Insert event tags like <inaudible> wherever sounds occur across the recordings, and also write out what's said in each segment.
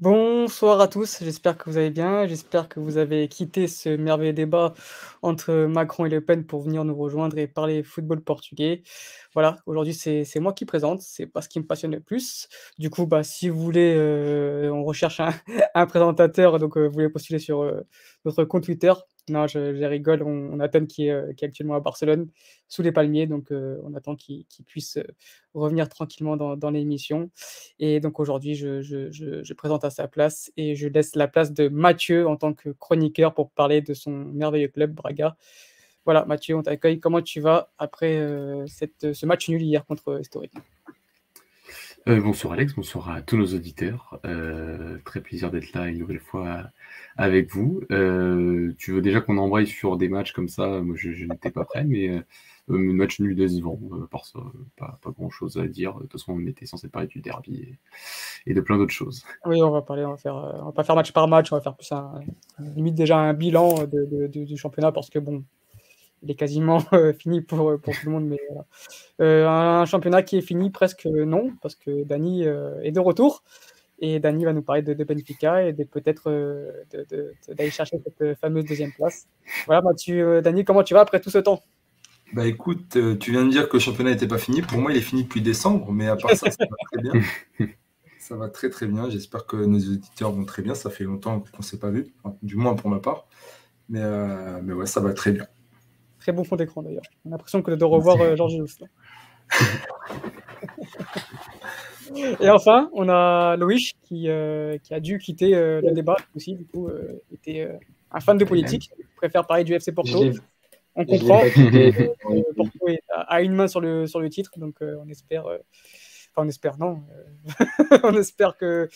Bonsoir à tous, j'espère que vous allez bien. J'espère que vous avez quitté ce merveilleux débat entre Macron et Le Pen pour venir nous rejoindre et parler football portugais. Voilà, aujourd'hui c'est moi qui présente, c'est pas ce qui me passionne le plus. Du coup, bah, si vous voulez, heu, on recherche un <laughs> présentateur, donc heu, vous pouvez postuler sur, heu, notre compte Twitter. Non, je rigole, on on attend qui est, est actuellement à Barcelone, sous les palmiers, donc heu, on attend qu'il puisse, heu, revenir tranquillement dans l'émission et donc aujourd'hui, je présente à sa place et je laisse la place de Mathieu en tant que chroniqueur pour parler de son merveilleux club Braga. Voilà, Mathieu, on t'accueille. Comment tu vas après, ce match nul hier contre Story? Euh, bonsoir Alex, bonsoir à tous nos auditeurs. Euh, très plaisir d'être là une nouvelle fois avec vous. Euh, tu veux déjà qu'on embraye sur des matchs comme ça? Moi, je, n'étais pas prêt, mais match nul décevant. Pas, pas grand chose à dire. De toute façon, on était censé parler du derby et, de plein d'autres choses. Oui, on va parler, on va faire, on va pas faire match par match, on va faire plus un, limite déjà un bilan du championnat parce que bon, il est quasiment <laughs> euh, fini pour, pour tout le monde. Mais voilà. euh, un championnat qui est fini presque non, parce que Dany euh, est de retour. Et Dany va nous parler de, de Benfica et de peut-être euh, d'aller chercher cette fameuse deuxième place. Voilà, Mathieu, Dany, comment tu vas après tout ce temps? Bah écoute, euh, tu viens de dire que le championnat n'était pas fini. Pour moi, il est fini depuis décembre, mais à part ça, ça va très bien. <laughs> Ça va très très bien. J'espère que nos auditeurs vont très bien. Ça fait longtemps qu'on ne s'est pas vu, enfin, du moins pour ma part. Mais, euh, mais ouais, ça va très bien. Très bon fond d'écran d'ailleurs. On a l'impression que de revoir euh, Georges <laughs> Et enfin, on a Loïc qui, euh, qui a dû quitter euh, le débat aussi, du coup, euh, était euh, un fan de politique, préfère parler du FC Porto. On comprend. Porto est à une main sur le, sur le titre, donc euh, on espère. Enfin, on espère, non. <laughs> on espère que,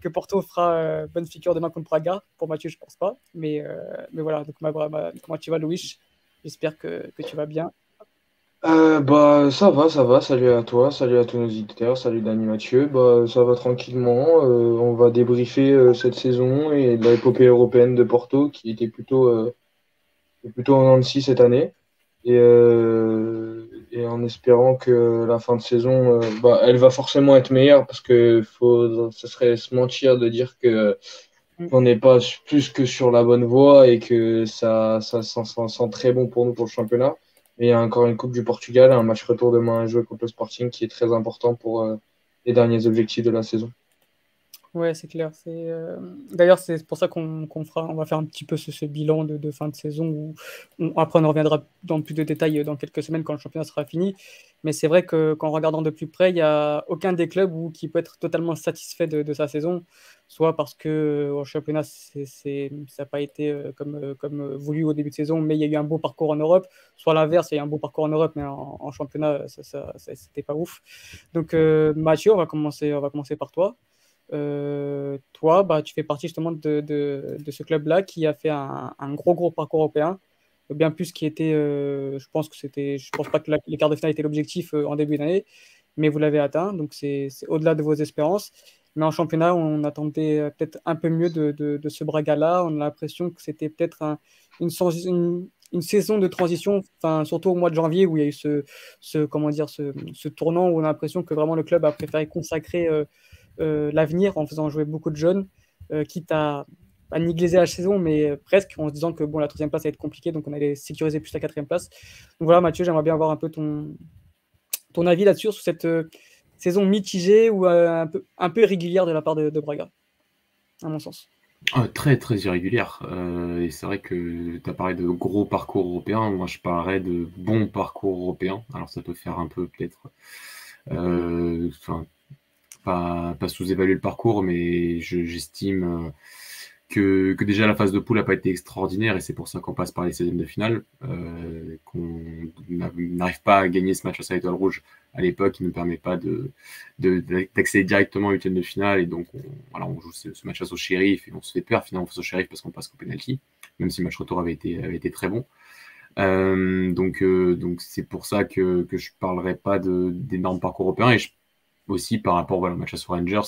que Porto fera bonne figure demain contre Braga. Pour Mathieu, je pense pas. Mais, mais voilà, donc ma, ma, comment tu vas, Louis J'espère que, tu vas bien. Euh, bah ça va, ça va. Salut à toi, salut à tous nos auditeurs, salut Dani Mathieu. Bah ça va tranquillement. Euh, on va débriefer euh, cette saison et de l'épopée européenne de Porto qui était plutôt plutôt en Nancy cette année. Et, et en espérant que la fin de saison, bah, elle va forcément être meilleure parce que faut, ce serait se mentir de dire que on n'est pas plus que sur la bonne voie et que ça, ça, ça, ça sent très bon pour nous pour le championnat. Et il y a encore une Coupe du Portugal, un match retour demain à jouer contre le Sporting qui est très important pour euh, les derniers objectifs de la saison. Ouais, c'est clair. Euh... D'ailleurs, c'est pour ça qu'on qu fera, on va faire un petit peu ce, ce bilan de, de, fin de saison. Où on, après, on reviendra dans plus de détails dans quelques semaines quand le championnat sera fini. Mais c'est vrai qu'en regardant de plus près, il n'y a aucun des clubs où, qui peut être totalement satisfait de, de sa saison, soit parce que au championnat, c ça n'a pas été euh, comme, euh, comme voulu au début de saison, mais il y a eu un beau parcours en Europe, soit l'inverse, il y a eu un beau parcours en Europe, mais en, championnat, ça, ça, c'était pas ouf. Donc, euh, Mathieu, on va commencer, on va commencer par toi. Euh, toi, bah, tu fais partie justement de, de, de ce club-là qui a fait un, un, gros, gros parcours européen, bien plus qui était, euh, je pense que c'était, je pense pas que les quarts de finale étaient l'objectif euh, en début d'année, mais vous l'avez atteint, donc c'est au-delà de vos espérances. Mais en championnat, on attendait euh, peut-être un peu mieux de, de, ce Braga-là. On a l'impression que c'était peut-être un, une, saison de transition, surtout au mois de janvier où il y a eu ce, comment dire, ce, tournant où on a l'impression que vraiment le club a préféré consacrer euh, euh, l'avenir en faisant jouer beaucoup de jeunes, quitte à, négligé la saison, mais presque en se disant que bon, la troisième place allait être compliquée, donc on allait sécuriser plus la quatrième place. Donc voilà, Mathieu, j'aimerais bien avoir un peu ton, ton avis là-dessus, sur cette saison mitigée ou euh, un, peu, irrégulière de la part de, Braga, à mon sens. Ah, très très irrégulière. Euh, et c'est vrai que tu as parlé de gros parcours européens. Moi, je parlerais de bons parcours européens. Alors, ça peut faire un peu peut-être. Enfin, pas, pas sous-évaluer le parcours, mais j'estime euh, que, que, déjà la phase de poule n'a pas été extraordinaire et c'est pour ça qu'on passe par les 16e de finale, euh, qu'on n'arrive pas à gagner ce match à sa étoile rouge à l'époque, qui ne permet pas d'accéder de, de, directement au 8 de finale et donc on, voilà, on joue ce, match face au shérif et on se fait peur finalement face au shérif parce qu'on passe au penalty, même si le match retour avait été, avait été très bon. Euh, donc euh, donc c'est pour ça que, que je parlerai pas d'énormes parcours européens et je aussi par rapport voilà, au match à Rangers.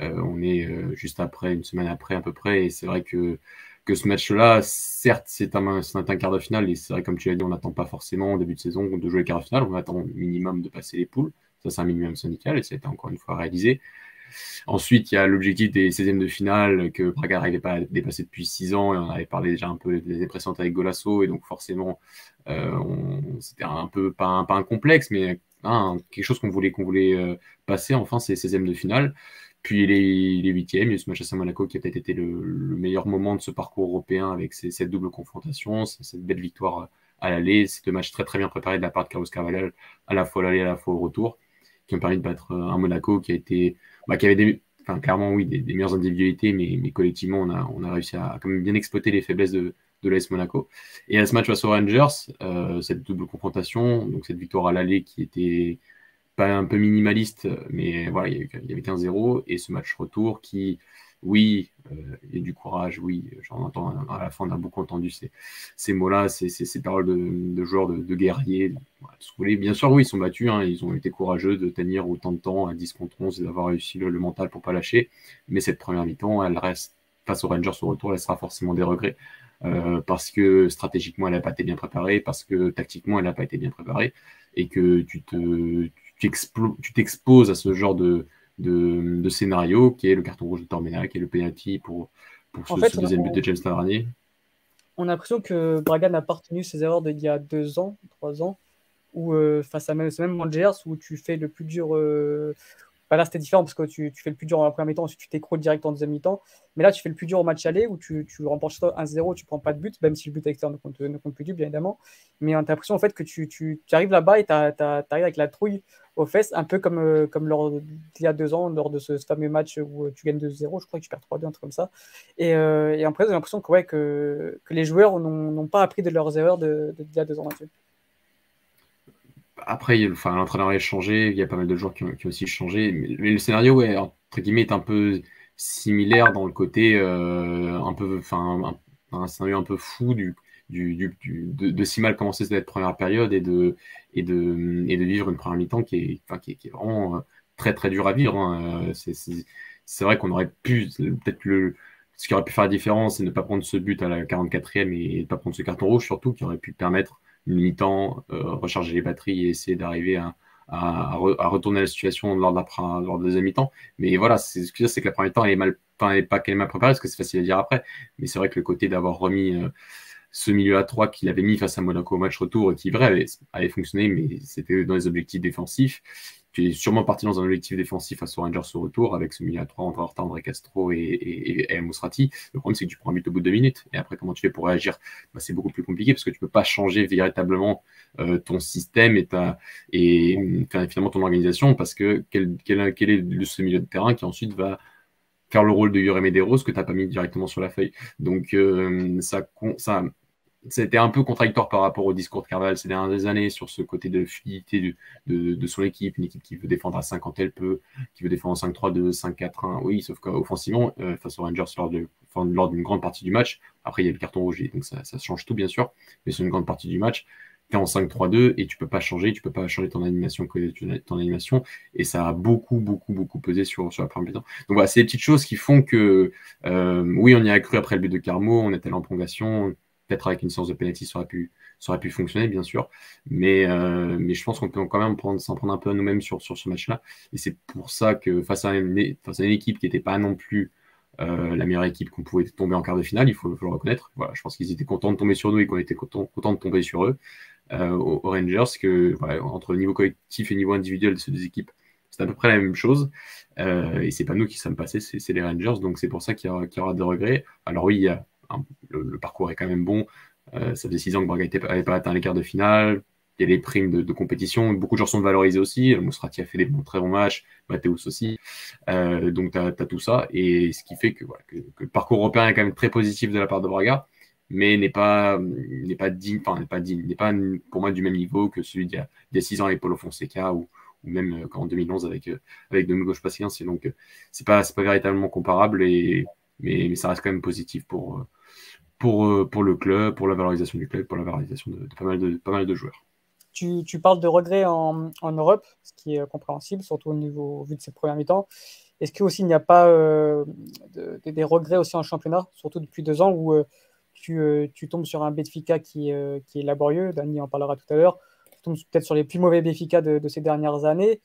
Euh, on est euh, juste après, une semaine après à peu près, et c'est vrai que, que ce match-là, certes, c'est un, un quart de finale, et c'est vrai, comme tu l'as dit, on n'attend pas forcément au début de saison de jouer le quart de finale, on attend au minimum de passer les poules. Ça, c'est un minimum syndical, et ça a été encore une fois réalisé. Ensuite, il y a l'objectif des 16e de finale que Braga n'arrivait pas à dépasser depuis 6 ans, et on avait parlé déjà un peu des précédentes avec Golasso, et donc forcément, c'était un peu, pas un, complexe, mais quelque chose qu'on voulait, qu'on voulait passer, enfin, ces 16e de finale. Puis les, les 8e, il y a ce match à Monaco qui a peut-être été le, meilleur moment de ce parcours européen avec cette double confrontation, cette belle victoire à l'aller, c'est deux matchs très très bien préparés de la part de Carlos Carvalhal, à la fois à l'aller et à la fois au retour, qui ont permis de battre un Monaco qui a été, bah, qui avait des, clairement oui, des, meilleures individualités, mais, collectivement on a, réussi à quand même bien exploiter les faiblesses de, de l'AS Monaco. Et à ce match face aux Rangers, euh, cette double confrontation, donc cette victoire à l'aller qui était un peu minimaliste, mais voilà, il y avait 15-0, et ce match retour qui, oui, euh, il y a du courage, oui, j'en entends à la fin, on a beaucoup entendu ces, ces mots-là, ces, ces, paroles de, joueurs, de, guerriers, Bien sûr, oui, ils sont battus, hein, ils ont été courageux de tenir autant de temps à 10 contre 11 et d'avoir réussi le, mental pour pas lâcher, mais cette première mi-temps, elle reste face aux Rangers au retour, elle sera forcément des regrets. Euh, parce que stratégiquement elle n'a pas été bien préparée, parce que tactiquement elle n'a pas été bien préparée, et que tu te, t'exposes à ce genre de, de, scénario qui est le carton rouge de Tormena, qui est le penalty pour, pour ce, deuxième but de James Tavernier. On a l'impression que Braga n'a pas retenu ses erreurs d'il y a deux ans, trois ans, où euh, face à même, ce même Rangers, où tu fais le plus dur, euh, bah là, c'était différent parce que tu, fais le plus dur en première mi-temps, ensuite tu t'écroules direct en deuxième mi-temps. Mais là, tu fais le plus dur au match aller où tu, tu remportes 1-0, tu prends pas de but, même si le but externe ne compte, ne compte plus du, bien évidemment. Mais tu as l'impression en fait que tu, tu, tu arrives là-bas et tu arrives avec la trouille aux fesses, un peu comme, euh, comme lors, il y a deux ans, lors de ce, fameux match où euh, tu gagnes 2-0, je crois que tu perds 3-2, un truc comme ça. Et, euh, et après, j'ai l'impression que, ouais, que, que les joueurs n'ont pas appris de leurs erreurs d'il de, y a deux ans là-dessus. Après, enfin, l'entraîneur a changé, il y a pas mal de joueurs qui ont, aussi changé. Mais le scénario, ouais, entre guillemets, est un peu similaire dans le côté euh, un peu, enfin, un, scénario un peu fou du, du, de, si mal commencer cette première période et de, et de, et de vivre une première mi-temps qui est, enfin, qui, vraiment euh, très très dur à vivre. Hein. C'est vrai qu'on aurait pu, peut-être le, ce qui aurait pu faire la différence, c'est ne pas prendre ce but à la 44e et ne pas prendre ce carton rouge, surtout, qui aurait pu permettre mi-temps, euh, recharger les batteries et essayer d'arriver à, retourner la situation lors de la, lors de deuxième mi-temps. Mais voilà, ce que c'est que la première mi-temps, elle est mal, enfin, pas qu'elle est mal préparée, parce que c'est facile à dire après. Mais c'est vrai que le côté d'avoir remis euh, ce milieu à 3 qu'il avait mis face à Monaco au match retour et qui, vrai, avait fonctionné, mais c'était dans les objectifs défensifs tu es sûrement parti dans un objectif défensif face aux Rangers au retour avec ce milieu à 3 entre Horta, André Castro et, Mosrati. Le problème, c'est que tu prends un but au bout de deux minutes. Et après, comment tu fais pour réagir? Bah, C'est beaucoup plus compliqué parce que tu ne peux pas changer véritablement euh, ton système et, ta, et finalement ton organisation parce que quel, quel, quel est ce milieu de terrain qui ensuite va faire le rôle de Yuri Medeiros que tu n'as pas mis directement sur la feuille. Donc, euh, ça, ça, c'était un peu contradictoire par rapport au discours de Carval ces dernières années sur ce côté de fluidité de, de, son équipe, une équipe qui veut défendre à 5 quand elle peut, qui veut défendre en 5-3-2, 5-4-1, oui, sauf qu'offensivement, euh, face aux Rangers lors d'une grande partie du match, après il y a le carton rouge, donc ça, ça change tout bien sûr, mais c'est une grande partie du match, tu es en 5-3-2 et tu peux pas changer, tu peux pas changer ton animation, ton animation, et ça a beaucoup, beaucoup, beaucoup pesé sur, sur la première mi-temps. Donc voilà, c'est des petites choses qui font que, euh, oui, on y a cru après le but de Carmo, on était en prolongation, Peut-être avec une séance de penalty, ça aurait pu, ça aurait pu fonctionner, bien sûr. Mais, euh, mais je pense qu'on peut quand même s'en prendre un peu à nous-mêmes sur, sur ce match-là. Et c'est pour ça que face à une, équipe qui n'était pas non plus euh, la meilleure équipe qu'on pouvait tomber en quart de finale, il faut, le reconnaître. Voilà, je pense qu'ils étaient contents de tomber sur nous et qu'on était contents, de tomber sur eux. Euh, aux, Rangers, que voilà, entre niveau collectif et niveau individuel de ces deux équipes, c'est à peu près la même chose. Euh, et c'est pas nous qui sommes passés, c'est les Rangers. Donc c'est pour ça qu'il y, y, aura des regrets. Alors oui, il y a le, parcours est quand même bon. Euh, ça fait six ans que Braga n'avait pas atteint les quarts de finale. Il y a les primes de, compétition. Beaucoup de joueurs sont valorisés aussi. Mousrati a fait des très bons matchs. Mathéus aussi. Euh, donc, tu as, tout ça. Et ce qui fait que, le parcours européen est quand même très positif de la part de Braga, mais n'est pas, n'est pas digne, enfin, n'est pas digne, n'est pas pour moi du même niveau que celui d'il y a, six ans avec Paulo Fonseca ou, même euh, en 2011 avec, avec Domingos Paciens. C'est donc, c'est pas, pas véritablement comparable, et, mais, ça reste quand même positif pour, pour, euh, pour le club, pour la valorisation du club, pour la valorisation de, pas, mal de, pas mal de joueurs. Tu, tu parles de regrets en, en, Europe, ce qui est compréhensible, surtout au, niveau, vu de ces premiers mi-temps. Est-ce qu'il n'y a pas euh, des regrets aussi en championnat, surtout depuis deux ans, où euh, tu, tu, tombes sur un Benfica qui, qui est laborieux, Dani en parlera tout à l'heure, tu tombes peut-être sur les plus mauvais Béfica de, ces dernières années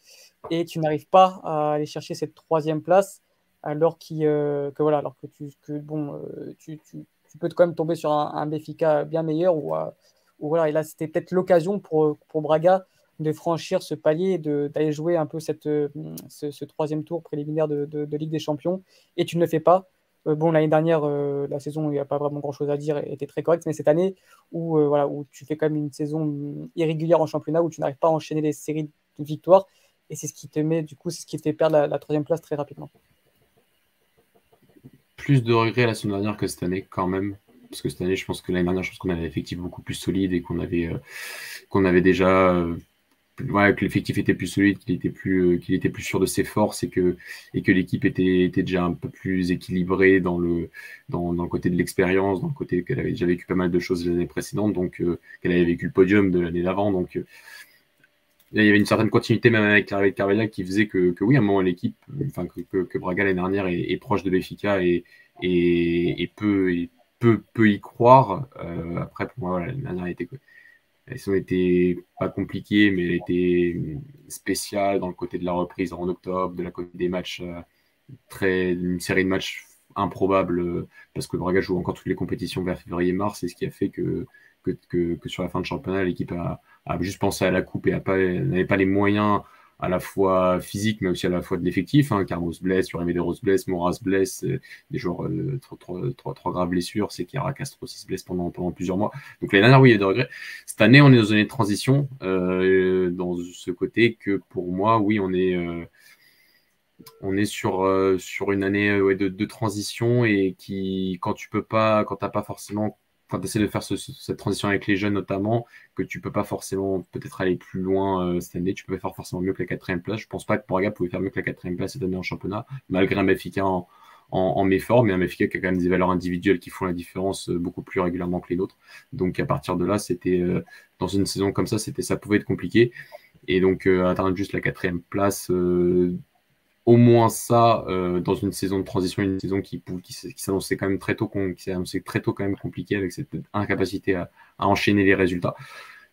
et tu n'arrives pas à aller chercher cette troisième place alors, que, voilà, alors que, tu, que bon, tu, peux quand même tomber sur un, un bien meilleur ou, voilà, et là c'était peut-être l'occasion pour, pour Braga de franchir ce palier d'aller jouer un peu cette, ce, troisième tour préliminaire de, de, Ligue des Champions et tu ne le fais pas. Euh, bon, l'année dernière, euh, la saison, il n'y a pas vraiment grand-chose à dire, était très correcte, mais cette année, où, euh, voilà, où tu fais quand même une saison irrégulière en championnat, où tu n'arrives pas à enchaîner les séries de victoires, et c'est ce qui te met, du coup, c'est ce qui te fait perdre la, troisième place très rapidement. Plus de regrets la saison dernière que cette année, quand même. Parce que cette année, je pense que l'année dernière, je pense qu'on avait effectivement beaucoup plus solide et qu'on avait, qu'on avait déjà que l'effectif était plus solide, qu'il était plus, euh, était plus sûr de ses forces et que, et que l'équipe était, était déjà un peu plus équilibrée dans le, dans, dans le côté de l'expérience, dans le côté qu'elle avait déjà vécu pas mal de choses l'année précédente, donc euh, qu'elle avait vécu le podium de l'année d'avant. Donc euh, il y avait une certaine continuité même avec l'arrivée de Carvalho qui faisait que, que, oui, à un moment, l'équipe, enfin, que, que, Braga l'année dernière est, proche de Béfica et, et, peut, y croire. après, pour moi, voilà, l'année dernière était ont été pas compliquées, mais elles étaient spéciales dans le côté de la reprise en octobre, de la côté des matchs, euh, très, une série de matchs improbables, euh, parce que Braga joue encore toutes les compétitions vers février-mars, et ce qui a fait que, que, sur la fin de championnat, l'équipe a, juste pensé à la coupe et n'avait pas les moyens à la fois physique, mais aussi à la fois de l'effectif. Hein. Carlos blesse, Medeiros blesse, Moras blesse, euh, des joueurs euh, trop, graves blessures. C'est Chiara Castro aussi se blesse pendant, plusieurs mois. Donc l'année dernière, oui, il y a des regrets. Cette année, on est dans une année de transition, euh, dans ce côté que pour moi, oui, on est, euh, on est sur, sur une année de, de, transition et qui, quand tu peux pas, quand t'as pas forcément quand tu essaies de faire cette transition avec les jeunes notamment, que tu peux pas forcément peut-être aller plus loin euh, cette année, tu peux faire forcément mieux que la quatrième place. Je pense pas que Braga pouvait faire mieux que la quatrième place cette année en championnat, malgré un Benfica en, en, méfort, mais un Benfica qui a quand même des valeurs individuelles qui font la différence euh, beaucoup plus régulièrement que les autres. Donc à partir de là, c'était euh, dans une saison comme ça, c'était ça pouvait être compliqué. Et donc atteindre juste la quatrième place au moins ça euh, dans une saison de transition, une saison qui, qui, s'annonçait quand même très tôt, qui s'est annoncé très tôt quand même compliqué avec cette incapacité à, enchaîner les résultats,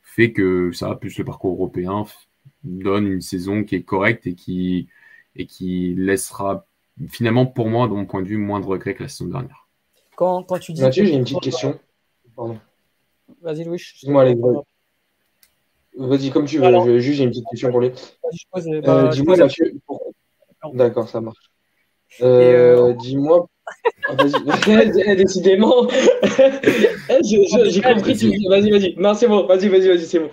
fait que ça, plus le parcours européen, donne une saison qui est correcte et qui, et qui laissera finalement pour moi, de mon point de vue, moins de regrets que la saison dernière. Quand, quand tu dis Mathieu, j'ai une petite question. Pardon. Vas-y, Louis. Excuse-moi, Vas-y, comme tu veux. Alors, juste, j'ai une petite question pour lui. Euh, Dis-moi, Mathieu, D'accord, ça marche. Euh, dis-moi. Ah, vas-y, <laughs> décidément. J'ai compris. Vas-y, vas-y. Non, c'est bon. Vas-y, vas-y, vas-y, c'est bon.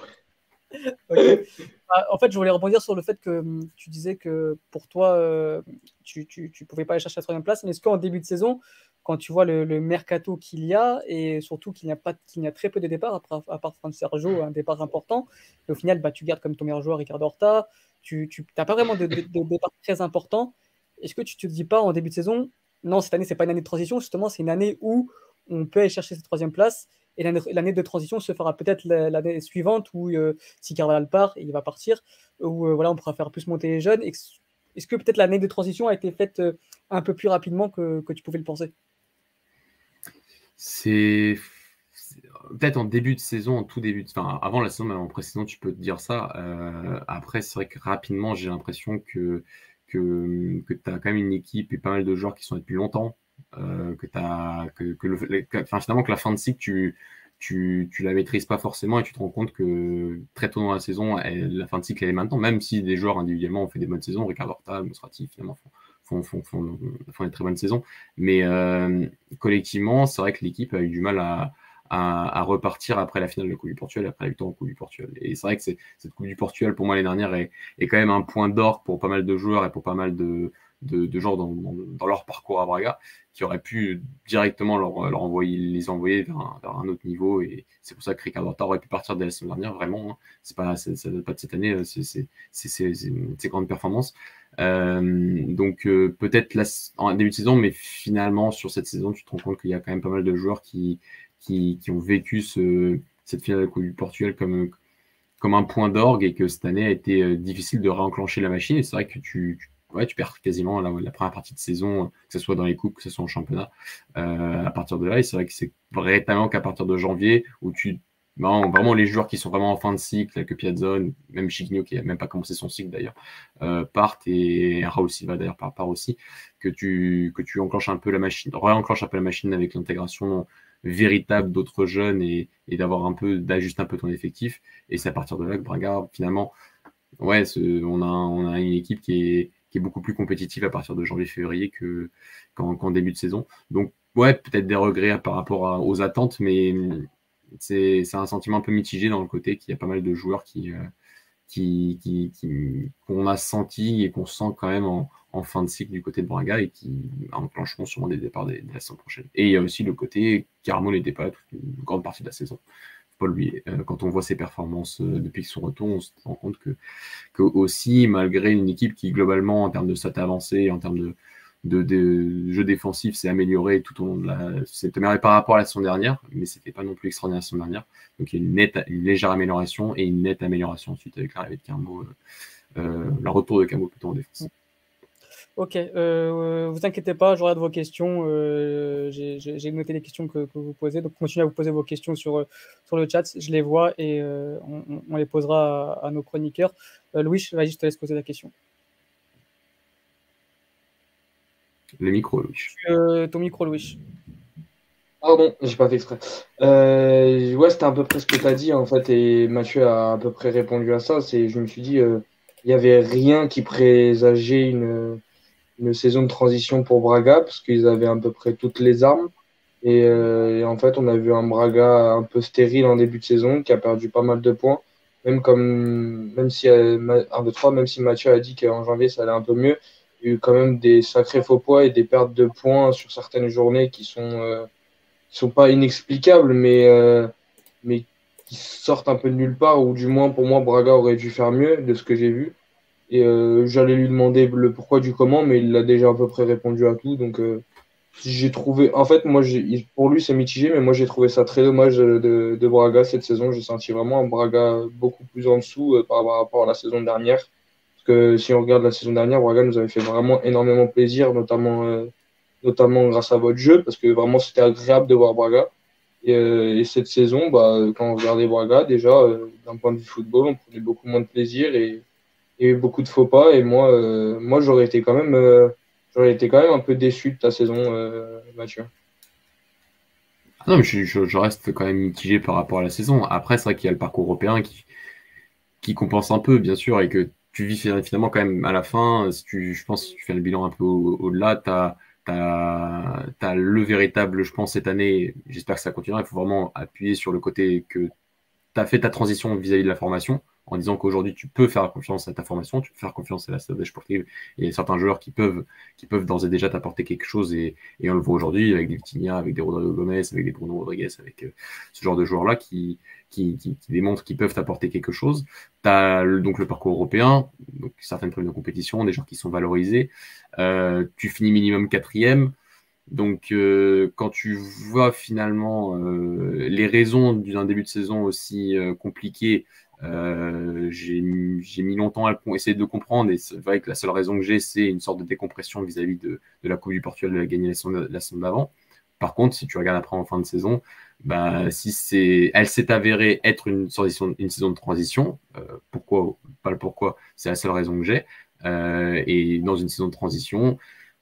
Ah, en fait, je voulais rebondir sur le fait que hum, tu disais que pour toi, euh, tu ne pouvais pas aller chercher la troisième place. Mais est-ce qu'en début de saison, quand tu vois le, mercato qu'il y a, et surtout qu'il n'y a, pas, qu'il y a très peu de départs, à part, à Sergio, un départ important, et au final, bah, tu gardes comme ton meilleur joueur Ricardo Horta, tu n'as pas vraiment de, départ très important. Est-ce que tu te dis pas en début de saison, non, cette année, c'est pas une année de transition, justement, c'est une année où on peut aller chercher cette troisième place, et l'année de transition se fera peut-être l'année suivante où euh, si Carvalhal part, il va partir, où euh, voilà, on pourra faire plus monter les jeunes. Est-ce que peut-être l'année de transition a été faite euh, un peu plus rapidement que, que tu pouvais le penser? C'est peut-être en début de saison, en tout début, enfin avant la saison, même en précédent, tu peux te dire ça. Euh, après, c'est vrai que rapidement, j'ai l'impression que, que, que tu as quand même une équipe et pas mal de joueurs qui sont là depuis longtemps. Euh, que, finalement, que la fin de cycle, tu, tu, la maîtrises pas forcément et tu te rends compte que très tôt dans la saison, la fin de cycle, elle est maintenant, même si des joueurs individuellement ont fait des bonnes saisons, Ricardo Horta, Mosrati, finalement, font, font, font, font, une très bonne saison. Mais euh, collectivement, c'est vrai que l'équipe a eu du mal à, à, repartir après la finale de la Coupe du Portugal, après la victoire en Coupe du Portugal. Et c'est vrai que cette Coupe du Portugal, pour moi, l'année dernière, est, est, quand même un point d'or pour pas mal de joueurs et pour pas mal de, de, de gens dans, dans, leur parcours à Braga qui auraient pu directement leur, leur envoyer, les envoyer vers un, vers un, autre niveau. Et c'est pour ça que Ricardo Horta aurait pu partir dès la semaine dernière, vraiment. Hein. C'est pas, ça ne date pas de cette année, euh, c'est ses grandes performances. Euh, donc euh, peut-être en début de saison, mais finalement sur cette saison, tu te rends compte qu'il y a quand même pas mal de joueurs qui, qui, ont vécu ce, cette finale de Coupe du Portugal comme, comme un point d'orgue et que cette année a été euh, difficile de réenclencher la machine. Et c'est vrai que tu, ouais, tu perds quasiment la, la, première partie de saison, que ce soit dans les coupes, que ce soit en championnat, euh, à partir de là. Et c'est vrai que c'est vraiment qu'à partir de janvier, où tu vraiment les joueurs qui sont vraiment en fin de cycle, que Piazzone, même Chigno qui n'a même pas commencé son cycle d'ailleurs, euh, partent et Raoul Silva d'ailleurs part, part, aussi, que tu, que tu enclenches un peu la machine, réenclenches un peu la machine avec l'intégration véritable d'autres jeunes et, d'avoir un peu, d'ajuster un peu ton effectif. Et c'est à partir de là que Braga, finalement, on a, une équipe qui est, beaucoup plus compétitive à partir de janvier-février que, qu'en, début de saison. Donc, ouais, peut-être des regrets par rapport aux attentes, mais c'est, un sentiment un peu mitigé dans le côté qu'il y a pas mal de joueurs qui, euh, qu'on a senti et qu'on sent quand même en, fin de cycle du côté de Braga et qui enclencheront sûrement des départs de la saison prochaine. Et il y a aussi le côté Carmo n'était pas toute une grande partie de la saison. Pas lui. Euh, quand on voit ses performances euh, depuis son retour, on se rend compte que, aussi, malgré une équipe qui globalement, en termes de stats avancées, en termes de, de, jeu défensif s'est amélioré tout au long de la. C'est amélioré par rapport à la saison dernière, mais c'était pas non plus extraordinaire la saison dernière. Donc il y a une, nette, une légère amélioration et une nette amélioration ensuite avec l'arrivée de Cambo, euh, euh, le retour de Cambo plutôt en défense. Ok, euh, vous inquiétez pas, je regarde vos questions. Euh, j'ai noté les questions que, vous posez, donc continuez à vous poser vos questions sur, sur le chat. Je les vois et on, les posera à, nos chroniqueurs. Louis, vas-y, je te laisse poser la question. Le micro, Louis. Euh, ton micro, Louis. Pardon, j'ai pas fait exprès. Euh, ouais, c'était à peu près ce que tu as dit, en fait, et Mathieu a à peu près répondu à ça. C'est, je me suis dit, euh, il n'y avait rien qui présageait une, une saison de transition pour Braga, parce qu'ils avaient à peu près toutes les armes. Et, en fait, on a vu un Braga un peu stérile en début de saison, qui a perdu pas mal de points. Même comme, même si, un, deux, trois, même si Mathieu a dit qu'en janvier ça allait un peu mieux, eu quand même des sacrés faux poids et des pertes de points sur certaines journées qui sont, euh, sont pas inexplicables, mais, euh, mais qui sortent un peu de nulle part, ou du moins pour moi, Braga aurait dû faire mieux de ce que j'ai vu. Et euh, j'allais lui demander le pourquoi du comment, mais il a déjà à peu près répondu à tout. Donc j'ai trouvé, en fait, moi, pour lui c'est mitigé, mais moi j'ai trouvé ça très dommage de, de Braga cette saison. J'ai senti vraiment un Braga beaucoup plus en dessous par rapport à la saison dernière si on regarde la saison dernière, Braga nous avait fait vraiment énormément plaisir, notamment, euh, notamment grâce à votre jeu, parce que vraiment c'était agréable de voir Braga. Et, euh, cette saison, bah, quand on regardait Braga, déjà, euh, d'un point de vue football, on prenait beaucoup moins de plaisir et, beaucoup de faux pas. Et moi, moi j'aurais été quand même été quand même un peu déçu de ta saison, Mathieu. Non, mais je, je, reste quand même mitigé par rapport à la saison. Après, c'est vrai qu'il y a le parcours européen qui, qui compense un peu, bien sûr, et que tu vis finalement quand même à la fin, si tu, je pense que tu fais le bilan un peu au-delà, tu as, as, le véritable, je pense, cette année, j'espère que ça continuera, il faut vraiment appuyer sur le côté que tu as fait ta transition vis-à-vis de la formation en disant qu'aujourd'hui tu peux faire confiance à ta formation, tu peux faire confiance à la stratégie sportive et certains joueurs qui peuvent, d'ores et déjà t'apporter quelque chose et, on le voit aujourd'hui avec des Vitinha, avec des Rodrigo Gomez, avec des Bruno Rodriguez, avec euh, ce genre de joueurs-là qui, qui, qui, démontrent qu'ils peuvent t'apporter quelque chose. Tu as donc le parcours européen, donc certaines primes de compétition, des gens qui sont valorisés. Euh, tu finis minimum quatrième. Donc, euh, quand tu vois finalement les raisons d'un début de saison aussi compliqué, euh, j'ai mis longtemps à essayer de comprendre. Et c'est vrai que la seule raison que j'ai, c'est une sorte de décompression vis-à-vis de, la Coupe du Portugal de la gagner la saison d'avant. Par contre, si tu regardes après en fin de saison, bah, si elle s'est avérée être une, saison de transition, euh, pourquoi, pas le pourquoi, c'est la seule raison que j'ai. Euh, et dans une saison de transition,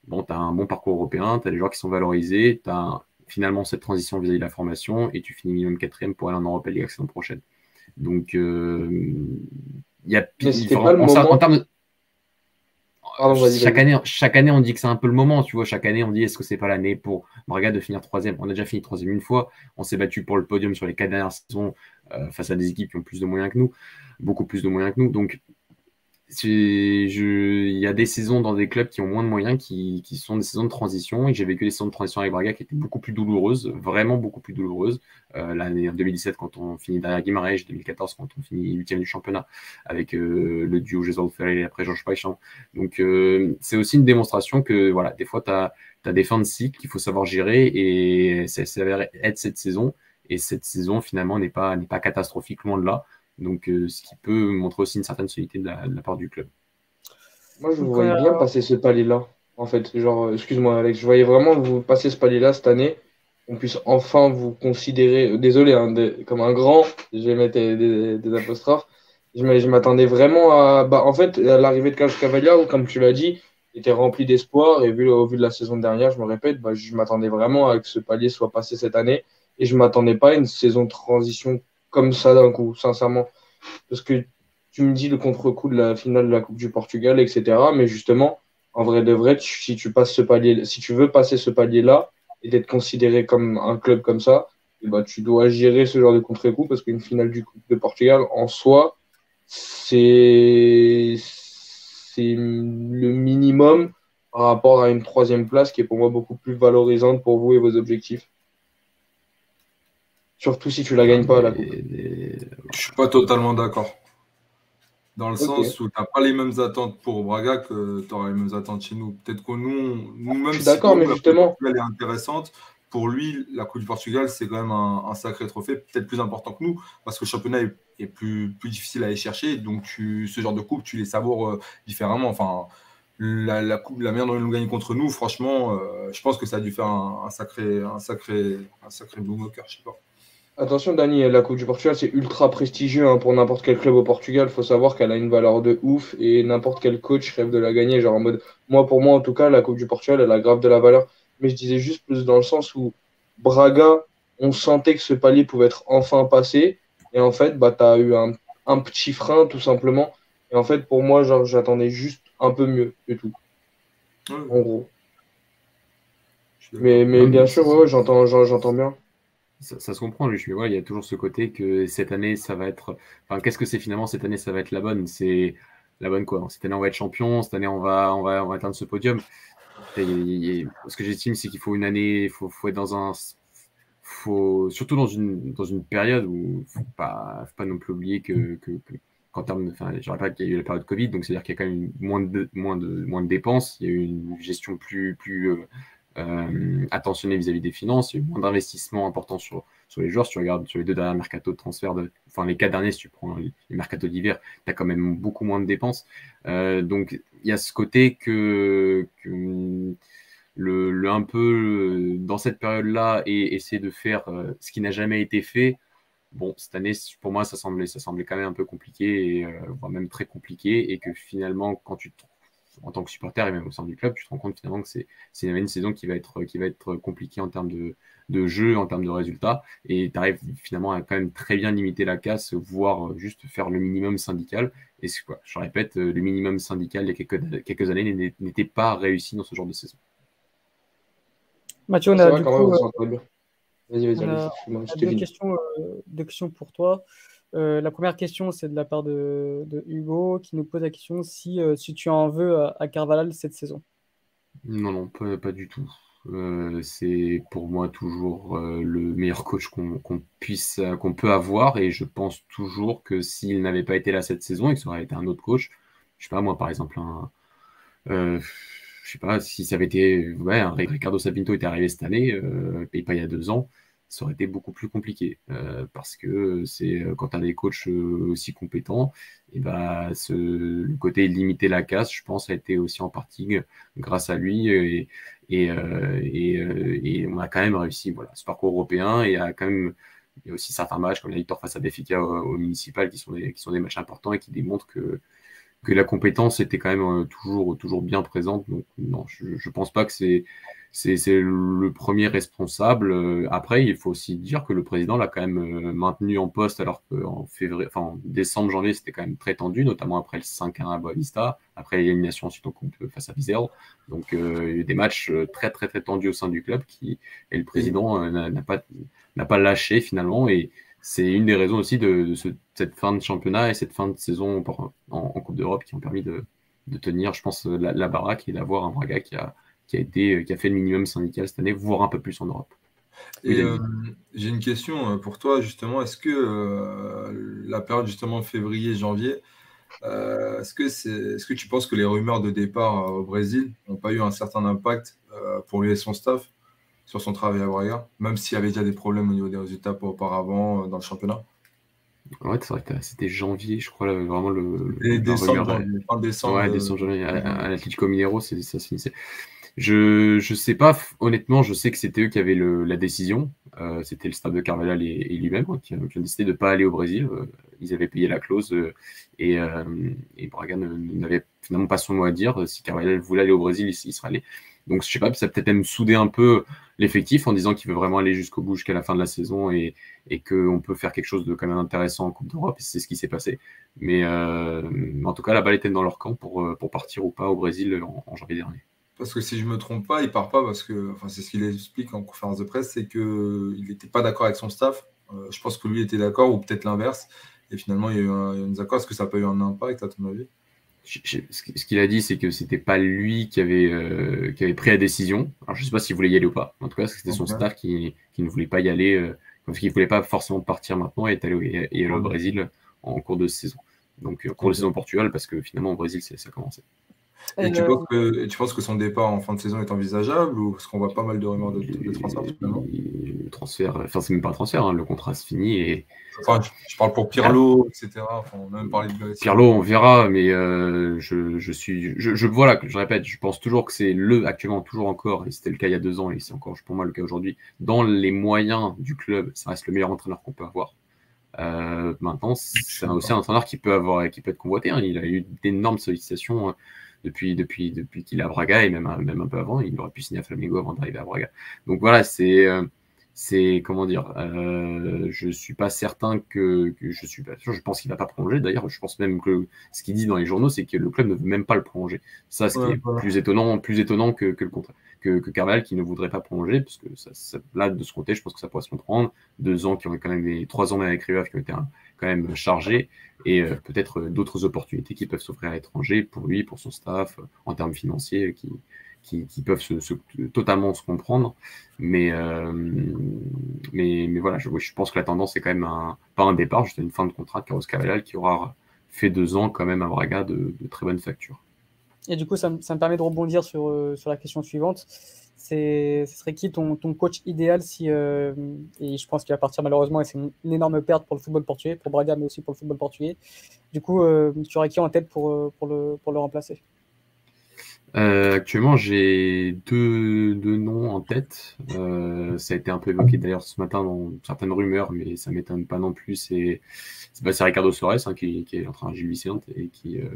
bon, tu as un bon parcours européen, tu as des joueurs qui sont valorisés, tu as finalement cette transition vis-à-vis de la formation et tu finis minimum quatrième pour aller en Europe League la saison prochaine. Donc, euh, il y a en, termes de, chaque, année, chaque année, on dit que c'est un peu le moment, tu vois. Chaque année, on dit est-ce que c'est pas l'année pour Braga de finir troisième? On a déjà fini troisième une fois. On s'est battu pour le podium sur les quatre dernières saisons euh, face à des équipes qui ont plus de moyens que nous, beaucoup plus de moyens que nous. Donc, il y a des saisons dans des clubs qui ont moins de moyens, qui, qui sont des saisons de transition. Et j'ai vécu des saisons de transition avec Braga qui étaient beaucoup plus douloureuses, vraiment beaucoup plus douloureuses. Euh, L'année 2017, quand on finit derrière Guimarães, 2014, quand on finit huitième du championnat, avec euh, le duo Jésus Ferré et après Georges Paichan. Donc, euh, c'est aussi une démonstration que, voilà, des fois, tu as, des fins de cycle qu'il faut savoir gérer et ça s'avère être cette saison. Et cette saison, finalement, n'est pas, pas catastrophique, loin de là. Donc, euh, ce qui peut montrer aussi une certaine solidité de la, part du club. Moi, je vous voyais bien passer ce palier-là. En fait, genre, euh, excuse-moi, Alex, je voyais vraiment vous passer ce palier-là cette année. qu'on puisse enfin vous considérer, euh, désolé, hein, comme un grand, je vais mettre des, des, apostrophes, je m'attendais vraiment à. Bah, en fait, à l'arrivée de Carlos Cavalier, comme tu l'as dit, était rempli d'espoir et vu, au vu de la saison dernière, je me répète, bah, je m'attendais vraiment à que ce palier soit passé cette année et je m'attendais pas à une saison de transition comme ça d'un coup, sincèrement. Parce que tu me dis le contre-coup de la finale de la Coupe du Portugal, etc. Mais justement, en vrai de vrai, si tu veux passer ce palier-là et d'être considéré comme un club comme ça, eh ben, tu dois gérer ce genre de contre-coup parce qu'une finale du Coupe de Portugal, en soi, c'est le minimum par rapport à une troisième place qui est pour moi beaucoup plus valorisante pour vous et vos objectifs. Surtout si tu la gagnes pas la coupe. Je suis pas totalement d'accord. Dans le sens où tu n'as pas les mêmes attentes pour Braga que tu auras les mêmes attentes chez nous. Peut-être que nous, nous-mêmes, si d'accord, mais justement. Elle est intéressante. Pour lui, la Coupe du Portugal, c'est quand même un, sacré trophée, peut-être plus important que nous, parce que le championnat est, plus, plus difficile à aller chercher. Donc, tu, ce genre de coupe, tu les savoures euh, différemment. Enfin, la, coupe, la manière dont ils nous gagnent contre nous, franchement, euh, je pense que ça a dû faire un, sacré, un sacré, un sacré boom au cœur. Je sais pas. Attention, Dani, la Coupe du Portugal, c'est ultra prestigieux hein, pour n'importe quel club au Portugal. Il faut savoir qu'elle a une valeur de ouf et n'importe quel coach rêve de la gagner. Genre en mode, moi, pour moi, en tout cas, la Coupe du Portugal, elle a grave de la valeur. Mais je disais juste plus dans le sens où Braga, on sentait que ce palier pouvait être enfin passé. Et en fait, bah, tu as eu un, un, petit frein, tout simplement. Et en fait, pour moi, genre, j'attendais juste un peu mieux et tout. En gros. Mais, mais bien sûr, ouais, j'entends, j'entends bien ça, se comprend, lui. Je il y a toujours ce côté que cette année, ça va être. Enfin, qu'est-ce que c'est finalement cette année, ça va être la bonne? C'est la bonne quoi? Cette année, on va être champion. Cette année, on va, on va, on va atteindre ce podium. ce que j'estime, c'est qu'il faut une année, il faut, faut, être dans un. Faut, surtout dans une, dans une période où faut pas, faut pas non plus oublier que, que, qu'en termes enfin, je rappelle qu'il y a eu la période Covid, donc c'est-à-dire qu'il y a quand même moins de, moins de, moins de dépenses, il y a eu une gestion plus, plus, euh, attentionné vis-à-vis des finances, il y a moins d'investissements importants sur, sur les joueurs. Si tu regardes sur les deux derniers mercato de transfert, enfin les quatre derniers, si tu prends les, mercato d'hiver, tu as quand même beaucoup moins de dépenses. Euh, donc il y a ce côté que, le, un peu dans cette période-là et essayer de faire euh, ce qui n'a jamais été fait. Bon, cette année, pour moi, ça semblait, ça semblait quand même un peu compliqué, et, voire même très compliqué, et que finalement, quand tu te en tant que supporter et même au sein du club, tu te rends compte finalement que c'est une saison qui va être, qui va être compliquée en termes de, de jeu, en termes de résultats, et tu arrives finalement à quand même très bien limiter la casse, voire juste faire le minimum syndical. Et quoi, je répète, le minimum syndical il y a quelques, quelques années n'était pas réussi dans ce genre de saison. Mathieu, on a, du coup, euh, Vas-y, vas-y, deux, questions, euh, deux questions pour toi. Euh, la première question, c'est de la part de, Hugo qui nous pose la question si, euh, si tu en veux à, Carvalhal cette saison. Non, non, pas, du tout. Euh, c'est pour moi toujours le meilleur coach qu'on puisse qu'on peut avoir et je pense toujours que s'il n'avait pas été là cette saison et que ça aurait été un autre coach, je sais pas moi par exemple un je sais pas si ça avait été ouais, Ricardo Sabinto était arrivé cette année et pas il y a deux ans, ça aurait été beaucoup plus compliqué euh, parce que c'est euh, quand tu as des coachs euh, aussi compétents, et bah, ce, le côté limiter la casse, je pense, a été aussi en partie grâce à lui et, on a quand même réussi voilà, ce parcours européen et a quand même il y a aussi certains matchs comme la victoire face à Benfica au, municipal qui sont, des, qui sont des matchs importants et qui démontrent que, que la compétence était quand même toujours, toujours bien présente. Donc non, je ne pense pas que c'est c'est le premier responsable. Euh, après, il faut aussi dire que le président l'a quand même euh, maintenu en poste alors qu'en février, enfin en décembre, janvier, c'était quand même très tendu, notamment après le 5-1 à Boavista, après l'élimination ensuite en coupe face à Vizela. Donc euh, il y a eu des matchs très très très tendus au sein du club qui et le président n'a pas pas lâché finalement et c'est une des raisons aussi de, cette fin de championnat et cette fin de saison en, Coupe d'Europe qui ont permis de, tenir, je pense, la, la baraque et d'avoir un Braga qui a qui a, été, euh, qui a fait le minimum syndical cette année, voire un peu plus en Europe. Euh, j'ai une question euh, pour toi justement. Est-ce que la période justement février-janvier, est-ce que est-ce que tu penses que les rumeurs de départ au Brésil n'ont pas eu un certain impact pour lui et son staff sur son travail à Braga, même s'il y avait déjà des problèmes au niveau des résultats auparavant dans le championnat? Ouais, c'est vrai que c'était janvier, je crois, vraiment le. Et décembre, fin décembre. Ouais, décembre, janvier. À, à l'Atlético Mineiro, ça s'initiait. Je ne sais pas, honnêtement, je sais que c'était eux qui avaient la décision. Euh, c'était le staff de Carvalhal et, lui-même hein, qui, ont décidé de ne pas aller au Brésil. Euh, ils avaient payé la clause euh, et, Braga n'avait finalement pas son mot à dire. Si Carvalhal voulait aller au Brésil, il, serait allé. Donc, je sais pas, ça peut-être même soudé un peu l'effectif en disant qu'il veut vraiment aller jusqu'au bout, jusqu'à la fin de la saison et, et qu'on peut faire quelque chose de quand même intéressant en Coupe d'Europe. C'est ce qui s'est passé. Mais en tout cas, la balle était dans leur camp pour partir ou pas au Brésil en janvier dernier. Parce que si je ne me trompe pas, il part pas parce que, enfin, c'est ce qu'il explique en conférence de presse, c'est qu'il n'était pas d'accord avec son staff. Euh, je pense que lui était d'accord ou peut-être l'inverse. Et finalement, il y a eu un, désaccord. Est-ce que ça n'a pas eu un impact à ton avis? Ce qu'il a dit, c'est que c'était pas lui qui avait, euh, qui avait pris la décision. Alors, je sais pas s'il voulait y aller ou pas. En tout cas, c'était son staff qui, qui, ne voulait pas y aller, euh, parce qu'il ne voulait pas forcément partir maintenant et aller, et aller au Brésil en cours de saison. Donc, en cours de saison au Portugal, parce que finalement, au Brésil, ça a commencé. Et tu, penses que, tu penses que son départ en fin de saison est envisageable ou parce qu'on voit pas mal de rumeurs de, de transfert Le transfert, enfin c'est même pas un transfert, hein, le contrat se finit et. Enfin, je, parle pour Pirlo, etc. Enfin, on a même parlé de Pirlo, on verra, mais euh, je, je, suis, je, je voilà, je répète, je pense toujours que c'est le actuellement toujours encore, et c'était le cas il y a deux ans et c'est encore pour moi le cas aujourd'hui. Dans les moyens du club, ça reste le meilleur entraîneur qu'on peut avoir. Euh, maintenant, c'est aussi un entraîneur qui peut avoir, qui peut être convoité. Hein. Il a eu d'énormes sollicitations depuis, depuis, depuis qu'il est à Braga et même, même un peu avant. Il aurait pu signer à Flamengo avant d'arriver à Braga. Donc voilà, c'est. Euh, c'est comment dire, euh, je suis pas certain que, je suis pas sûr. Je pense qu'il va pas prolonger. D'ailleurs, je pense même que ce qu'il dit dans les journaux, c'est que le club ne veut même pas le prolonger. Ça, ce qui est plus étonnant, plus étonnant que, que le contraire, que, que Carval qui ne voudrait pas prolonger, parce que ça, là, de ce côté, je pense que ça pourrait se comprendre. Deux ans qui ont quand même les trois ans avec River qui ont été quand même chargés et euh, peut-être d'autres opportunités qui peuvent s'offrir à l'étranger pour lui, pour son staff, en termes financiers, qui, qui, peuvent se, totalement se comprendre. Mais, euh, mais, mais, voilà, je, je, pense que la tendance est quand même un, pas un départ, juste une fin de contrat de Carlos Cavallal qui aura fait deux ans quand même à Braga de, très bonne facture. Et du coup, ça, ça, me permet de rebondir sur, euh, sur la question suivante. Ce serait qui ton, ton coach idéal si, euh, et je pense qu'il va partir malheureusement et c'est une, énorme perte pour le football portugais, pour Braga mais aussi pour le football portugais. Du coup, tu aurais qui en tête pour, pour, le, pour le remplacer? Euh, actuellement, j'ai deux, deux, noms en tête. Euh, ça a été un peu évoqué d'ailleurs ce matin dans certaines rumeurs, mais ça m'étonne pas non plus. C'est bah, Ricardo Soares hein, qui, est en train de et qui euh,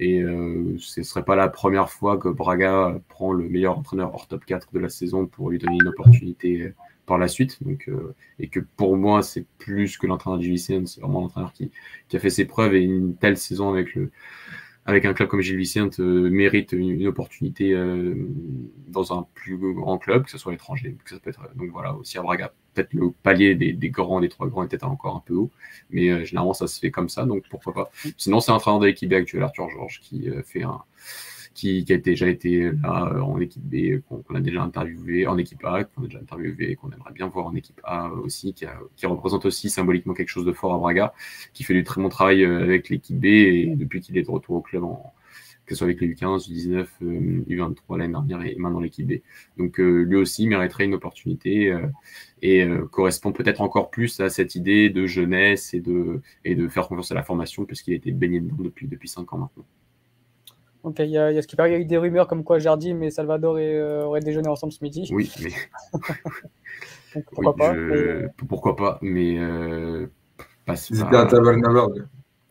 et euh, ce serait pas la première fois que Braga prend le meilleur entraîneur hors top 4 de la saison pour lui donner une opportunité par la suite. Donc, euh, et que pour moi, c'est plus que l'entraîneur de Gilles c'est vraiment l'entraîneur qui, a fait ses preuves et une telle saison avec le avec un club comme Gilles Vicente, euh, mérite une, opportunité euh, dans un plus grand club, que ce soit étranger. Que ça peut être, donc voilà, aussi à Braga. Peut-être le palier des, des, grands, des trois grands est peut-être encore un peu haut, mais euh, généralement ça se fait comme ça, donc pourquoi pas. Sinon, c'est un entraîneur de l'équipe actuelle, Arthur Georges, qui fait un, qui, a déjà été là euh, en équipe B, qu'on a déjà interviewé en équipe A, qu'on a déjà interviewé, qu'on aimerait bien voir en équipe A aussi, qui, représente aussi symboliquement quelque chose de fort à Braga, qui fait du très bon travail euh, avec l'équipe B et depuis qu'il est de retour au club que ce soit avec les U15, U19, U23 l'année dernière et maintenant l'équipe B. Donc euh, lui aussi mériterait une opportunité et correspond peut-être encore plus à cette idée de jeunesse et de, et de faire confiance à la formation puisqu'il a été baigné dedans depuis, depuis 5 ans maintenant. Ok, il y, a, il y a ce qui paraît, il y a eu des rumeurs comme quoi Jardim et Salvador euh, auraient déjeuné ensemble ce midi. Oui, mais. <laughs> pourquoi, pas, pourquoi pas Mais. Euh, pas, C'était à Tabernaberg.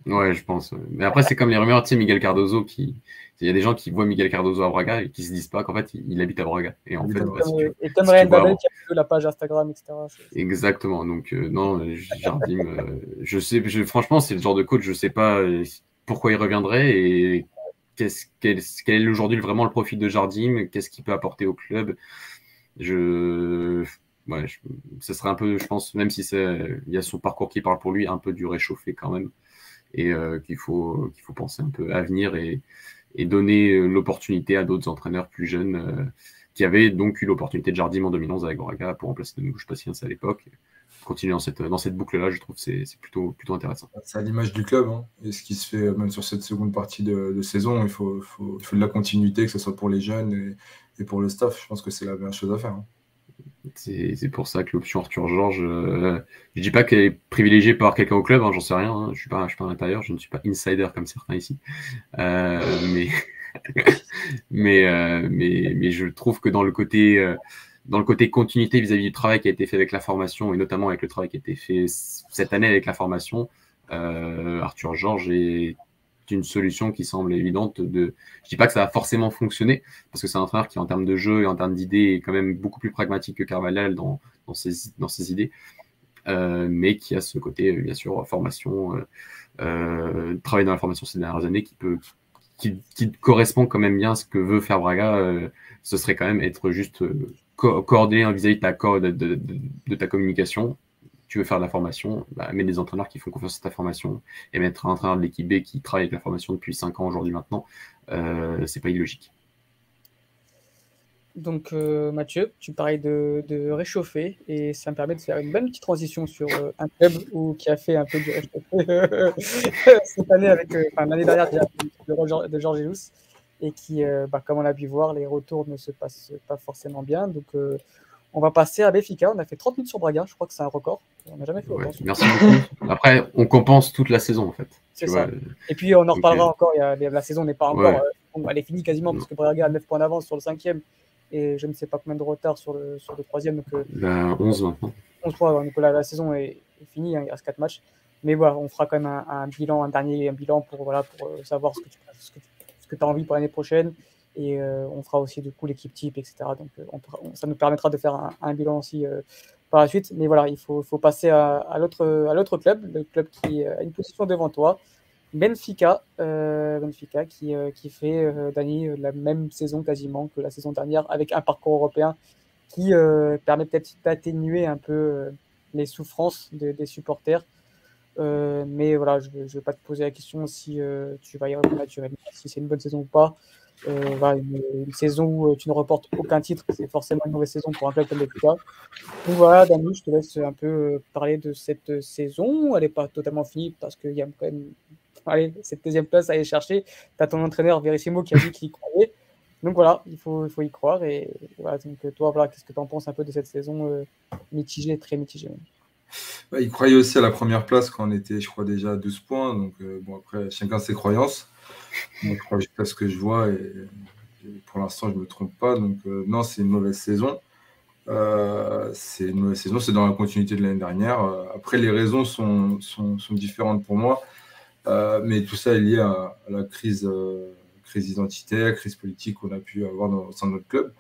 Ouais, je pense. Mais après, c'est comme les rumeurs, tu sais, Miguel Cardozo qui. Il y a des gens qui voient Miguel Cardozo à Braga et qui se disent pas qu'en fait il, habite à Braga. Et en fait, et Ryan Babel qui a vu la page Instagram, etc. Exactement. Donc euh, non, Jardim, euh, je sais, je, franchement, c'est le genre de coach, je sais pas euh, pourquoi il reviendrait et quel, est aujourd'hui vraiment le profil de Jardim Qu'est-ce qu'il peut apporter au club je, ouais, ce serait un peu, je pense, même si il y a son parcours qui parle pour lui, un peu du réchauffé quand même, et euh, qu'il faut, qu'il faut penser un peu à venir et, donner l'opportunité à d'autres entraîneurs plus jeunes euh, qui avaient donc eu l'opportunité de Jardim en 2011 avec Goraga pour remplacer de nouveau Patience à l'époque continuer dans cette, dans cette boucle-là, je trouve que c'est plutôt, plutôt intéressant. C'est à l'image du club, hein. et ce qui se fait même sur cette seconde partie de, saison, il faut, faut, de la continuité, que ce soit pour les jeunes et, et pour le staff. Je pense que c'est la meilleure chose à faire. Hein. C'est pour ça que l'option Arthur Georges, euh, je dis pas qu'elle est privilégiée par quelqu'un au club, hein, j'en sais rien, hein. je suis pas, je suis pas à l'intérieur, je ne suis pas insider comme certains ici, euh, mais <laughs> mais, mais, mais je trouve que dans le côté dans le côté continuité vis-à-vis du travail qui a été fait avec la formation et notamment avec le travail qui a été fait cette année avec la formation, euh, Arthur Georges est une solution qui semble évidente. De... Je dis pas que ça va forcément fonctionner parce que c'est un entraîneur qui, en termes de jeu et en termes d'idées, est quand même beaucoup plus pragmatique que Carvalhal dans, ses, idées, euh, mais qui a ce côté, bien sûr, formation, euh, euh travail dans la formation ces dernières années qui correspond quand même bien à ce que veut faire Braga. Euh, ce serait quand même être juste coordonné vis-à-vis de ta, de, ta communication. Tu veux faire de la formation, bah, des entraîneurs qui font confiance à ta formation et mettre un entraîneur de l'équipe B qui travaille avec la formation depuis 5 ans aujourd'hui maintenant, euh, c'est pas illogique. Donc euh, Mathieu, tu parlais de, réchauffer et ça me permet de faire une bonne petite transition sur euh, un club où, qui a fait un peu du réchauffé <laughs> cette année avec, enfin l'année dernière de, de Georges et qui, euh, bah, comme on a pu voir, les retours ne se passent pas forcément bien. Donc, euh, on va passer à Béfica. On a fait 30 minutes sur Braga, je crois que c'est un record. On n'a jamais fait autant. merci beaucoup. Après, on compense toute la saison, en fait. C'est ça. et puis, on en reparlera encore. Il la saison n'est pas encore. Euh, elle est finie quasiment, parce que Braga a 9 points d'avance sur le cinquième et je ne sais pas combien de retard sur le, sur le troisième. Donc, 11 maintenant. 11 points. Donc, la, saison est, finie, hein, il reste 4 matchs. Mais voilà, on fera quand même un, bilan, un dernier un bilan pour, voilà, pour savoir ce que tu, ce que tu que tu as envie pour l'année prochaine. Et euh, on fera aussi du coup l'équipe type, etc. Donc euh, ça nous permettra de faire un, bilan aussi euh, par la suite. Mais voilà, il faut, passer à, l'autre club, le club qui a une position devant toi. Benfica, Benfica qui, qui fait, Dani, la même saison quasiment que la saison dernière, avec un parcours européen qui permet peut-être d'atténuer un peu les souffrances des supporters. Mais voilà, je ne vais pas te poser la question si tu vas y répondre si c'est une bonne saison ou pas. Euh, une, saison où tu ne reportes aucun titre, c'est forcément une mauvaise saison pour un club comme le Donc voilà, Dani, je te laisse un peu parler de cette saison. Elle n'est pas totalement finie parce qu'il y a quand même allez, cette deuxième place à aller chercher. Tu as ton entraîneur Verissimo qui a dit qu'il y croyait. Donc voilà, il faut, il faut y croire. Et donc toi, voilà, qu'est-ce que tu en penses un peu de cette saison mitigée, très mitigée? Bah, il croyait aussi à la première place quand on était, je crois, déjà à 12 points. Donc, euh, bon, après, chacun ses croyances. Crois jusqu'à ce que je vois. Et, pour l'instant, je ne me trompe pas. Donc, euh, non, c'est une mauvaise saison. Euh, c'est une mauvaise saison. C'est dans la continuité de l'année dernière. après, les raisons sont, sont, sont, différentes pour moi. mais tout ça est lié à, la crise, crise identitaire, crise politique qu'on a pu avoir dans, au sein de notre club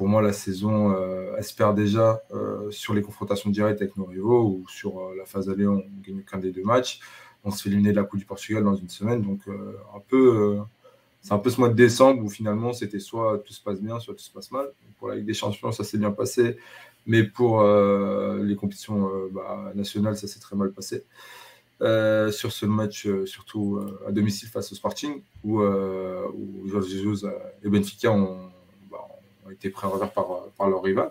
pour moi, la saison euh, espère déjà euh, sur les confrontations directes avec nos rivaux ou sur euh, la phase aller, on gagne qu'un des deux matchs. On se fait éliminer de la Coupe du Portugal dans une semaine. Donc, un peu, c'est un peu ce mois de décembre où finalement, c'était soit tout se passe bien, soit tout se passe mal. pour la Ligue des Champions, ça s'est bien passé. Mais pour les compétitions bah, nationales, ça s'est très mal passé. sur ce match, surtout à domicile face au Sporting, où, Jorge Jesus et Benfica ont été pris en revers par leur rival.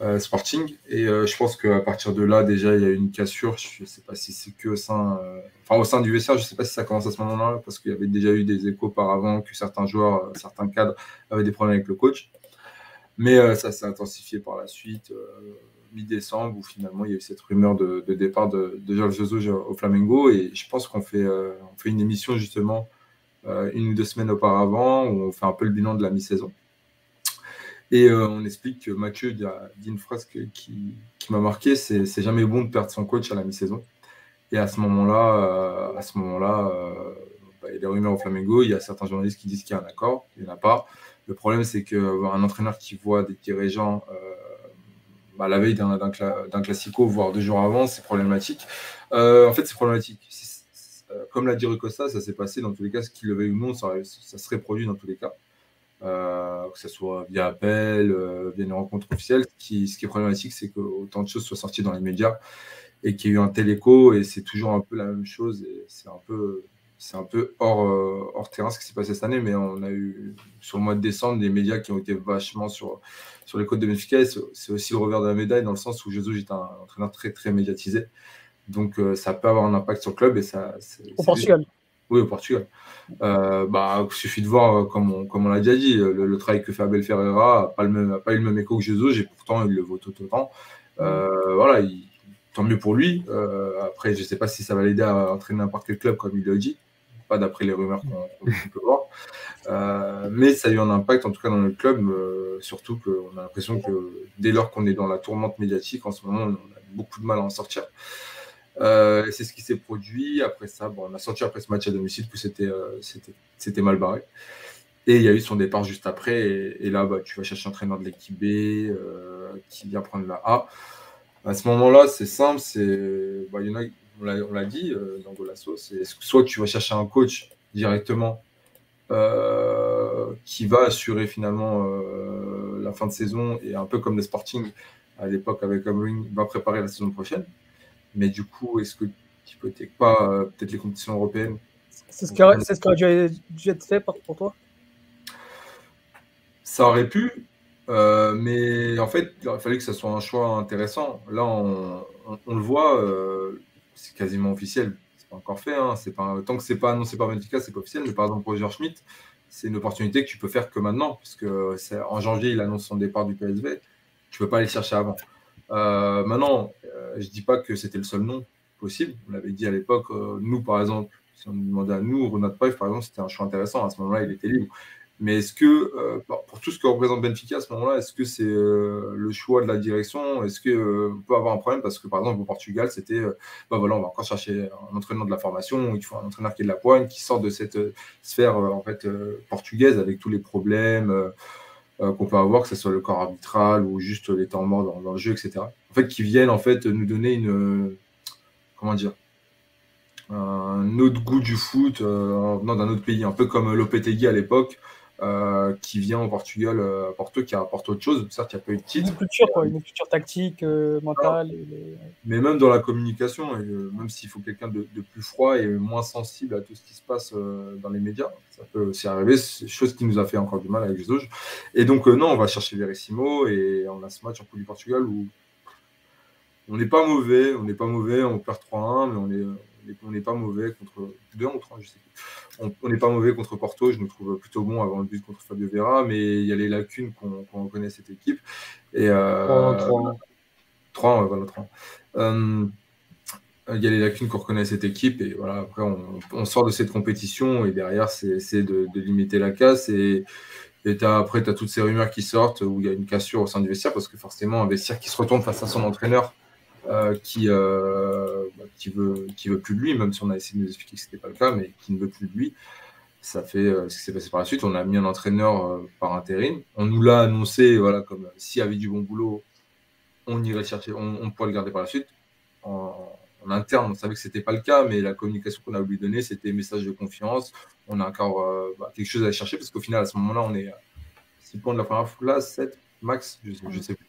Euh, Sporting. Et euh, je pense qu'à partir de là, déjà, il y a une cassure. Je ne sais pas si c'est que au sein, euh, enfin, au sein du vestiaire, je ne sais pas si ça commence à ce moment-là, parce qu'il y avait déjà eu des échos auparavant que certains joueurs, certains cadres avaient des problèmes avec le coach. Mais ça s'est intensifié par la suite, mi-décembre, où finalement il y a eu cette rumeur de, départ de, de Georges Jesus au Flamengo. Et je pense qu'on fait, on fait une émission justement une ou deux semaines auparavant, où on fait un peu le bilan de la mi-saison. Et euh, on explique que Mathieu dit une phrase qui, m'a marqué, c'est c'est jamais bon de perdre son coach à la mi-saison. Et à ce moment-là, euh, à ce moment-là, euh, bah, il y a des rumeurs au Flamengo, il y a certains journalistes qui disent qu'il y a un accord, il n'y en a pas. Le problème, c'est qu'un entraîneur qui voit des dirigeants bah, la veille d'un classico, voire deux jours avant, c'est problématique. en fait, c'est problématique. comme l'a dit Ricosta, ça s'est passé dans tous les cas, ce qu'il le veuille ou non, ça, ça serait produit dans tous les cas. Euh, que ce soit via appel, euh, via une rencontre officielle. Ce qui, ce qui est problématique, c'est que autant de choses soient sorties dans les médias et qu'il y ait eu un tel écho, et c'est toujours un peu la même chose, c'est un peu, c'est un peu hors, euh, hors terrain ce qui s'est passé cette année, mais on a eu sur le mois de décembre des médias qui ont été vachement sur, sur les côtes de Benfica, c'est aussi le revers de la médaille dans le sens où Jesus est un entraîneur très très médiatisé, donc ça peut avoir un impact sur le club, et ça... Au Portugal oui, au Portugal. Euh, bah, il suffit de voir, euh, comme on, comme on l'a déjà dit, le, travail que fait Abel Ferreira n'a pas, le pas eu le même écho que Jesus, et pourtant il le vaut tout autant. Euh, voilà, tant mieux pour lui. après, je ne sais pas si ça va l'aider à entraîner n'importe quel club, comme il l'a dit. pas d'après les rumeurs qu'on peut voir. Mais ça a eu un impact, en tout cas dans le club, surtout qu'on a l'impression que dès lors qu'on est dans la tourmente médiatique, en ce moment, on a beaucoup de mal à en sortir. Euh, c'est ce qui s'est produit. Après ça, on a sorti après ce match à domicile que c'était c'était mal barré. Et il y a eu son départ juste après. Et, là, bah, tu vas chercher un entraîneur de l'équipe B qui vient prendre la A. À ce moment-là, c'est simple. Bah, on l'a dit dans Golasso, c'est soit tu vas chercher un coach directement euh, qui va assurer finalement euh, la fin de saison et un peu comme le Sporting à l'époque avec Amring va préparer la saison prochaine. Mais du coup, est-ce que tu peux pas euh, peut-être les compétitions européennes? C'est ce qui aurait, dû, être fait pour toi Ça aurait pu, mais en fait, il fallait que ce soit un choix intéressant. Là, on, le voit, c'est quasiment officiel pas encore fait. Hein. C'est pas, tant que c'est pas annoncé par Benfica, c'est pas officiel. Mais par exemple, Roger Schmidt, c'est une opportunité que tu peux faire que maintenant, puisque en janvier, il annonce son départ du PSV. Tu peux pas aller chercher avant. Euh, maintenant, euh, je dis pas que c'était le seul nom possible. On l'avait dit à l'époque. Euh, nous, par exemple, si on nous demandait à nous, Ronald Price, par exemple, c'était un choix intéressant. À ce moment-là, il était libre. Mais est-ce que, pour tout ce que représente Benfica à ce moment-là, est-ce que c'est le choix de la direction? Est-ce qu'on peut avoir un problème? Parce que, par exemple, au Portugal, c'était, bah voilà, on va encore chercher un entraîneur de la formation, il faut un entraîneur qui est de la poigne, qui sort de cette sphère en fait, portugaise avec tous les problèmes qu'on peut avoir, que ce soit le corps arbitral ou juste les temps morts dans, dans, le jeu, etc. En fait, qui viennent en fait, nous donner une. Comment dire un autre goût du foot euh, d'un autre pays, un peu comme Lopetegui à l'époque, euh, qui vient au Portugal euh, Porto, qui apporte autre chose. Certes, il n'y a pas eu de titre. Une culture, quoi, une culture tactique, euh, mentale. Mais même dans la communication, et, même s'il faut quelqu'un de, plus froid et moins sensible à tout ce qui se passe dans les médias, ça peut aussi arriver. C'est chose qui nous a fait encore du mal avec Jesus. Et donc, non, on va chercher Verissimo et on a ce match en Coupe du Portugal où on n'est pas mauvais, on n'est pas mauvais, on perd 3-1, mais on est on n'est pas mauvais contre deux ou trois, je sais On n'est pas mauvais contre Porto, je nous trouve plutôt bon avant le but contre Fabio Vera, mais il y a les lacunes qu'on reconnaît cette équipe. Et, euh, 3, 3, voilà, 3. Euh, il y a les lacunes qu'on reconnaît cette équipe et voilà après on, sort de cette compétition et derrière c'est de, de, limiter la casse et, et après tu as toutes ces rumeurs qui sortent où il y a une cassure au sein du vestiaire parce que forcément un vestiaire qui se retourne face à son entraîneur euh, qui, euh, qui, veut, qui veut plus de lui, même si on a essayé de nous expliquer que ce n'était pas le cas, mais qui ne veut plus de lui. Ça fait euh, ce qui s'est passé par la suite. On a mis un entraîneur par intérim. On nous l'a annoncé, voilà, comme s'il y avait du bon boulot, on irait chercher, on, pourrait le garder par la suite. En, interne, on savait que ce n'était pas le cas, mais la communication qu'on a voulu donner, c'était message de confiance. On a encore bah, quelque chose à aller parce qu'au final, à ce moment-là, on est à 6 points de la première place, 7 max, je ne sais, plus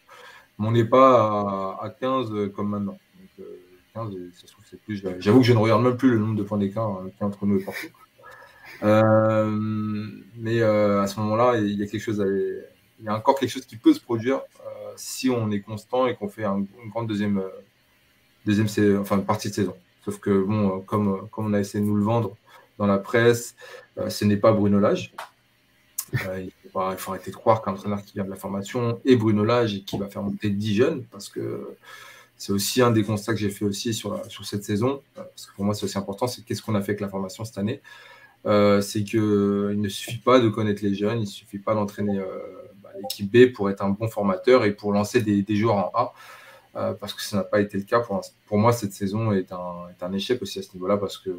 mais on n'est pas à, 15 euh, comme maintenant. Donc, 15, euh. J'avoue que je ne regarde même plus le nombre de points d'écart a entre nous et partout. Euh, mais à ce moment-là, il y a quelque chose il y a encore quelque chose qui peut se produire si on est constant et qu'on fait une grande deuxième, deuxième enfin, partie de saison. Sauf que, bon, comme, comme on a essayé de nous le vendre dans la presse, ce n'est pas Bruno Lage. Euh, il, faut, arrêter de croire qu'un entraîneur qui vient de la formation est Bruno Lage et qui va faire monter 10 jeunes, parce que c'est aussi un des constats que j'ai fait aussi sur, sur cette saison, euh, parce que pour moi c'est aussi important, c'est qu'est-ce qu'on a fait avec la formation cette année. Euh, c'est qu'il ne suffit pas de connaître les jeunes, il ne suffit pas d'entraîner bah, l'équipe B pour être un bon formateur et pour lancer des, joueurs en A, parce que ça n'a pas été le cas. Pour, pour moi, cette saison est un, est un échec aussi à ce niveau-là, parce que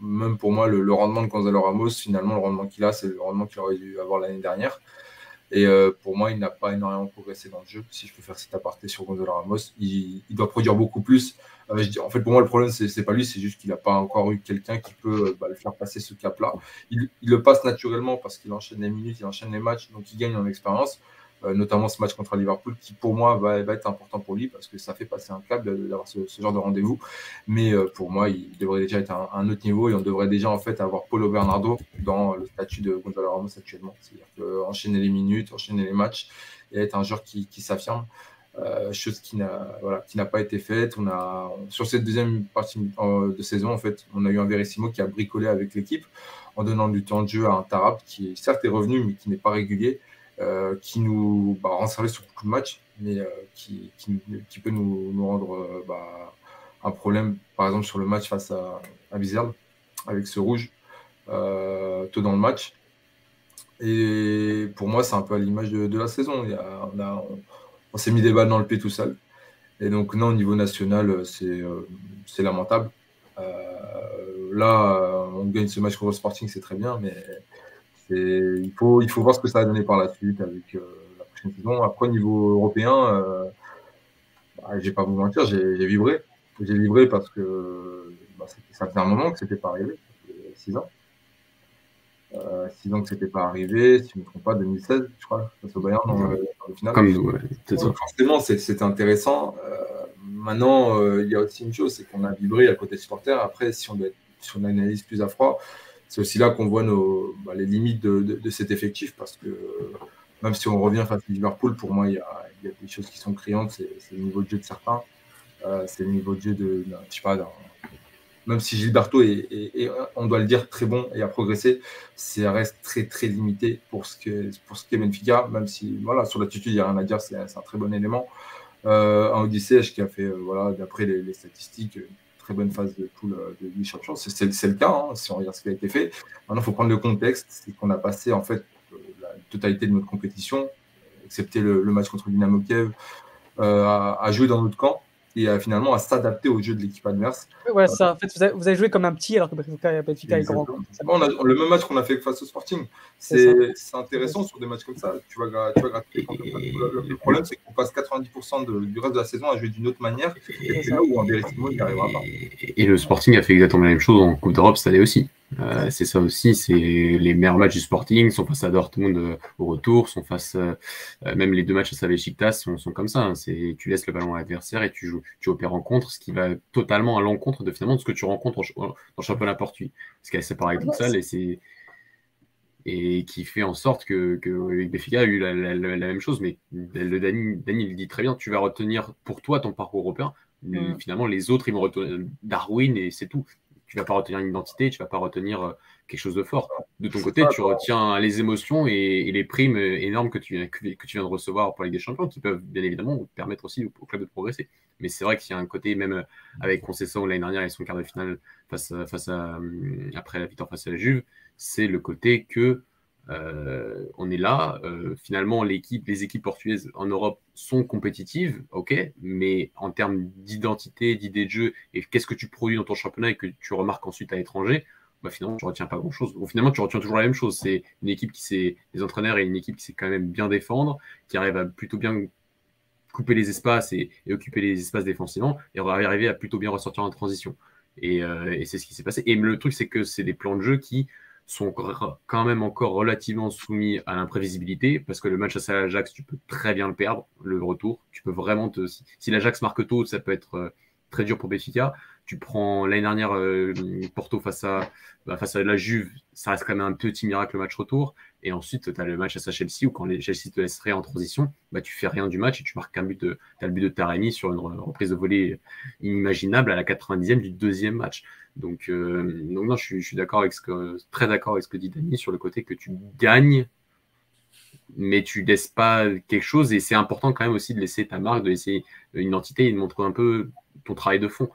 même pour moi, le, rendement de Gonzalo Ramos, finalement, le rendement qu'il a, c'est le rendement qu'il aurait dû avoir l'année dernière. Et euh, pour moi, il n'a pas énormément progressé dans le jeu. Si je peux faire cet aparté sur Gonzalo Ramos, il, doit produire beaucoup plus. Euh, en fait, pour moi, le problème, c'est pas lui, c'est juste qu'il n'a pas encore eu quelqu'un qui peut euh, bah, le faire passer ce cap-là. Il, il, le passe naturellement parce qu'il enchaîne les minutes, il enchaîne les matchs, donc il gagne en expérience. Euh, notamment ce match contre Liverpool, qui pour moi va, être important pour lui parce que ça fait passer un cap d'avoir ce, genre de rendez-vous. Mais euh, pour moi, il devrait déjà être à un, autre niveau et on devrait déjà en fait avoir Paulo Bernardo dans le statut de Gonzalo Ramos actuellement. C'est-à-dire enchaîner les minutes, enchaîner les matchs et être un joueur qui, s'affirme. Euh, chose qui n'a voilà, pas été faite. On a sur cette deuxième partie de saison en fait, on a eu un Verissimo qui a bricolé avec l'équipe en donnant du temps de jeu à un Tarab qui certes est revenu mais qui n'est pas régulier. Euh, qui nous bah, rend service sur beaucoup de matchs, mais euh, qui, peut nous, rendre euh, bah, un problème, par exemple sur le match face à, à avec ce rouge. tôt dans le match. Et pour moi, c'est un peu à l'image de, la saison. On, s'est mis des balles dans le pied tout seul. Et donc, non, au niveau national, c'est lamentable. là, on gagne ce match contre le Sporting, c'est très bien, mais il faut, il faut voir ce que ça va donner par la suite avec la prochaine saison. Après, au niveau européen, bah, je vais pas vous mentir, j'ai vibré. J'ai vibré parce que bah, ça faisait un moment que c'était pas arrivé, 6 ans. Euh, six ans que c'était pas arrivé, si je ne me trompe pas, 2016, je crois, face au Bayern dans, le, final. Comme nous, forcément, c'était intéressant. Euh, maintenant, euh, il y a aussi une chose, c'est qu'on a vibré à côté supporter. Après, si on, si on analyse plus à froid, c'est aussi là qu'on voit bah, les limites de, cet effectif parce que même si on revient face à Liverpool, pour moi, il y a, des choses qui sont criantes. C'est le niveau de jeu de certains. Euh, c'est le niveau de jeu de, je sais pas, même si Gilberto est, on doit le dire, très bon et a progressé, ça reste très très limité pour ce que pour ce est Benfica, même si voilà sur l'attitude il n'y a rien à dire, c'est un très bon élément. Euh, un Odyssey qui a fait euh, voilà d'après les, statistiques très bonne phase de poule euh, de Ligue Champions, c'est le cas hein, si on regarde ce qui a été fait. Maintenant il faut prendre le contexte, c'est qu'on a passé en fait la totalité de notre compétition, excepté le, match contre Dynamo Kiev, à jouer dans notre camp et euh, finalement à s'adapter au jeu de l'équipe adverse. Ouais, ça. En fait, vous avez, joué comme un petit alors que Benfica, est grand. On a, le même match qu'on a fait face au Sporting. C'est intéressant sur des matchs comme ça. Tu vas, tu vas le, le, problème, c'est qu'on passe 90% de, du reste de la saison à jouer d'une autre manière. Et c'est là où un véritablement, il n'y arrivera pas. Et, le Sporting a fait exactement la même chose en Coupe d'Europe cette année aussi. Euh, c'est ça aussi, c'est les meilleurs matchs du Sporting sont face à Dortmund euh, au retour, sont face euh, même les deux matchs à Besiktas sont, sont comme ça. Hein. c'est tu laisses le ballon à l'adversaire et tu joues, tu opères en contre, ce qui va totalement à l'encontre de finalement de ce que tu rencontres dans le championnat portugais. Ce qui est assez pareil tout seul et c'est et qui fait en sorte que, que Béfica a eu la, même chose. Mais le Dani, Dani il dit très bien, tu vas retenir pour toi ton parcours européen. Mm. Finalement, les autres, ils vont retenir Darwin et c'est tout tu vas pas retenir une identité, tu vas pas retenir euh, quelque chose de fort. De ton côté, tu retiens les émotions et, les primes énormes que tu, que, tu viens de recevoir pour la Ligue des Champions, qui peuvent bien évidemment permettre aussi au, club de progresser. Mais c'est vrai qu'il y a un côté, même avec Concession l'année dernière et son quart de finale face, face à, euh, après la victoire face à la Juve, c'est le côté que euh, on est là. Euh, finalement, les équipes portugaises en Europe sont compétitives, ok, mais en termes d'identité, d'idée de jeu et qu'est-ce que tu produis dans ton championnat et que tu remarques ensuite à l'étranger, bah, finalement, tu retiens pas grand-chose. finalement, tu retiens toujours la même chose. C'est une équipe qui sait, les entraîneurs et une équipe qui sait quand même bien défendre, qui arrive à plutôt bien couper les espaces et, occuper les espaces défensivement et arriver à plutôt bien ressortir en transition. Et, euh, et c'est ce qui s'est passé. Et le truc, c'est que c'est des plans de jeu qui sont quand même encore relativement soumis à l'imprévisibilité parce que le match à l'Ajax, tu peux très bien le perdre, le retour. Tu peux vraiment te. Si, l'Ajax marque tôt, ça peut être euh, très dur pour Béfica. Tu prends l'année dernière euh, Porto face à, bah, face à la Juve, ça reste quand même un petit miracle le match retour. Et ensuite, tu as le match à Chelsea où quand les Chelsea te laisserait en transition, bah, tu fais rien du match et tu marques un but de, as le but de Taremi sur une reprise de volée inimaginable à la 90e du deuxième match. Donc, euh, non, je suis, d'accord avec ce que, très d'accord avec ce que dit Dani sur le côté que tu gagnes, mais tu laisses pas quelque chose et c'est important quand même aussi de laisser ta marque, de laisser une identité et de montrer un peu ton travail de fond.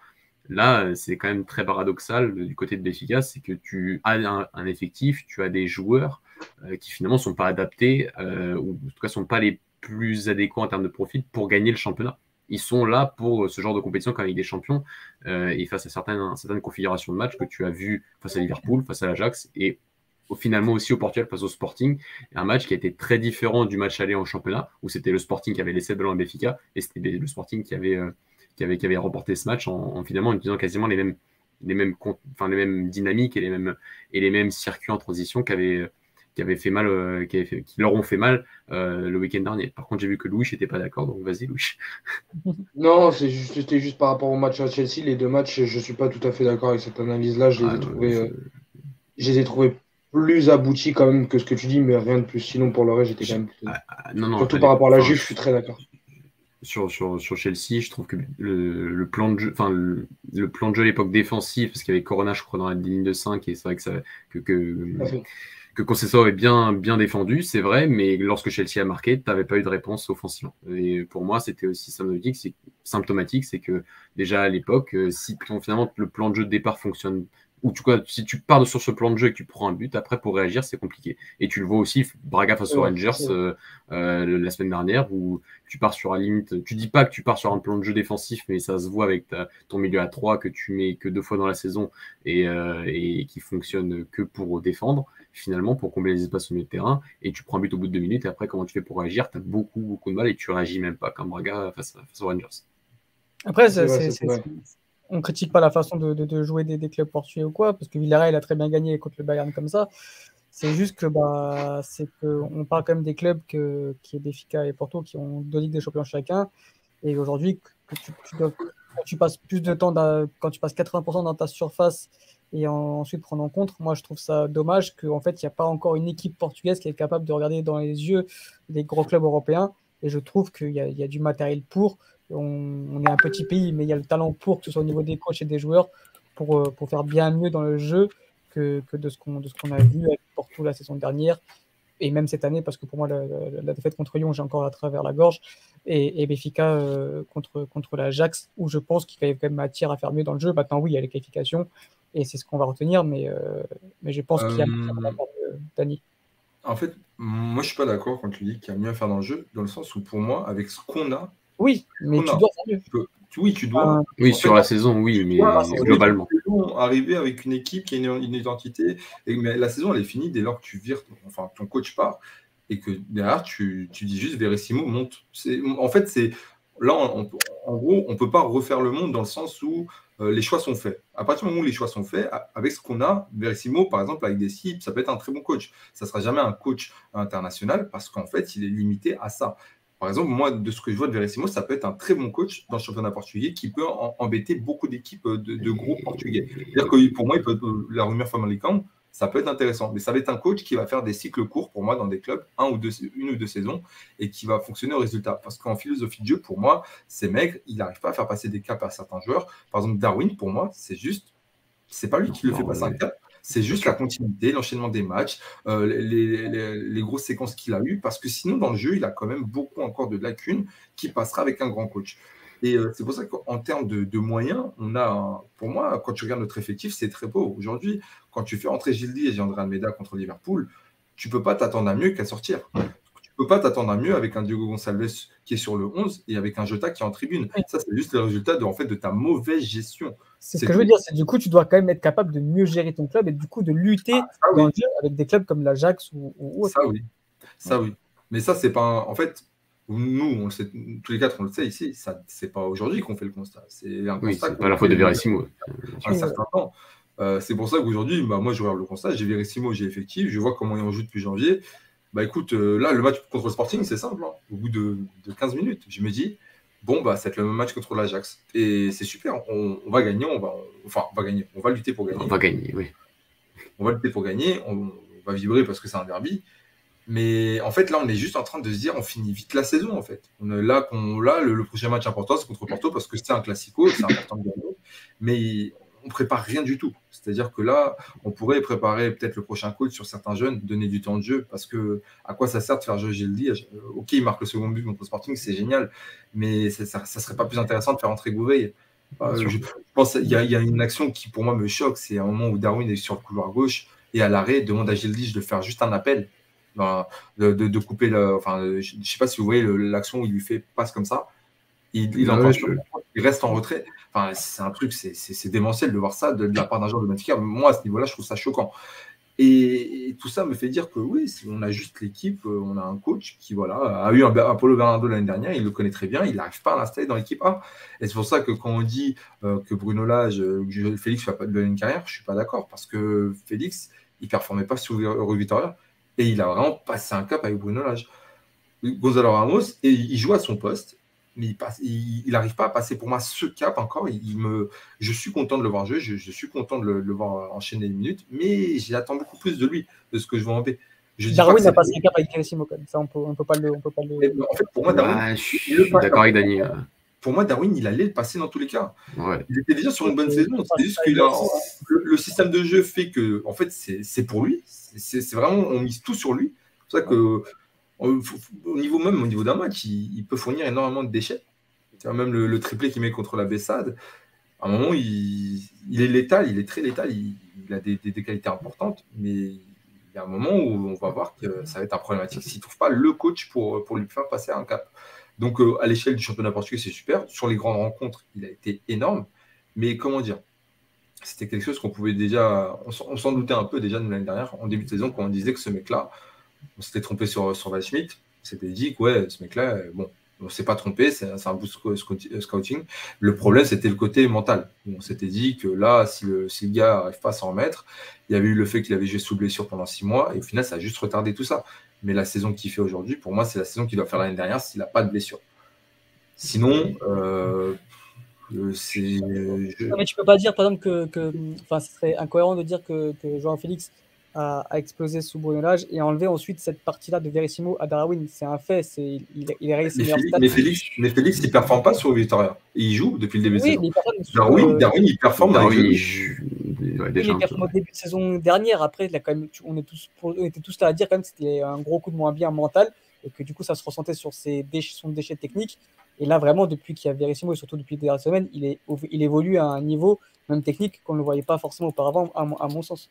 Là, c'est quand même très paradoxal du côté de Béfica, c'est que tu as un, effectif, tu as des joueurs euh, qui finalement sont pas adaptés, euh, ou en tout cas sont pas les plus adéquats en termes de profit pour gagner le championnat ils sont là pour ce genre de compétition quand il des champions euh, et face à certaines, certaines configurations de match que tu as vu face à Liverpool, face à l'Ajax et finalement aussi au Portugal face au Sporting. Un match qui a été très différent du match aller en championnat où c'était le Sporting qui avait laissé le ballon à Béfica et c'était le Sporting qui avait, euh, qui avait, qui avait remporté ce match en, finalement utilisant quasiment les mêmes, les mêmes, enfin, les mêmes dynamiques et les mêmes, et les mêmes circuits en transition qu'avait qui avaient fait mal, euh, qui, fait, qui, leur ont fait mal euh, le week-end dernier. Par contre, j'ai vu que Louis n'était pas d'accord, donc vas-y Louis. <laughs> non, c'était juste, juste, par rapport au match à Chelsea. Les deux matchs, je ne suis pas tout à fait d'accord avec cette analyse-là. Je, les ai ah, trouvés, euh, je... les ai trouvés plus aboutis quand même que ce que tu dis, mais rien de plus. Sinon, pour le reste, j'étais quand même. Ah, ah, non, non, Surtout par rapport à la Juve, je suis très d'accord. Sur, sur, sur, Chelsea, je trouve que le, le plan de jeu, enfin le, plan de jeu à l'époque défensif, parce qu'il y avait Corona, je crois, dans la ligne de 5, et c'est vrai que ça que, que que Concessor est bien, bien défendu, c'est vrai, mais lorsque Chelsea a marqué, tu n'avais pas eu de réponse offensive. Et pour moi, c'était aussi symptomatique, c'est symptomatique, c'est que déjà à l'époque, euh, si finalement le plan de jeu de départ fonctionne ou tu, si tu pars sur ce plan de jeu et que tu prends un but, après pour réagir, c'est compliqué. Et tu le vois aussi, Braga face aux Rangers euh, euh, la semaine dernière, où tu pars sur la limite, tu dis pas que tu pars sur un plan de jeu défensif, mais ça se voit avec ton milieu à 3 que tu mets que deux fois dans la saison et, euh, et qui fonctionne que pour défendre, finalement, pour combler les espaces au milieu de terrain, et tu prends un but au bout de deux minutes, et après, comment tu fais pour réagir? Tu as beaucoup, beaucoup de mal et tu réagis même pas comme Braga face, face aux Rangers. Après, c'est on critique pas la façon de, jouer des, clubs portugais ou quoi, parce que Villarreal a très bien gagné contre le Bayern comme ça. C'est juste que bah, c'est que on parle quand même des clubs que, qui est Benfica et Porto qui ont deux ligues des champions chacun. Et aujourd'hui, tu, quand tu passes plus de temps, quand tu passes 80% dans ta surface et ensuite prendre en compte, moi je trouve ça dommage qu'en fait il n'y a pas encore une équipe portugaise qui est capable de regarder dans les yeux des gros clubs européens. Et je trouve qu'il y, a du matériel pour on, est un petit pays, mais il y a le talent pour, que ce soit au niveau des coachs et des joueurs, pour, euh, pour faire bien mieux dans le jeu que, que de ce qu'on a vu avec Porto la saison dernière, et même cette année, parce que pour moi, la, défaite contre Lyon, j'ai encore à travers la gorge, et, et Béfica euh, contre, contre l'Ajax, où je pense qu'il y a quand même matière à faire mieux dans le jeu. Maintenant, oui, il y a les qualifications, et c'est ce qu'on va retenir, mais, euh, mais je pense qu'il y a mieux à faire, Dani. En fait, moi, je suis pas d'accord quand tu dis qu'il y a mieux à faire dans le jeu, dans le sens où, pour moi, avec ce qu'on a, oui, mais tu dois faire mieux. Oui, tu dois. oui, sur la saison, oui, mais globalement. Arriver avec une équipe qui a une, identité, et, mais la saison, elle est finie dès lors que tu vires, enfin, ton coach part, et que derrière, tu, tu dis juste Verissimo monte. En fait, c'est là, en gros, on ne peut pas refaire le monde dans le sens où euh, les choix sont faits. À partir du moment où les choix sont faits, avec ce qu'on a, Verissimo, par exemple, avec des cibles, ça peut être un très bon coach. Ça ne sera jamais un coach international parce qu'en fait, il est limité à ça. Par exemple, moi, de ce que je vois de Verissimo, ça peut être un très bon coach dans le championnat portugais qui peut embêter beaucoup d'équipes de, de, gros portugais. C'est-à-dire que pour moi, il peut euh, la rumeur Famalicão, ça peut être intéressant. Mais ça va être un coach qui va faire des cycles courts pour moi dans des clubs, un ou deux, une ou deux saisons, et qui va fonctionner au résultat. Parce qu'en philosophie de jeu, pour moi, ces mecs, il n'arrive pas à faire passer des caps à certains joueurs. Par exemple, Darwin, pour moi, c'est juste, c'est pas lui qui le fait passer un cap, c'est juste la continuité, l'enchaînement des matchs, euh, les, grosses séquences qu'il a eues, parce que sinon, dans le jeu, il a quand même beaucoup encore de lacunes qui passera avec un grand coach. Et euh, c'est pour ça qu'en termes de, moyens, on a, pour moi, quand tu regardes notre effectif, c'est très beau. Aujourd'hui, quand tu fais entrer Gildi et André Almeida contre Liverpool, tu peux pas t'attendre à mieux qu'à sortir peux pas t'attendre à mieux avec un Diogo Gonçalves qui est sur le 11 et avec un Jota qui est en tribune. Ça, c'est juste le résultat de, en fait, de ta mauvaise gestion. C'est ce que je veux dire, c'est du coup, tu dois quand même être capable de mieux gérer ton club et du coup de lutter ah, dans le jeu avec des clubs comme l'Ajax ou, ou, Ça, oui. Ça, oui. Mais ça, c'est pas. En fait, nous, on le sait, tous les quatre, on le sait ici, ça, c'est pas aujourd'hui qu'on fait le constat. C'est un constat. pas la faute de Verissimo. Un certain temps. Euh, c'est pour ça qu'aujourd'hui, bah, moi, je regarde le constat, j'ai Verissimo, j'ai effectif, je vois comment il en joue depuis janvier. Bah écoute, euh, là, le match contre le Sporting, c'est simple. Hein. Au bout de, 15 minutes, je me dis, bon, bah, c'est le même match contre l'Ajax. Et c'est super, on, va gagner, on va, enfin, on va gagner, on va lutter pour gagner. On va gagner, oui. On va lutter pour gagner, on, va vibrer parce que c'est un derby. Mais en fait, là, on est juste en train de se dire, on finit vite la saison, en fait. On là, qu'on, là le, le, prochain match important, c'est contre Porto parce que c'est un classico, c'est important de gagner. Mais on prépare rien du tout. C'est-à-dire que là, on pourrait préparer peut-être le prochain coach sur certains jeunes, donner du temps de jeu, parce que à quoi ça sert de faire jouer Gildi euh, Ok, il marque le second but contre Sporting, c'est génial, mais ça, ne serait pas plus intéressant de faire entrer Gouveil. Euh, je pense qu'il y, a une action qui pour moi me choque, c'est un moment où Darwin est sur le couloir gauche et à l'arrêt demande à Gildi de faire juste un appel, de, couper le. Enfin, je ne sais pas si vous voyez l'action où il lui fait passe comme ça. Il, il, il reste en retrait. Enfin, c'est un truc, c'est démentiel de voir ça de, la part d'un joueur de Benfica. Moi, à ce niveau-là, je trouve ça choquant. Et, tout ça me fait dire que oui, on a juste l'équipe, euh, on a un coach qui voilà, a eu un Apollo Bernardo l'année dernière, il le connaît très bien, il n'arrive pas à l'installer dans l'équipe A. Et c'est pour ça que quand on dit euh, que Bruno Lage, euh, Félix ne va pas de une carrière, je ne suis pas d'accord, parce que Félix, il ne performait pas sur Euro Victoria, et il a vraiment passé un cap avec Bruno Lage. Gonzalo Ramos, et il joue à son poste, mais il n'arrive pas à passer pour moi ce cap encore. Il, me, je suis content de le voir jouer, je, suis content de le, voir enchaîner les minutes, mais j'attends beaucoup plus de lui, de ce que je vois en B. Darwin n'a pas ce cap avec même. Ça, on peut, ne peut pas le. On peut pas le... En fait, pour moi, Darwin. Je suis d'accord avec Dani. Pour moi, Darwin, il allait le passer dans tous les cas. Il était déjà sur une bonne saison. C'est juste que le, le, système de jeu fait que, en fait, c'est pour lui. C'est vraiment, on mise tout sur lui. C'est pour ça que au niveau même, au niveau d'un match, il, peut fournir énormément de déchets. Même le, triplé qu'il met contre la Bessade. À un moment, il, est létal, il est très létal, il, a des, qualités importantes, mais il y a un moment où on va voir que ça va être un problématique s'il ne trouve pas le coach pour, pour lui faire passer un cap. Donc, euh, à l'échelle du championnat portugais, c'est super. Sur les grandes rencontres, il a été énorme. Mais comment dire? C'était quelque chose qu'on pouvait déjà. On, s'en doutait un peu déjà l'année dernière, en début de saison, quand on disait que ce mec-là, on s'était trompé sur, sur Schmidt. On s'était dit que ouais, ce mec-là, bon, on ne s'est pas trompé, c'est un boost scouting. Le problème, c'était le côté mental. On s'était dit que là, si le, si le gars n'arrive pas à s'en remettre, il y avait eu le fait qu'il avait joué sous blessure pendant six mois, et au final, ça a juste retardé tout ça. Mais la saison qu'il fait aujourd'hui, pour moi, c'est la saison qu'il doit faire l'année dernière s'il n'a pas de blessure. Sinon, euh, c'est. Mais tu peux pas dire, par exemple, que, que enfin, ce serait incohérent de dire que, que Joao Félix a, explosé sous Brunelage et enlever ensuite cette partie-là de Verissimo à Darwin. C'est un fait. C'est, il, il réussi mais, Félix, mais, Félix, mais Félix, il ne performe pas sur Victoria. Il joue depuis le début de saison. Darwin, euh, Darwin, il performe. Darwin, il joue. déjà il performe au début de saison dernière. Après, il a quand même, on, est tous, on était tous là à dire quand même que c'était un gros coup de moins bien mental et que du coup, ça se ressentait sur ses déchets, son déchet technique. Et là, vraiment, depuis qu'il y a Verissimo et surtout depuis les dernières semaines, il, est, il évolue à un niveau, même technique, qu'on ne voyait pas forcément auparavant, à, à mon sens.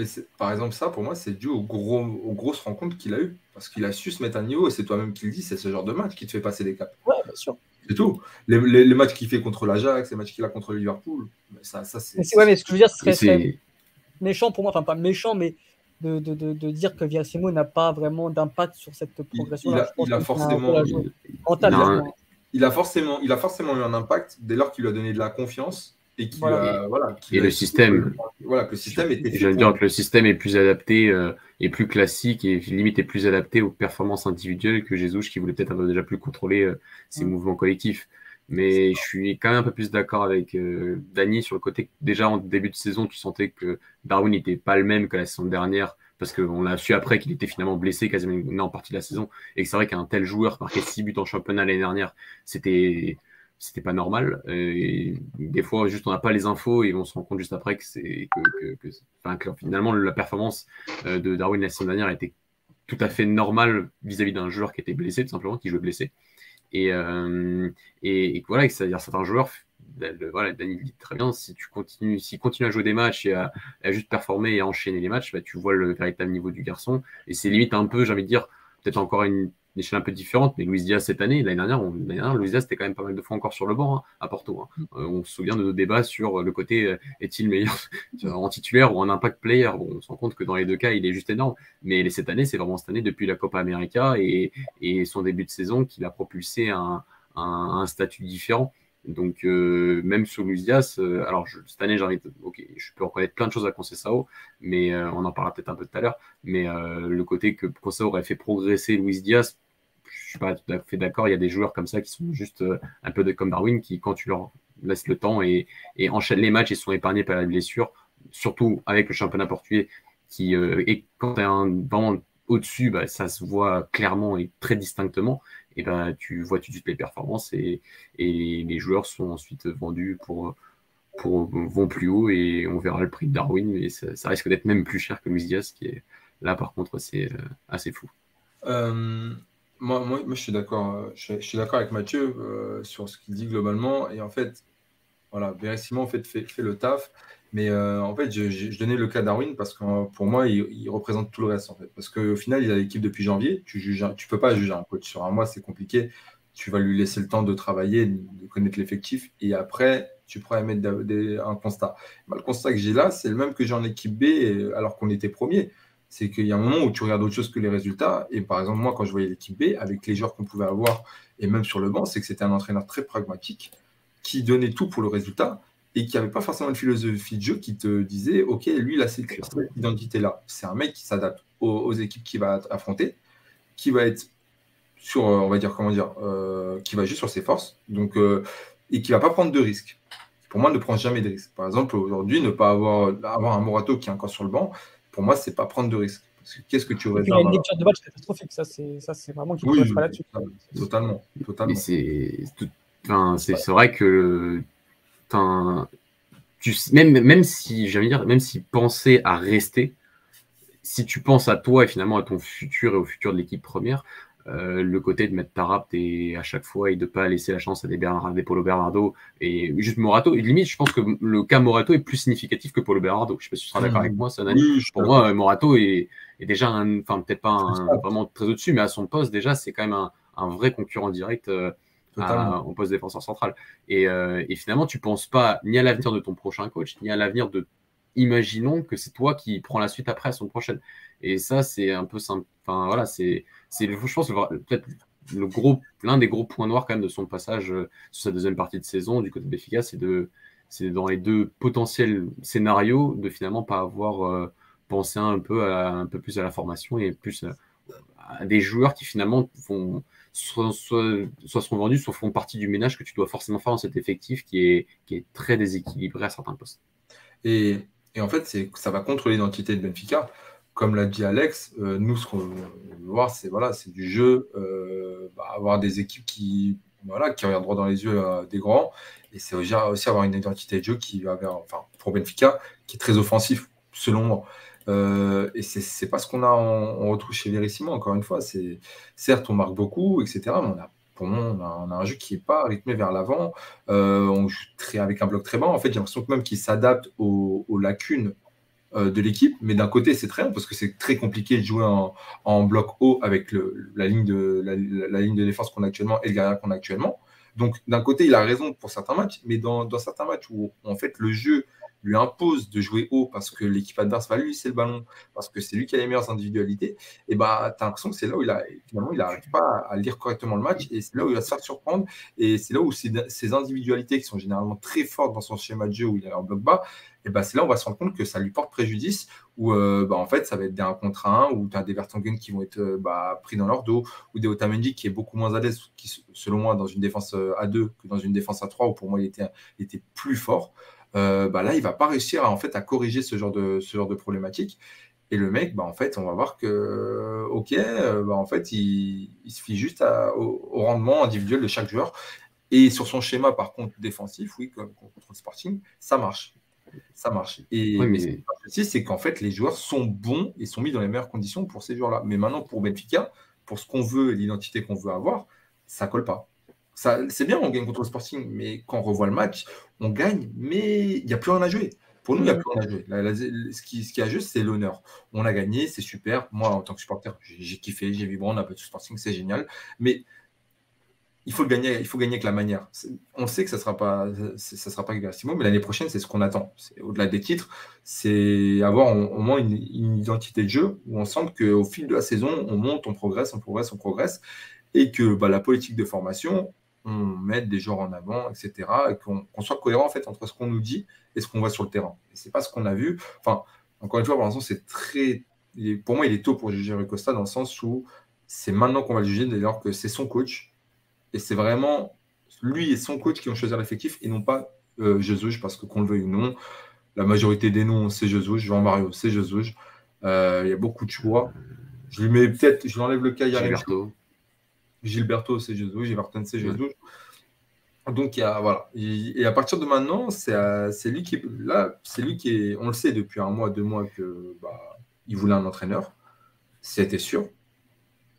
Mais par exemple, ça, pour moi, c'est dû aux, gros, aux grosses rencontres qu'il a eues. Parce qu'il a su se mettre à niveau, et c'est toi-même qui le dis, c'est ce genre de match qui te fait passer des caps. Ouais, bien sûr. C'est tout. Les, les, matchs qu'il fait contre l'Ajax, les matchs qu'il a contre Liverpool, ça, ça c'est. Ouais, mais ce que je veux dire, ce serait méchant pour moi, enfin pas méchant, mais de, de, de, de dire que Viasimo n'a pas vraiment d'impact sur cette progression. Il, il, a, forcément. Il, a forcément, il a forcément eu un impact dès lors qu'il lui a donné de la confiance et, voilà. et le système. Voilà, que le système était. Je veux dire que le système est plus adapté euh, et plus classique et limite est plus adapté aux performances individuelles que Jesus qui voulait peut-être déjà plus contrôler euh, ses mm. mouvements collectifs. Mais je suis quand même un peu plus d'accord avec euh, Dany sur le côté que déjà en début de saison, tu sentais que Darwin n'était pas le même que la saison dernière parce qu'on a su après qu'il était finalement blessé quasiment en partie de la saison et que c'est vrai qu'un tel joueur marquait 6 buts en championnat l'année dernière, c'était c'était pas normal. Des fois, juste on n'a pas les infos et on se rend compte juste après que c'est que, finalement la performance euh, de Darwin la saison dernière était tout à fait normale vis-à-vis d'un joueur qui était blessé, tout simplement, qui jouait blessé. Et, euh, et, voilà, c'est-à-dire certains joueurs, voilà, Daniel dit très bien, si tu continues, s'il continue à jouer des matchs et à, juste performer et à enchaîner les matchs, bah, tu vois le véritable niveau du garçon. Et c'est limite un peu, j'ai envie de dire, peut-être encore une échelle un peu différente, mais Luis Diaz cette année, l'année dernière, on, dernière Luis Diaz était quand même pas mal de fois encore sur le banc hein, à Porto. Hein. Mm. Euh, on se souvient de nos débats sur le côté euh, est-il meilleur <laughs> en titulaire ou en impact player. Bon, on se rend compte que dans les deux cas, il est juste énorme. Mais cette année, c'est vraiment cette année depuis la Copa América et, et son début de saison qu'il a propulsé un, un statut différent. Donc, euh, même sur Luzias, euh, alors cette année, j'ai envie ok, je peux reconnaître plein de choses à Concessao, mais euh, on en parlera peut-être un peu tout à l'heure. Mais le côté que Concessao aurait fait progresser Luis Diaz, je suis pas tout à fait d'accord. Il y a des joueurs comme ça qui sont juste un peu de, comme Darwin, qui, quand tu leur laisses le temps et, et enchaînent les matchs, ils sont épargnés par la blessure, surtout avec le championnat portugais, qui, et quand tu es vraiment au-dessus, bah, ça se voit clairement et très distinctement et ben, tu vois tout de suite les performances et, et les joueurs sont ensuite vendus pour, pour vont plus haut et on verra le prix de Darwin, mais ça, risque d'être même plus cher que Luis Diaz, qui est là par contre c'est euh, assez fou. Euh, moi, moi, je suis d'accord. Euh, je, suis d'accord avec Mathieu sur ce qu'il dit globalement. Et en fait, voilà, Simon en fait, fait le taf. Mais euh, en fait, je, donnais le cas Darwin parce que euh, pour moi, il, représente tout le reste. En fait. Parce qu'au final, il a l'équipe depuis janvier. Tu ne peux pas juger un coach sur un mois, c'est compliqué. Tu vas lui laisser le temps de travailler, de connaître l'effectif. Et après, tu pourras émettre un constat. le constat que j'ai là, c'est le même que j'ai en équipe B euh, alors qu'on était premier. C'est qu'il y a un moment où tu regardes autre chose que les résultats. Et par exemple, moi, quand je voyais l'équipe B, avec les joueurs qu'on pouvait avoir, et même sur le banc, c'est que c'était un entraîneur très pragmatique qui donnait tout pour le résultat et qui n'avait pas forcément une philosophie de jeu qui te disait Ok, lui, là, c'est cette identité-là. C'est un mec qui s'adapte aux, équipes qu'il va affronter, qui va être sur, euh, on va dire, comment dire, euh, qui va jouer sur ses forces, donc, euh, et qui va pas prendre de risques. Pour moi, ne prend jamais de risques. Par exemple, aujourd'hui, ne pas avoir, avoir un Morato qui est encore sur le banc, pour moi, c'est pas prendre de risques. Qu'est-ce que tu aurais Il y a une lecture de match catastrophique, ça c'est vraiment qui oui, pas là-dessus. Totalement, totalement. C'est enfin, vrai que tu, même, même si, dire, même si penser à rester, si tu penses à toi et finalement à ton futur et au futur de l'équipe première, euh, le côté de mettre Tarapt et à chaque fois et de pas laisser la chance à des, Bernard, des Polo Bernardo et juste Morato. Et limite, je pense que le cas Morato est plus significatif que Polo Bernardo. Je sais pas si tu seras d'accord avec moi, Sanani. pour moi, Morato est, est déjà, enfin peut-être pas vraiment très au-dessus, mais à son poste déjà, c'est quand même un, un, vrai concurrent direct. Euh, au poste défenseur central. Et, euh, et, finalement, tu penses pas ni à l'avenir de ton prochain coach, ni à l'avenir de. Imaginons que c'est toi qui prends la suite après à son prochaine. Et ça, c'est un peu simple. Enfin, voilà, c'est je pense, peut-être le gros, l'un des gros points noirs quand même de son passage euh, sur sa deuxième partie de saison du côté de Béfica, c'est de, c'est dans les deux potentiels scénarios de finalement pas avoir euh, pensé un peu à, un peu plus à la formation et plus à, des joueurs qui finalement vont soit, seront vendus, soit font partie du ménage que tu dois forcément faire dans cet effectif qui est, très déséquilibré à certains postes. Et, en fait, ça va contre l'identité de Benfica comme l'a dit Alex, euh, nous, ce qu'on veut voir, c'est du jeu, euh, bah, avoir des équipes qui, voilà, regardent droit dans les yeux des grands, et c'est aussi, avoir une identité de jeu qui pour Benfica, qui est très offensif, selon moi. Et c'est pas ce qu'on a on, retrouve chez Verissimo, encore une fois. Certes, on marque beaucoup, etc. Mais on a, pour moi, on a, un jeu qui n'est pas rythmé vers l'avant. on joue avec un bloc très bas. En fait, j'ai l'impression que même qu'il s'adapte aux, lacunes euh, de l'équipe, mais d'un côté c'est très bien parce que c'est très compliqué de jouer en, bloc haut avec la, ligne de, la, ligne de défense qu'on a actuellement et le gardien qu'on a actuellement. Donc d'un côté il a raison pour certains matchs, mais dans, certains matchs où en fait le jeu lui impose de jouer haut parce que l'équipe adverse va lui laisser le ballon, parce que c'est lui qui a les meilleures individualités, et bah tu as l'impression que c'est là où il a finalement il n'arrive pas à lire correctement le match et c'est là où il va se faire surprendre et c'est là où ces, individualités qui sont généralement très fortes dans son schéma de jeu où il est en bloc bas, et bah, c'est là où on va se rendre compte que ça lui porte préjudice, où euh, bah, en fait ça va être des 1 contre 1, où tu as des Vertonghen qui vont être euh, bah, pris dans leur dos, ou des Otamendi qui est beaucoup moins à l'aise, qui, selon moi, dans une défense euh, à 2 que dans une défense à 3, où pour moi il était, était plus fort. Bah là, il va pas réussir à, en fait, à corriger ce genre de, ce genre de problématique. Et le mec, bah, en fait, on va voir que, ok, bah, en fait, il, il se fie juste au, au, rendement individuel de chaque joueur. Et sur son schéma, par contre, défensif, oui, comme contre le Sporting, ça marche ça marche. Et oui, mais... aussi, c'est qu'en fait, les joueurs sont bons et sont mis dans les meilleures conditions pour ces joueurs-là. Mais maintenant, pour Benfica, pour ce qu'on veut et l'identité qu'on veut avoir, ça colle pas. C'est bien, on gagne contre le Sporting, mais quand on revoit le match, on gagne, mais il n'y a plus rien à jouer. Pour nous, il n'y a plus rien à jouer. ce, qui, ce qui a juste, c'est l'honneur. On a gagné, c'est super. Moi, en tant que supporter, j'ai kiffé, j'ai vibré, on a pas de Sporting, c'est génial. Mais il faut gagner, il faut gagner avec la manière. On sait que ça ne sera pas, ça sera pas Versimo, mais l'année prochaine, c'est ce qu'on attend. Au-delà des titres, c'est avoir au moins une, identité de jeu où on sent qu'au fil de la saison, on monte, on progresse, on progresse, on progresse, et que bah, la politique de formation, on des joueurs en avant, etc., et qu'on soit cohérent en fait entre ce qu'on nous dit et ce qu'on voit sur le terrain. Et c'est pas ce qu'on a vu. Enfin, encore une fois, pour l'instant, c'est très, pour moi, il est tôt pour juger Rui Costa dans le sens où c'est maintenant qu'on va le juger, d'ailleurs que c'est son coach et c'est vraiment lui et son coach qui ont choisi l'effectif et non pas euh, Jesus, parce que qu'on le veuille ou non, la majorité des noms, c'est Jesus. Jean-Mario, c'est Jesus. Euh, il y a beaucoup de choix. Je lui mets peut-être, je l'enlève le cas. Gilberto, c'est Jesus. Giverton, c'est Jesus. Donc, il y a, voilà. Et à partir de maintenant, c'est euh, lui qui là, c'est lui qui est, on le sait depuis un mois, deux mois que bah, il voulait un entraîneur. C'était sûr.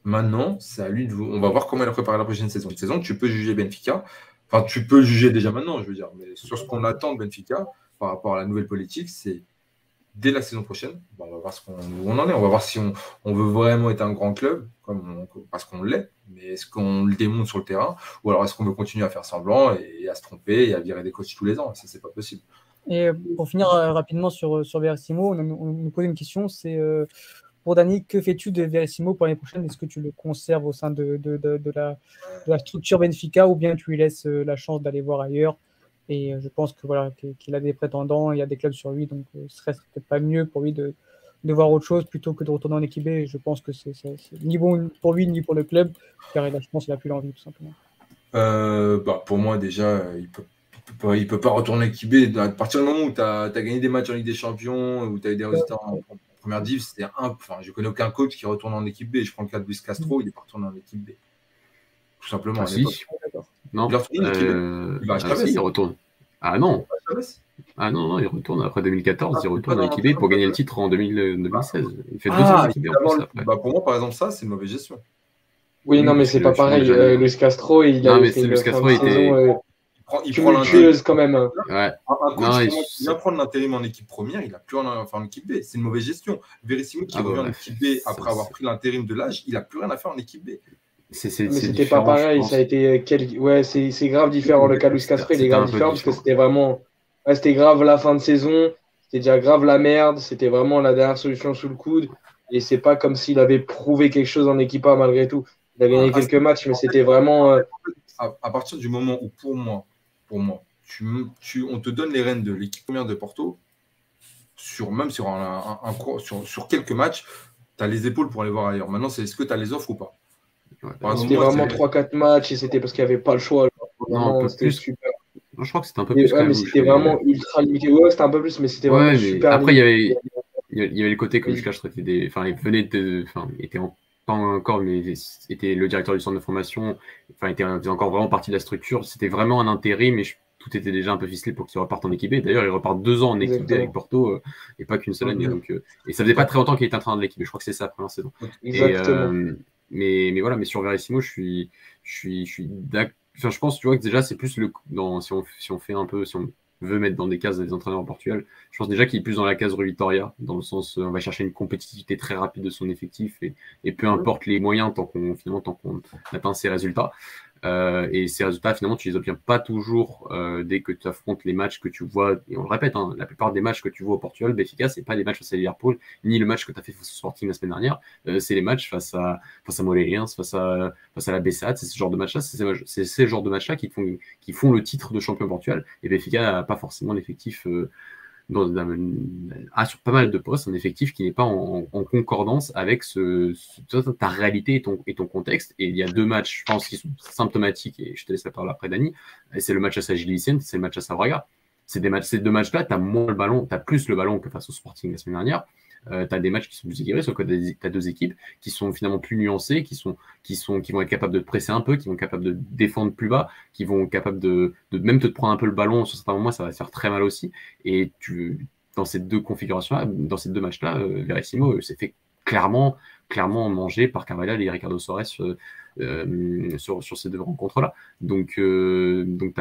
Maintenant, c'est à lui de On va voir comment il a préparé la prochaine saison. Une saison, tu peux juger Benfica. Enfin, tu peux juger déjà maintenant, je veux dire. Mais sur ce qu'on attend de Benfica par rapport à la nouvelle politique, c'est dès la saison prochaine. on va voir où on en est. On va voir si on, veut vraiment être un grand club, parce qu'on l'est. Mais est-ce qu'on le démonte sur le terrain? Ou alors est-ce qu'on veut continuer à faire semblant et, à se tromper et à virer des coachs tous les ans? Ça, c'est pas possible. Et pour finir euh, rapidement sur, sur Verissimo, on, nous pose une question c'est. Euh, pour Dani, que fais-tu de Verissimo pour l'année prochaine? Est-ce que tu le conserves au sein de, la, structure Benfica ou bien tu lui laisses euh, la chance d'aller voir ailleurs? Et euh, je pense que voilà qu'il a des prétendants, il y a des clubs sur lui, donc euh, ce serait peut-être pas mieux pour lui de, voir autre chose plutôt que de retourner en équipe B. Je pense que c'est ni bon pour lui ni pour le club, car il a, je pense qu'il n'a plus l'envie tout simplement. bah, pour moi déjà, il peut il peut pas retourner en équipe B. À partir du moment où tu as, gagné des matchs en Ligue des Champions, où tu as eu des résultats en, première div, c'était un. Enfin, je connais aucun coach qui retourne en équipe B. Je prends le cas de Luis Castro, il est pas retourné en équipe B. Tout simplement. Ah, si. Non. Il retourne en. Euh, il va ah, si, il retourne. Ah non. Ah non, non, il retourne après 2014, il retourne en équipe B pour gagner le titre en 2016. Il fait deux ans B après. Bah, pour moi, par exemple, ça, c'est une mauvaise gestion. Oui, non, mais c'est pas pareil. Luis Castro, il a fait une Castro était il prend quand même. Ouais. Un, il... vient prendre l'intérim en équipe première, il a plus rien à faire en équipe B. C'est une mauvaise gestion. Verissimo qui ah revient en équipe B après avoir pris l'intérim de l'âge, il a plus rien à faire en équipe B. Mais c'était pas pareil, ça a été quel... ouais, c'est grave différent. Le cas de Castro, il est grave différent parce que c'était vraiment, c'était grave la fin de saison, c'était déjà grave la merde, c'était vraiment la dernière solution sous le coude. Et c'est pas comme s'il avait prouvé quelque chose en équipe A malgré tout. Il a gagné ah, quelques matchs, mais c'était vraiment. Euh, à, partir du moment où, pour moi, pour moi. Tu, on te donne les rênes de l'équipe première de Porto, sur, même sur, un, sur, sur, quelques matchs, tu as les épaules pour aller voir ailleurs. Maintenant, c'est est-ce que tu as les offres ou pas? C'était vraiment 3-4 matchs et c'était parce qu'il n'y avait pas le choix. Non, c'était super. je crois que c'était un peu plus. Ouais, mais c'était vraiment ultra limité. Ouais, c'était un peu plus, mais c'était vraiment super. Après, il y avait. Il y avait le côté, comme je cache, des. Enfin, il venait de. Enfin, était en pas encore, mais était le directeur du centre de formation, enfin, était, était encore vraiment partie de la structure. C'était vraiment un intérim, mais tout était déjà un peu ficelé pour qu'il reparte en équipe D'ailleurs, il repart deux ans en équipe avec Porto euh, et pas qu'une seule année. Donc, euh, et ça faisait pas très longtemps qu'il était en train de l'équipe. Je crois que c'est ça la première saison. Euh, mais, mais voilà, mais sur Verissimo, je suis, je suis, je suis enfin, je pense, tu vois, que déjà, c'est plus le, dans, si on, si on fait un peu, si on veut mettre dans des cases des entraîneurs en Portugal. Je pense déjà qu'il est plus dans la case Rui Vitoria, dans le sens on va chercher une compétitivité très rapide de son effectif et, et peu importe les moyens tant qu'on finalement tant qu'on atteint ses résultats. Euh, et ces résultats, finalement, tu les obtiens pas toujours euh, dès que tu affrontes les matchs que tu vois. Et on le répète, hein, la plupart des matchs que tu vois au Portugal, Benfica, c'est pas les matchs face à Liverpool, ni le match que tu as fait face au Sporting la semaine dernière. Euh, c'est les matchs face à face à Moreirense, face à face à la Bessade. C'est ce genre de match-là, c'est ces genres de matchs-là qui font qui font le titre de champion Portugal. Et Benfica n'a pas forcément l'effectif a sur pas mal de postes un effectif qui n'est pas en, concordance avec ce, ta réalité et ton, et ton contexte. Et il y a deux matchs, je pense, qui sont symptomatiques, et je te laisse la parole après, Dani. C'est le match à Sagilicien, c'est le match à Savraga. C'est ces deux matchs-là, tu as moins le ballon, tu as plus le ballon que face au Sporting la semaine dernière. Euh, tu as des matchs qui sont plus équilibrés, sauf que tu as, deux équipes qui sont finalement plus nuancées, qui, sont, qui, sont, qui vont être capables de te presser un peu, qui vont être capables de défendre plus bas, qui vont être capables de, de même te prendre un peu le ballon sur certains moments, ça va te faire très mal aussi. Et tu, dans ces deux configurations-là, dans ces deux matchs-là, euh, Verissimo euh, s'est fait clairement, clairement manger par Carvalhal et Ricardo Soares euh, sur, sur ces deux rencontres-là. Donc, donc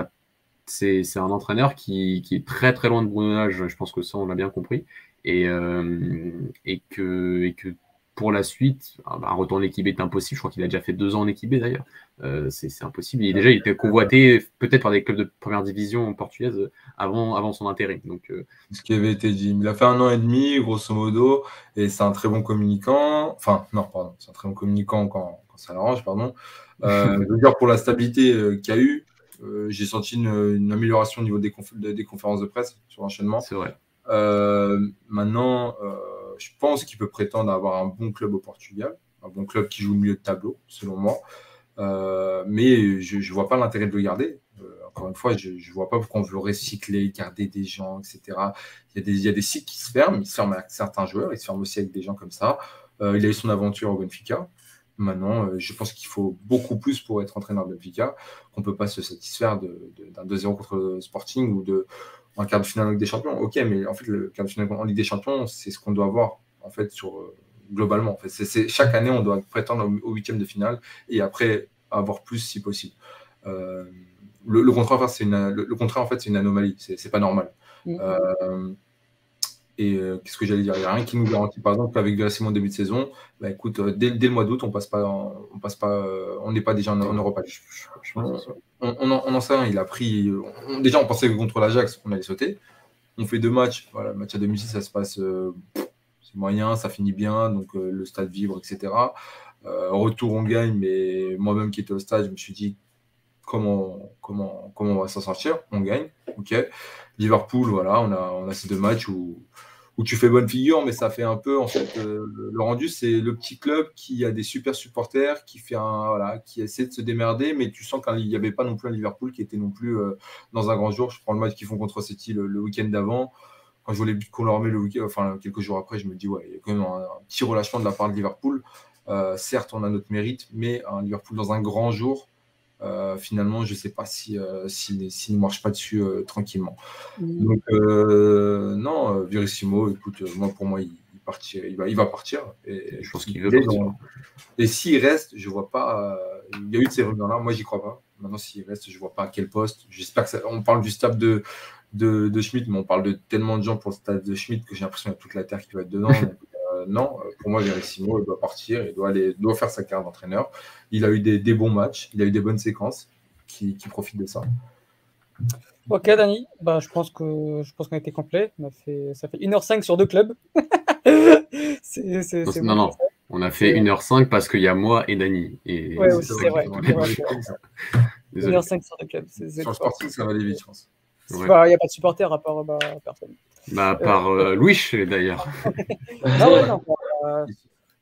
c'est un entraîneur qui, qui, est très très loin de Bruno je pense que ça on l'a bien compris, et, euh, et, que, et que pour la suite, un retour en équipe est impossible. Je crois qu'il a déjà fait deux ans en équipe d'ailleurs. Euh, c'est impossible. Et déjà, il était convoité peut-être par des clubs de première division portugaise avant, avant son intérim. Donc, euh, Ce qui avait été dit. Il a fait un an et demi, grosso modo, et c'est un très bon communicant. Enfin, non, pardon, c'est un très bon communicant quand, quand ça l'arrange, pardon. Euh, <laughs> je veux dire, pour la stabilité qu'il y a eu, j'ai senti une, amélioration au niveau des, des conférences de presse sur l'enchaînement. C'est vrai. Euh, maintenant, euh, je pense qu'il peut prétendre avoir un bon club au Portugal, un bon club qui joue au milieu de tableau, selon moi. Euh, mais je ne vois pas l'intérêt de le garder. encore une fois, je ne vois pas pourquoi on veut recycler, garder des gens, etc. Il y, a des, sites qui se ferment, ils se ferment avec certains joueurs, ils se ferment aussi avec des gens comme ça. il a eu son aventure au Benfica. Maintenant, je pense qu'il faut beaucoup plus pour être entraîneur de Benfica, qu'on ne peut pas se satisfaire d'un 2-0 contre Sporting ou de, un quart de finale en Ligue des Champions. Ok, mais en fait, le quart de finale en Ligue des Champions, c'est ce qu'on doit avoir en fait sur euh, globalement. En fait, c'est, chaque année, on doit prétendre au huitième de finale et après avoir plus si possible. Euh, le, contraire, c'est une, le, contraire, en fait, c'est une anomalie. C'est, c'est pas normal. Mm. Euh, et euh, qu'est-ce que j'allais dire? Il n'y a rien qui nous garantit, par exemple, qu'avec Verissimo en début de saison, bah, écoute, euh, dès, le mois d'août, on passe pas, on passe pas, euh, on n'est pas déjà en, Europe. on, en, sait rien. Il a pris. déjà, on pensait que contre l'Ajax, on allait sauter. On fait deux matchs. Voilà, le match à domicile, ça se passe, c'est moyen, ça finit bien, donc le stade vibre, etc. retour, on gagne, mais moi-même qui étais au stade, je me suis dit comment, comment, comment on va s'en sortir? On gagne, ok. Liverpool, voilà, on a, on a ces deux matchs où où tu fais bonne figure, mais ça fait un peu, en fait, euh, le rendu, c'est le petit club qui a des super supporters, qui fait un, voilà, qui essaie de se démerder, mais tu sens qu'il n'y avait pas non plus un Liverpool qui était non plus euh, dans un grand jour. Je prends le match qu'ils font contre City le, week-end d'avant. Quand je vois les buts qu'on leur met le week enfin, quelques jours après, je me dis, ouais, il y a quand même un, petit relâchement de la part de Liverpool. Euh, certes, on a notre mérite, mais un Liverpool dans un grand jour, euh, finalement, je ne sais pas si, euh, s'il si, ne marche pas dessus euh, tranquillement. Donc, non, Virissimo, écoute, moi, pour moi, il, partir, il, va, il va partir. Et je pense qu'il veut partir. Et s'il reste, je vois pas. Euh, il y a eu de ces rumeurs-là, moi j'y crois pas. Maintenant, s'il reste, je vois pas à quel poste. J'espère que ça, on parle du staff de, de, de, Schmidt, mais on parle de tellement de gens pour le staff de Schmidt que j'ai l'impression qu'il y a toute la terre qui va être dedans. <laughs> Euh, non, pour moi, Simo, il doit partir, il doit, aller, doit faire sa carrière d'entraîneur. Il a eu des, des, bons matchs, il a eu des bonnes séquences qui, qui profitent de ça. Ok, Dani, bah, je pense que je pense qu'on a été complet. On a fait, ça fait 1h05 sur deux clubs. <laughs> c'est, c'est, non, non, non, on a fait 1h05 parce qu'il y a moi et Dani. Et... Ouais, c'est vrai. <laughs> 1h05 sur deux clubs. C'est, sur le sporting, ça va aller vite, je pense. Il n'y a pas de supporters à part bah, personne. Bah, à part euh, Louis, d'ailleurs. non, ouais, non. Euh,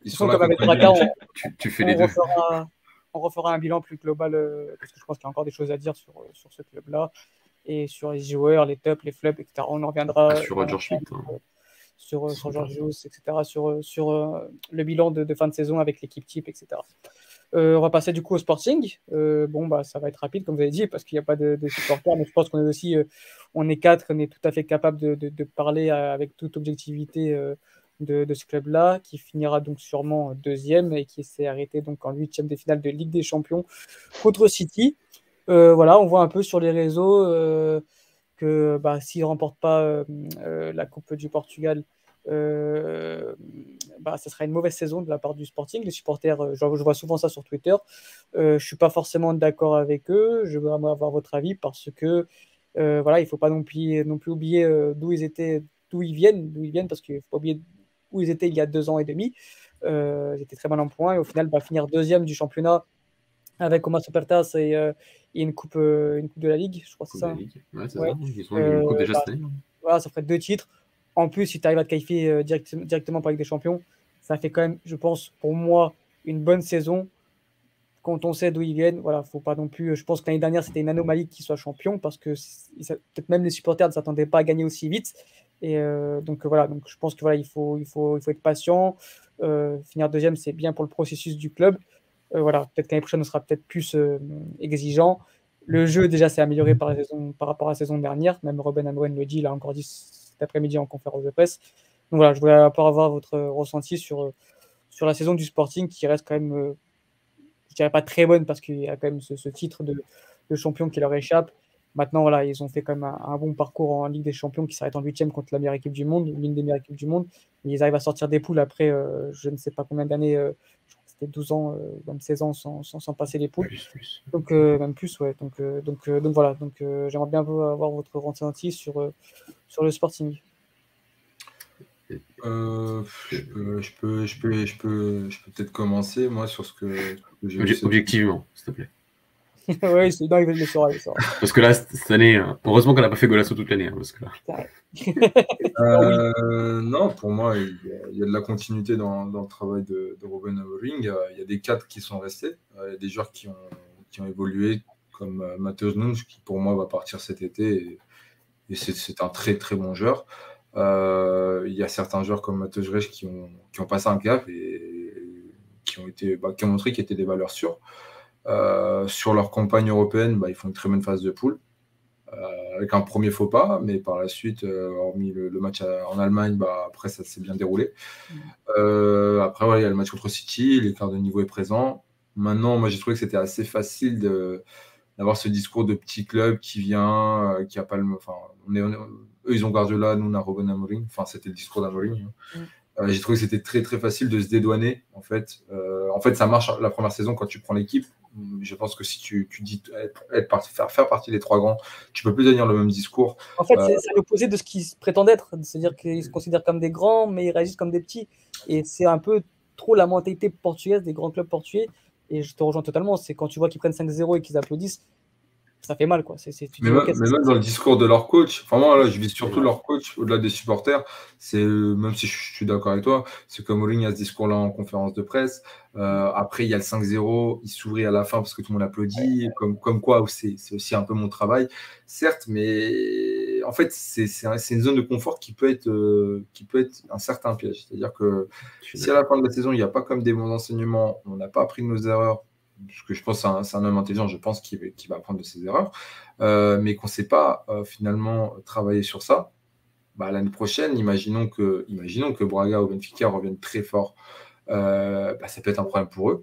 ils sont là avec Draca, on, tu, tu, fais les deux. Refera, on refera un bilan plus global euh, parce que je pense qu'il y a encore des choses à dire sur, sur ce club-là et sur les joueurs, les tops, les flops, etc. On en reviendra. Ah, sur Roger Schmidt. Hein. Sur, sur George etc. Sur, sur le bilan de, de, fin de saison avec l'équipe type, etc. Euh, on va passer du coup au Sporting. Euh, bon, bah, ça va être rapide, comme vous avez dit, parce qu'il n'y a pas de, supporters, mais je pense qu'on est aussi, euh, on est quatre, on est tout à fait capable de, parler avec toute objectivité de, ce club-là, qui finira donc sûrement deuxième et qui s'est arrêté donc en huitième des finales de Ligue des Champions contre City. voilà, on voit un peu sur les réseaux que bah, ne remporte pas la Coupe du Portugal, euh, bah, ça sera une mauvaise saison de la part du Sporting. Les supporters, euh, je, vois souvent ça sur Twitter. Euh, je suis pas forcément d'accord avec eux. Je veux avoir votre avis parce que euh, voilà, il faut pas non plus, non plus oublier d'où ils étaient, d'où ils viennent, d'où ils viennent parce qu'il faut pas oublier où ils étaient il y a deux ans et demi. ils étaient très mal en point et au final, bah, finir deuxième du championnat avec Omar Supertas et, et, une, coupe, une coupe de la Ligue, je crois que c'est ça. Ouais, ça. Ils ont une coupe déjà bah, Voilà, ça ferait deux titres. En plus, si tu arrives à te qualifier euh, directement pour avec des champions, ça fait quand même, je pense, pour moi, une bonne saison. Quand on sait d'où ils viennent, voilà, faut pas non plus. Je pense que l'année dernière, c'était une anomalie qu'ils soient champions parce que peut-être même les supporters ne s'attendaient pas à gagner aussi vite. Et euh, donc voilà, donc je pense que voilà, il faut, il faut, il faut être patient. Euh, finir deuxième, c'est bien pour le processus du club. voilà, peut-être qu'année prochaine, on sera peut-être plus exigeant. Le jeu déjà s'est amélioré par, la saison, par rapport à la saison dernière. Même Robin Amwen le dit, il a encore dit après-midi en conférence de presse. Donc voilà, je voulais avoir votre ressenti sur, sur la saison du Sporting qui reste quand même, euh, je dirais pas très bonne parce qu'il y a quand même ce, titre de, champion qui leur échappe. Maintenant, voilà, ils ont fait quand même un, bon parcours en Ligue des Champions qui s'arrête en huitième contre la meilleure équipe du monde, l'une des meilleures équipes du monde. ils arrivent à sortir des poules après euh, je ne sais pas combien d'années, euh, crois que c'était 12 ans, même 16 ans sans, sans, passer les poules. Donc, même plus, ouais. Donc, donc, donc voilà, donc j'aimerais bien avoir votre ressenti sur, sur le Sporting. Euh, je peux, je peux, je peux, je peux, je peux peut-être commencer moi sur ce que, j'ai Objectivement, s'il te plaît. <laughs> oui, c'est non, il le saura, Parce que là, cette année, euh, heureusement qu'on n'a pas fait Golasso toute l'année. Hein, parce que euh, <laughs> non, pour moi, il y, a, de la continuité dans, dans le travail de, de Robin Amoring. Il y a des cadres qui sont restés. Il y a des joueurs qui ont, qui ont évolué, comme Matheus Nunes, qui pour moi va partir cet été. Et, et c'est un très très bon joueur. Euh, il y a certains joueurs comme Matej Reich qui ont, qui ont passé un cap et qui ont, été, bah, qui ont montré qu'ils étaient des valeurs sûres. Euh, sur leur campagne européenne, bah, ils font une très bonne phase de poule. Euh, avec un premier faux pas, mais par la suite, hormis le, match en Allemagne, bah, après ça s'est bien déroulé. Après, il y a le match contre City, l'écart de niveau est présent. Maintenant, moi j'ai trouvé que c'était assez facile d'avoir ce discours de petit club qui vient, qui a pas le. Enfin, on est, eux, ils ont Guardiola, nous, on a Robin Amorim. Enfin, c'était le discours d'Amorim. Hein. Mm. Euh, j'ai trouvé que c'était très, très facile de se dédouaner, en fait. Euh, en fait, ça marche la première saison quand tu prends l'équipe. Je pense que si tu, tu dis être, faire, faire partie des trois grands, tu peux plus tenir le même discours. En fait, c'est euh, l'opposé de ce qu'ils prétendent être. C'est-à-dire qu'ils se considèrent comme des grands, mais ils réagissent comme des petits. Et c'est un peu trop la mentalité portugaise des grands clubs portugais. Et je te rejoins totalement. C'est quand tu vois qu'ils prennent 5-0 et qu'ils applaudissent, ça fait mal. Quoi. mais, même, dans le discours de leur coach, vraiment, là, je vis surtout leur coach au-delà des supporters. C'est Même si je, suis d'accord avec toi, c'est comme Mourinho a ce discours-là en conférence de presse. Euh, après, il y a le 5-0, il s'ouvrit à la fin parce que tout le monde applaudit, comme, comme quoi c'est aussi un peu mon travail, certes, mais en fait, c'est une zone de confort qui peut être, euh, qui peut être un certain piège. C'est-à-dire que si à la fin de la saison, il n'y a pas comme des bons enseignements, on n'a pas appris de nos erreurs, parce que je pense c'est un, homme intelligent, je pense qu'il va apprendre de ses erreurs, euh, mais qu'on ne sait pas euh, finalement travailler sur ça, bah, l'année prochaine, imaginons que, imaginons que Braga ou Benfica reviennent très fort, euh, bah, ça peut être un problème pour eux.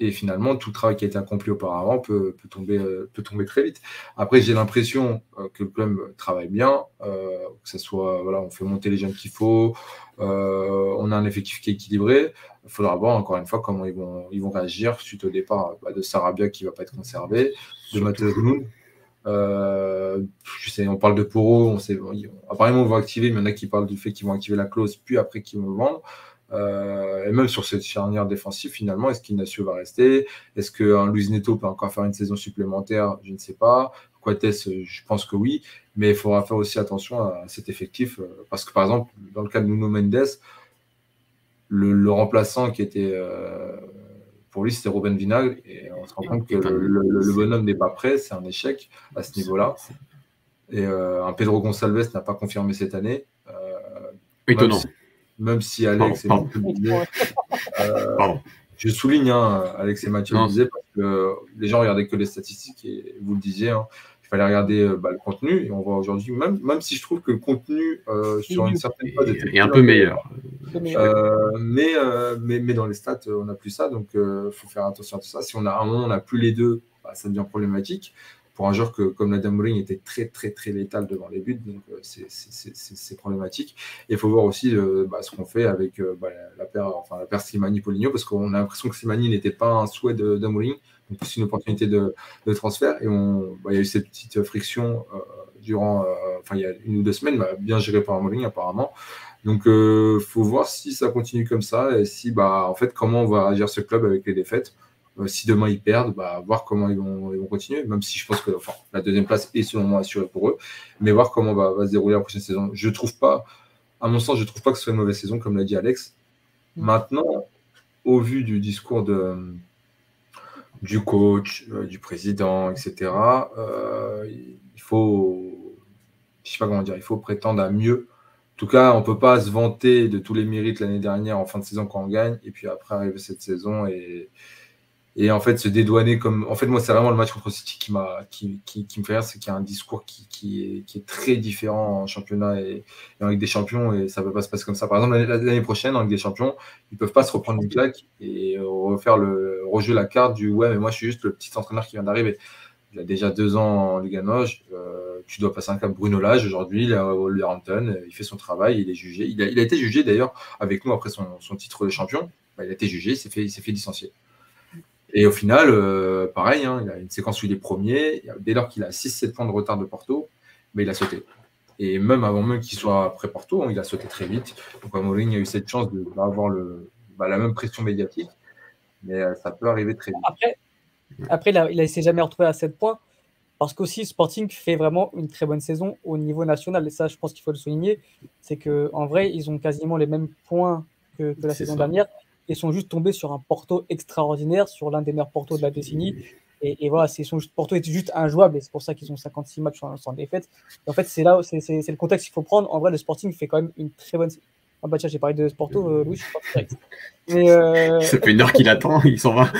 Et finalement, tout le travail qui a été accompli auparavant peut, tomber, euh, peut tomber très vite. Après, j'ai l'impression euh, que le club travaille bien, que ce soit, voilà, on fait monter les jeunes qu'il faut, on a un effectif qui est équilibré. Il faudra voir encore une fois comment ils vont, ils vont réagir suite au départ bah, de Sarabia qui ne va pas être conservé, de Matheus euh, je sais, on parle de Poro, on sait, apparemment on va activer, mais il y en a qui parlent du fait qu'ils vont activer la clause, puis après qu'ils vont vendre. Euh, et même sur cette charnière défensive, finalement, est-ce qu'Inacio va rester? Est-ce qu'un Luis Neto peut encore faire une saison supplémentaire? Je ne sais pas. Quates, je pense que oui, mais il faudra faire aussi attention à cet effectif, euh, parce que par exemple, dans le cas de Nuno Mendes, le, remplaçant qui était pour lui, c'était Ruben Vinagre. Et on se rend compte que le, bonhomme n'est pas prêt. C'est un échec à ce niveau-là. Et euh, un Pedro Gonçalves n'a pas confirmé cette année. Euh, Étonnant. Même si, Alex et Mathieu euh, je souligne, hein, Alex et Mathieu le disaient, parce que les gens regardaient que les statistiques et vous le disiez. Hein, il fallait regarder bah, le contenu et on voit aujourd'hui, même, même si je trouve que le contenu sur une certaine phase est un peu meilleur. Euh, mais, euh, mais, mais, dans les stats, on n'a plus ça, donc il euh, faut faire attention à tout ça. Si on a un moment, on n'a plus les deux, bah, ça devient problématique. Pour un joueur que, comme la Mourinho était très, très, très létal devant les buts, donc c'est problématique. Et il faut voir aussi bah, ce qu'on fait avec bah, la paire, enfin, la paire Slimani-Poligno, parce qu'on a l'impression que Slimani n'était pas un souhait de, d'Amorim, donc c'est une opportunité de, de transfert. Et on, il y a eu cette petite friction durant, enfin, il y a une ou deux semaines, bien gérée par Amorim apparemment. Donc, il euh, faut voir si ça continue comme ça et si, bah, en fait, comment on va agir ce club avec les défaites. Euh, si demain ils perdent, bah, voir comment ils vont, ils vont continuer, même si je pense que enfin, la deuxième place est selon moi assurée pour eux, mais voir comment va, va se dérouler la prochaine saison. Je trouve pas, à mon sens, je trouve pas que ce soit une mauvaise saison, comme l'a dit Alex. Mm. Maintenant, au vu du discours de, du coach, euh, du président, etc., il faut, je sais pas comment dire, il faut prétendre à mieux en tout cas, on ne peut pas se vanter de tous les mérites l'année dernière en fin de saison quand on gagne, et puis après arriver cette saison et, et en fait se dédouaner comme. En fait, moi, c'est vraiment le match contre City qui, m'a, qui, qui, me fait rire, c'est qu'il y a un discours qui, qui, est, très différent en championnat et, en Ligue des Champions, et ça peut pas se passer comme ça. Par exemple, l'année prochaine, en Ligue des Champions, ils peuvent pas se reprendre une claque et refaire le, rejouer la carte du ouais, mais moi, je suis juste le petit entraîneur qui vient d'arriver. Il a déjà deux ans en Ligue 1 euh, tu dois passer un cap Bruno Lage aujourd'hui, il est à Wolverhampton, il fait son travail, il est jugé. Il a, il été jugé d'ailleurs avec nous après son, son titre de champion. Bah, il a été jugé, il s'est fait, fait licencier. Et au final, euh, pareil, hein, il a une séquence où il est premier. Dès lors qu'il a 6-7 points de retard de Porto, bah, il a sauté. Et même avant même qu'il soit après Porto, hein, il a sauté très vite. Donc Mourinho a eu cette chance d'avoir bah, la même pression médiatique. Mais euh, ça peut arriver très vite. Après, après, il ne s'est jamais retrouvé à 7 points. Parce qu'aussi, Sporting fait vraiment une très bonne saison au niveau national. Et ça, je pense qu'il faut le souligner. C'est qu'en vrai, ils ont quasiment les mêmes points que, la saison dernière. Ils sont juste tombés sur un Porto extraordinaire, sur l'un des meilleurs Porto de la décennie. Et, voilà, juste, Porto est juste injouable. Et c'est pour ça qu'ils ont 56 matchs sans, défaite. en fait, c'est là, c'est le contexte qu'il faut prendre. En vrai, le Sporting fait quand même une très bonne ah bah tiens, j'ai parlé de Porto, euh, Louis, je suis pas direct. <laughs> Mais, euh... Ça fait une heure qu'il attend, il s'en va.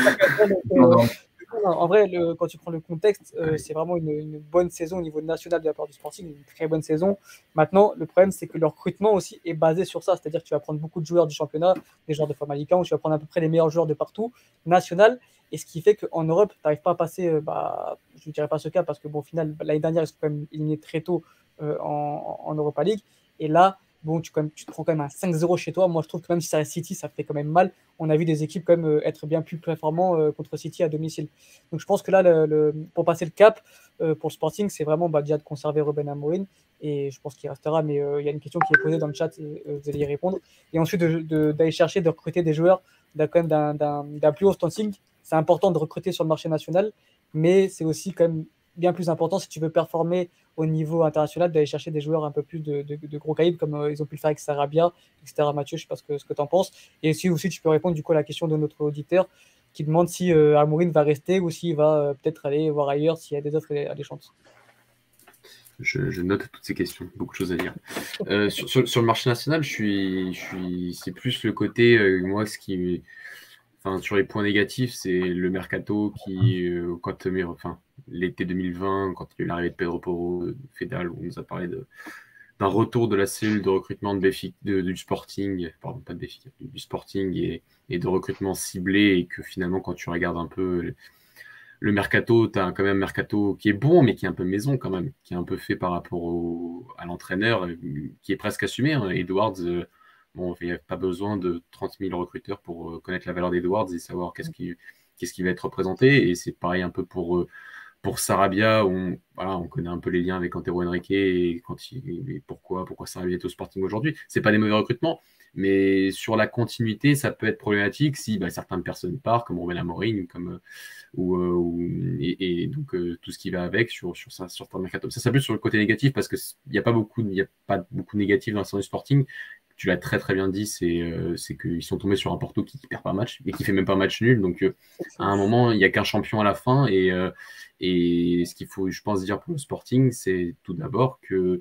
En vrai, quand tu prends le contexte, euh, c'est vraiment une, bonne saison au niveau national de la part du Sporting, une très bonne saison. Maintenant, le problème, c'est que le recrutement aussi est basé sur ça. C'est-à-dire que tu vas prendre beaucoup de joueurs du championnat, des joueurs de Famalicão, tu vas prendre à peu près les meilleurs joueurs de partout, national. Et ce qui fait qu'en Europe, tu n'arrives pas à passer, euh, bah, je ne dirais pas ce cas, parce que bon, au final, l'année dernière, ils sont quand même éliminés très tôt euh, en, en Europa League. Et là, bon, tu, tu te prends quand même un 5-0 chez toi. Moi, je trouve que même si ça City, ça fait quand même mal. On a vu des équipes quand même euh, être bien plus performants euh, contre City à domicile. Donc, je pense que là, le, pour passer le cap euh, pour le Sporting, c'est vraiment bah, déjà de conserver Ruben Amorim. Et je pense qu'il restera. Mais il y a une question qui est posée dans le chat, vous allez y répondre. Et ensuite, d'aller chercher, de recruter des joueurs d'un plus haut standing. C'est important de recruter sur le marché national, mais c'est aussi quand même bien plus important si tu veux performer au niveau international d'aller chercher des joueurs un peu plus de, gros calibre comme euh, ils ont pu le faire avec Sarabia, etc. Mathieu, je sais pas ce que, tu en penses. Et si aussi tu peux répondre du coup à la question de notre auditeur qui demande si euh, Amourine va rester ou s'il va euh, peut-être aller voir ailleurs s'il y a des offres alléchantes. Je, note toutes ces questions, beaucoup de choses à dire. sur, le marché national, je suis, c'est plus le côté, moi, ce qui, sur les points négatifs, c'est le mercato qui, quand, enfin, l'été 2020, quand il y a eu l'arrivée de Pedro Porro, Fedal, on nous a parlé de, d'un retour de la cellule de recrutement de du Sporting, pardon, pas de du Sporting et, de recrutement ciblé, et que finalement, quand tu regardes un peu le, mercato, tu as quand même un mercato qui est bon, mais qui est un peu maison quand même, qui est un peu fait par rapport à l'entraîneur, qui est presque assumé. Hein. Edwards, euh, bon, il n'y a pas besoin de 30 000 recruteurs pour euh, connaître la valeur d'Edwards et savoir qu'est-ce qui, qu'est-ce qui va être représenté. Et c'est pareil un peu pour euh, pour Sarabia, on, voilà, on connaît un peu les liens avec Antero Henrique et, quand il, pourquoi, pourquoi Sarabia est au Sporting aujourd'hui. C'est pas des mauvais recrutements, mais sur la continuité, ça peut être problématique si bah, certaines personnes partent, comme Romain Amorim, comme euh, ou, et, donc euh, tout ce qui va avec sur sur ça sur mercato. Ça, plus sur le côté négatif parce que il n'y a pas beaucoup, a pas beaucoup de négatif dans le du Sporting tu l'as très très bien dit, c'est euh, qu'ils sont tombés sur un Porto qui ne perd pas match et qui fait même pas match nul. Donc euh, à un moment, il n'y a qu'un champion à la fin. Et, euh, et ce qu'il faut, je pense, dire pour le Sporting, c'est tout d'abord que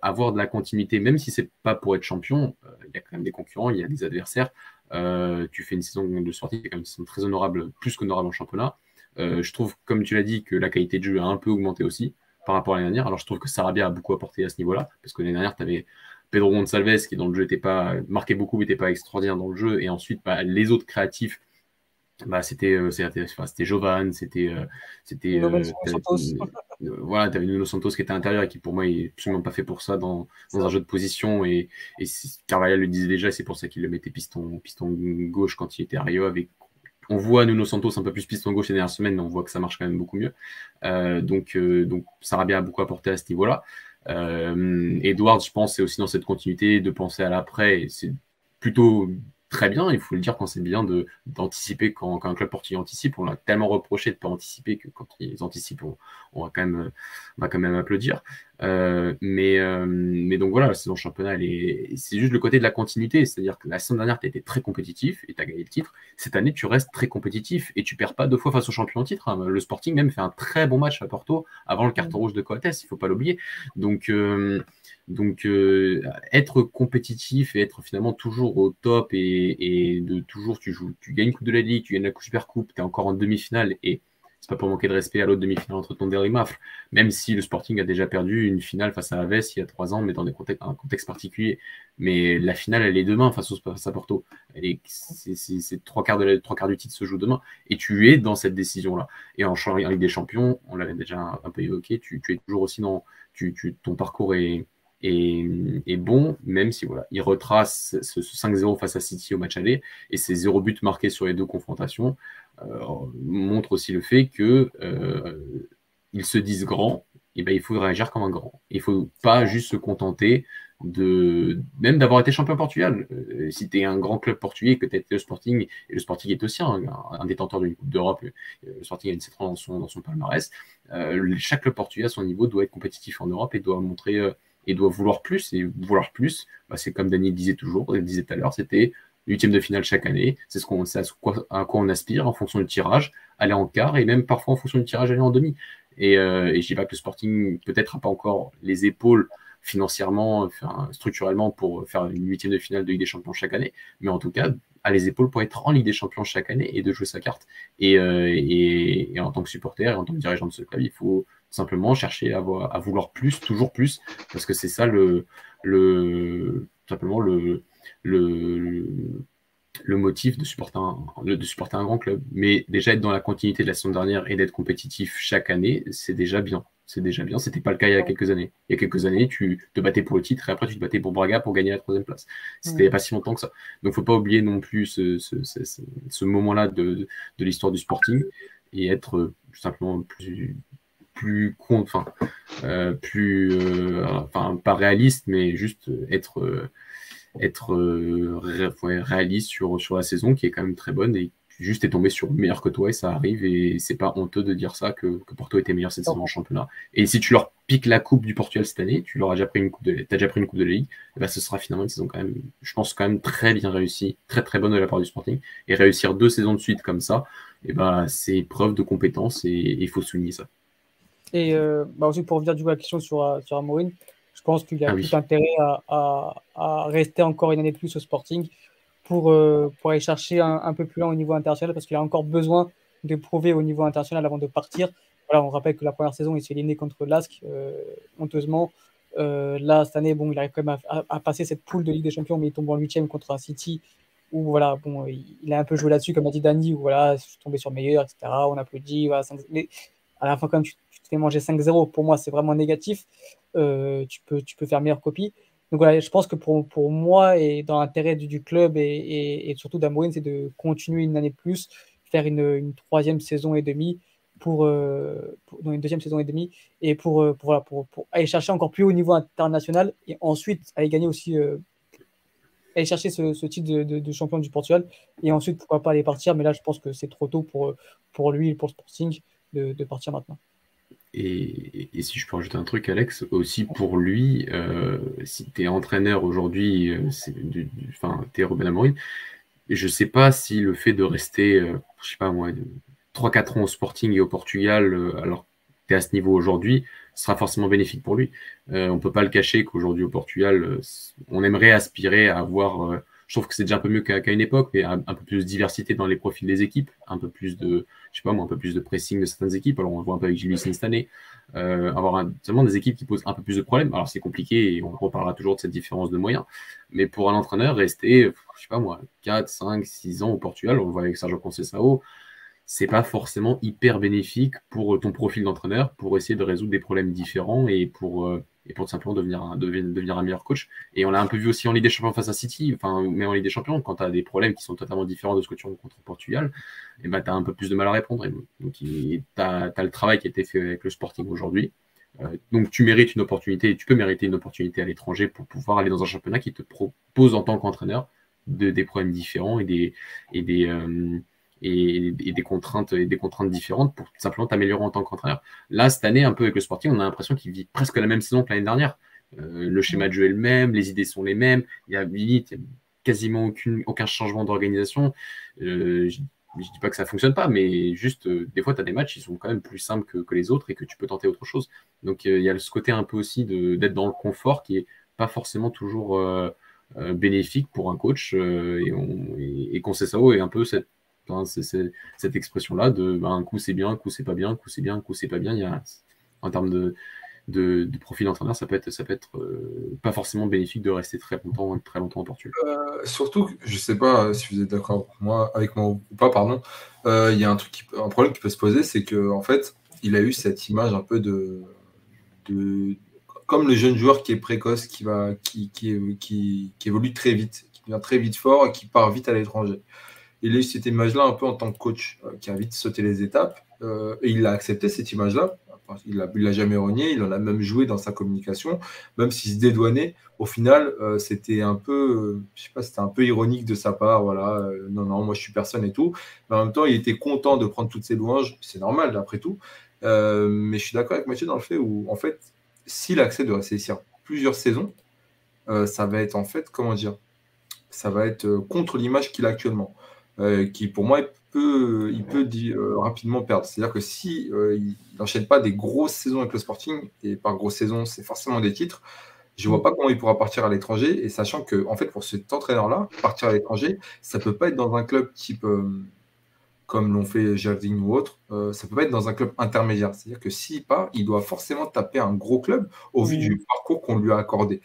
avoir de la continuité, même si c'est pas pour être champion, il y a quand même des concurrents, il y a des adversaires. tu fais une saison de Sporting qui est quand même très honorable, plus qu'honorable en championnat. je trouve, comme tu l'as dit, que la qualité de jeu a un peu augmenté aussi par rapport à l'année dernière. Alors je trouve que Sarabia a beaucoup apporté à ce niveau-là, parce que l'année dernière, tu avais Pedro Gonçalves, qui dans le jeu était pas marqué beaucoup, n'était pas extraordinaire dans le jeu. Et ensuite, bah, les autres créatifs, bah, c'était euh, c'était Jovan, c'était euh, c'était euh, voilà, tu avais Nuno Santos qui était à l'intérieur et qui pour moi est absolument pas fait pour ça dans, dans un jeu de position et, et Carvalhal le disait déjà, c'est pour ça qu'il le mettait piston piston gauche quand il était à Rio avec on voit Nuno Santos un peu plus piston gauche les dernières semaines, mais on voit que ça marche quand même beaucoup mieux. donc, donc, Sarabia a beaucoup apporté à ce niveau-là. Euh, Edwards, je pense, c'est aussi dans cette continuité de penser à l'après. C'est plutôt très bien, il faut le dire quand c'est bien d'anticiper quand, un club portugais anticipe. On l'a tellement reproché de ne pas anticiper que quand ils anticipent, on va quand même applaudir. Euh, mais, euh, mais donc voilà, la saison championnat, c'est juste le côté de la continuité. C'est-à-dire que la saison dernière, tu as été très compétitif et tu as gagné le titre. Cette année, tu restes très compétitif et tu perds pas deux fois face au champion en titre. Hein. Le Sporting même fait un très bon match à Porto avant le carton rouge de Coates, il faut pas l'oublier. Donc, euh, donc être compétitif et être finalement toujours au top et, de toujours, tu joues, tu gagnes Coupe de la Ligue, tu gagnes la Super Coupe, tu es encore en demi-finale et c'est pas pour manquer de respect à l'autre demi-finale entre ton et Mafre, même si le Sporting a déjà perdu une finale face à Aves il y a trois ans, mais dans un contexte particulier. Mais la finale, elle est demain face, au, à Porto. C'est trois quarts, trois quarts du titre se joue demain. Et tu es dans cette décision-là. Et en, en, Ligue des Champions, on l'avait déjà un, peu évoqué, tu, es toujours aussi dans. Ton parcours est, bon, même si voilà, il retrace ce, 5-0 face à City au match aller et ses zéro buts marqués sur les deux confrontations montre aussi le fait que euh, ils se disent grands, et ben il faut réagir comme un grand. Il faut pas juste se contenter de même d'avoir été champion Portugal. Euh, si tu es un grand club portugais, que tu le Sporting, et le Sporting est aussi un, détenteur d'une Coupe d'Europe, le Sporting a une 7 dans son, dans son palmarès, chaque club portugais à son niveau doit être compétitif en Europe et doit montrer et doit vouloir plus. Et vouloir plus, bah, c'est comme Daniel disait toujours, disait tout à l'heure, c'était huitième de finale chaque année. C'est ce à, quoi, on aspire en fonction du tirage, aller en quart et même parfois en fonction du tirage, aller en demi. Et, euh, et je dis pas que le Sporting peut-être n'a pas encore les épaules financièrement, structurellement pour faire une huitième de finale de Ligue des Champions chaque année, mais en tout cas a les épaules pour être en Ligue des Champions chaque année et de jouer sa carte. Et, euh, et, en tant que supporter et en tant que dirigeant de ce club, il faut simplement chercher à, à vouloir plus, toujours plus, parce que c'est ça le, le simplement le, le, le motif de supporter, un, de supporter un grand club. Mais déjà être dans la continuité de la saison dernière et d'être compétitif chaque année, c'est déjà bien. C'est déjà bien. C'était pas le cas il y a quelques années. Il y a quelques années, tu te battais pour le titre et après tu te battais pour Braga pour gagner la troisième place. C'était pas si longtemps que ça. Donc faut pas oublier non plus ce, ce, ce, moment-là de, de l'histoire du sporting et être euh, simplement plus plus enfin euh, plus euh, enfin pas réaliste mais juste être être euh, réaliste sur, sur la saison qui est quand même très bonne et juste est tombé sur meilleur que toi et ça arrive et c'est pas honteux de dire ça que, que, Porto était meilleur cette saison en championnat. Et si tu leur piques la coupe du Portugal cette année, tu leur as déjà pris une coupe de, as déjà pris une coupe de la Ligue, et ben ce sera finalement une saison quand même, je pense quand même très bien réussie, très très bonne de la part du Sporting et réussir deux saisons de suite comme ça, et ben c'est preuve de compétence et il faut souligner ça. Et euh, bah aussi pour revenir du coup à la question sur, sur Amorine, je pense qu'il y a ah tout intérêt à, rester encore une année de plus au Sporting pour, euh, pour aller chercher un, peu plus loin au niveau international parce qu'il a encore besoin de prouver au niveau international avant de partir. Voilà, on rappelle que la première saison, il s'est éliminé contre l'ASC, euh, honteusement. là, cette année, bon, il arrive quand même à, passer cette poule de Ligue des Champions, mais il tombe en huitième contre un City où voilà, bon, il a un peu joué là-dessus, comme a dit Danny, où voilà, je suis tombé sur meilleur, etc. On applaudit, voilà, mais à la fin, quand même, tu, te fais manger 5-0. Pour moi, c'est vraiment négatif. Tu, peux, tu peux faire meilleure copie. Donc voilà, je pense que pour, pour moi et dans l'intérêt du, club et, et, surtout d'Amorin, c'est de continuer une année de plus, faire une, une troisième saison et demie pour, euh, dans une deuxième saison et demie et pour, euh, pour, voilà, pour, pour, aller chercher encore plus haut niveau international et ensuite aller gagner aussi euh, aller chercher ce, titre de, champion du Portugal et ensuite pourquoi pas aller partir mais là je pense que c'est trop tôt pour, pour lui et pour Sporting de partir maintenant. Et, si je peux rajouter un truc, Alex, aussi pour lui, euh, si tu es entraîneur aujourd'hui, euh, enfin, tu es Ruben Amorim, je sais pas si le fait de rester, euh, je sais pas moi, 3-4 ans au Sporting et au Portugal, alors que tu es à ce niveau aujourd'hui, sera forcément bénéfique pour lui. on peut pas le cacher qu'aujourd'hui au Portugal, on aimerait aspirer à avoir je trouve que c'est déjà un peu mieux qu'à une époque, mais un, peu plus de diversité dans les profils des équipes, un peu plus de, je sais pas moi, un peu plus de pressing de certaines équipes. Alors on le voit un peu avec Gilles cette euh, avoir seulement des équipes qui posent un peu plus de problèmes. Alors c'est compliqué et on reparlera toujours de cette différence de moyens. Mais pour un entraîneur, rester, je sais pas moi, 4, 5, 6 ans au Portugal, on le voit avec Sergio Conceição, c'est pas forcément hyper bénéfique pour ton profil d'entraîneur, pour essayer de résoudre des problèmes différents et pour euh, et pour simplement devenir un, devenir, un meilleur coach. Et on l'a un peu vu aussi en Ligue des Champions face à City, enfin, mais en Ligue des Champions, quand tu as des problèmes qui sont totalement différents de ce que tu rencontres au Portugal, et eh ben, tu as un peu plus de mal à répondre. donc, tu as, le travail qui a été fait avec le Sporting aujourd'hui. Euh, donc, tu mérites une opportunité, tu peux mériter une opportunité à l'étranger pour pouvoir aller dans un championnat qui te propose en tant qu'entraîneur de, des problèmes différents et des, et des, euh, et, des contraintes et des contraintes différentes pour simplement t'améliorer en tant qu'entraîneur. Là, cette année, un peu avec le Sporting, on a l'impression qu'il vit presque la même saison que l'année dernière. Euh, le schéma de jeu est le même, les idées sont les mêmes, il y a quasiment aucune, aucun changement d'organisation. Euh, je ne dis pas que ça ne fonctionne pas, mais juste euh, des fois, tu as des matchs qui sont quand même plus simples que, que, les autres et que tu peux tenter autre chose. Donc il y a ce côté un peu aussi d'être dans le confort qui est pas forcément toujours bénéfique pour un coach. et, on, et, et est un peu cette cette expression-là de ben, un coup c'est bien, un coup c'est pas bien, un coup c'est bien, un coup c'est pas bien. Il y a, en termes de, profil d'entraîneur, ça peut être, ça peut être euh, pas forcément bénéfique de rester très longtemps, très longtemps en Portugal. Euh, surtout, je sais pas si vous êtes d'accord moi, avec moi ou pas, pardon. Euh, il y a un truc, qui, un problème qui peut se poser, c'est que en fait, il a eu cette image un peu de, de comme le jeune joueur qui est précoce, qui va, qui, qui, qui, qui évolue très vite, qui devient très vite fort et qui part vite à l'étranger il a eu cette image-là un peu en tant que coach, euh, qui a vite sauté les étapes. Euh, et il a accepté cette image-là. Il ne l'a jamais renié, il en a même joué dans sa communication, même s'il se dédouanait. Au final, euh, c'était un peu, je sais pas, c'était un peu ironique de sa part. Voilà, non, non, moi je suis personne et tout. Mais en même temps, il était content de prendre toutes ces louanges. C'est normal, après tout. mais je suis d'accord avec Mathieu dans le fait où, en fait, s'il accepte de ici plusieurs saisons, ça va être en fait, comment dire, ça va être contre l'image qu'il a actuellement. Euh, qui pour moi peut, il peut euh, rapidement perdre. C'est-à-dire que si euh, il n'enchaîne pas des grosses saisons avec le Sporting, et par grosses saisons, c'est forcément des titres, je ne vois pas comment il pourra partir à l'étranger. Et sachant que, en fait, pour cet entraîneur-là, partir à l'étranger, ça ne peut pas être dans un club type comme l'ont fait Jardine ou autre, ça peut pas être dans un club intermédiaire. C'est-à-dire que s'il part, il doit forcément taper un gros club au vu du parcours qu'on lui a accordé.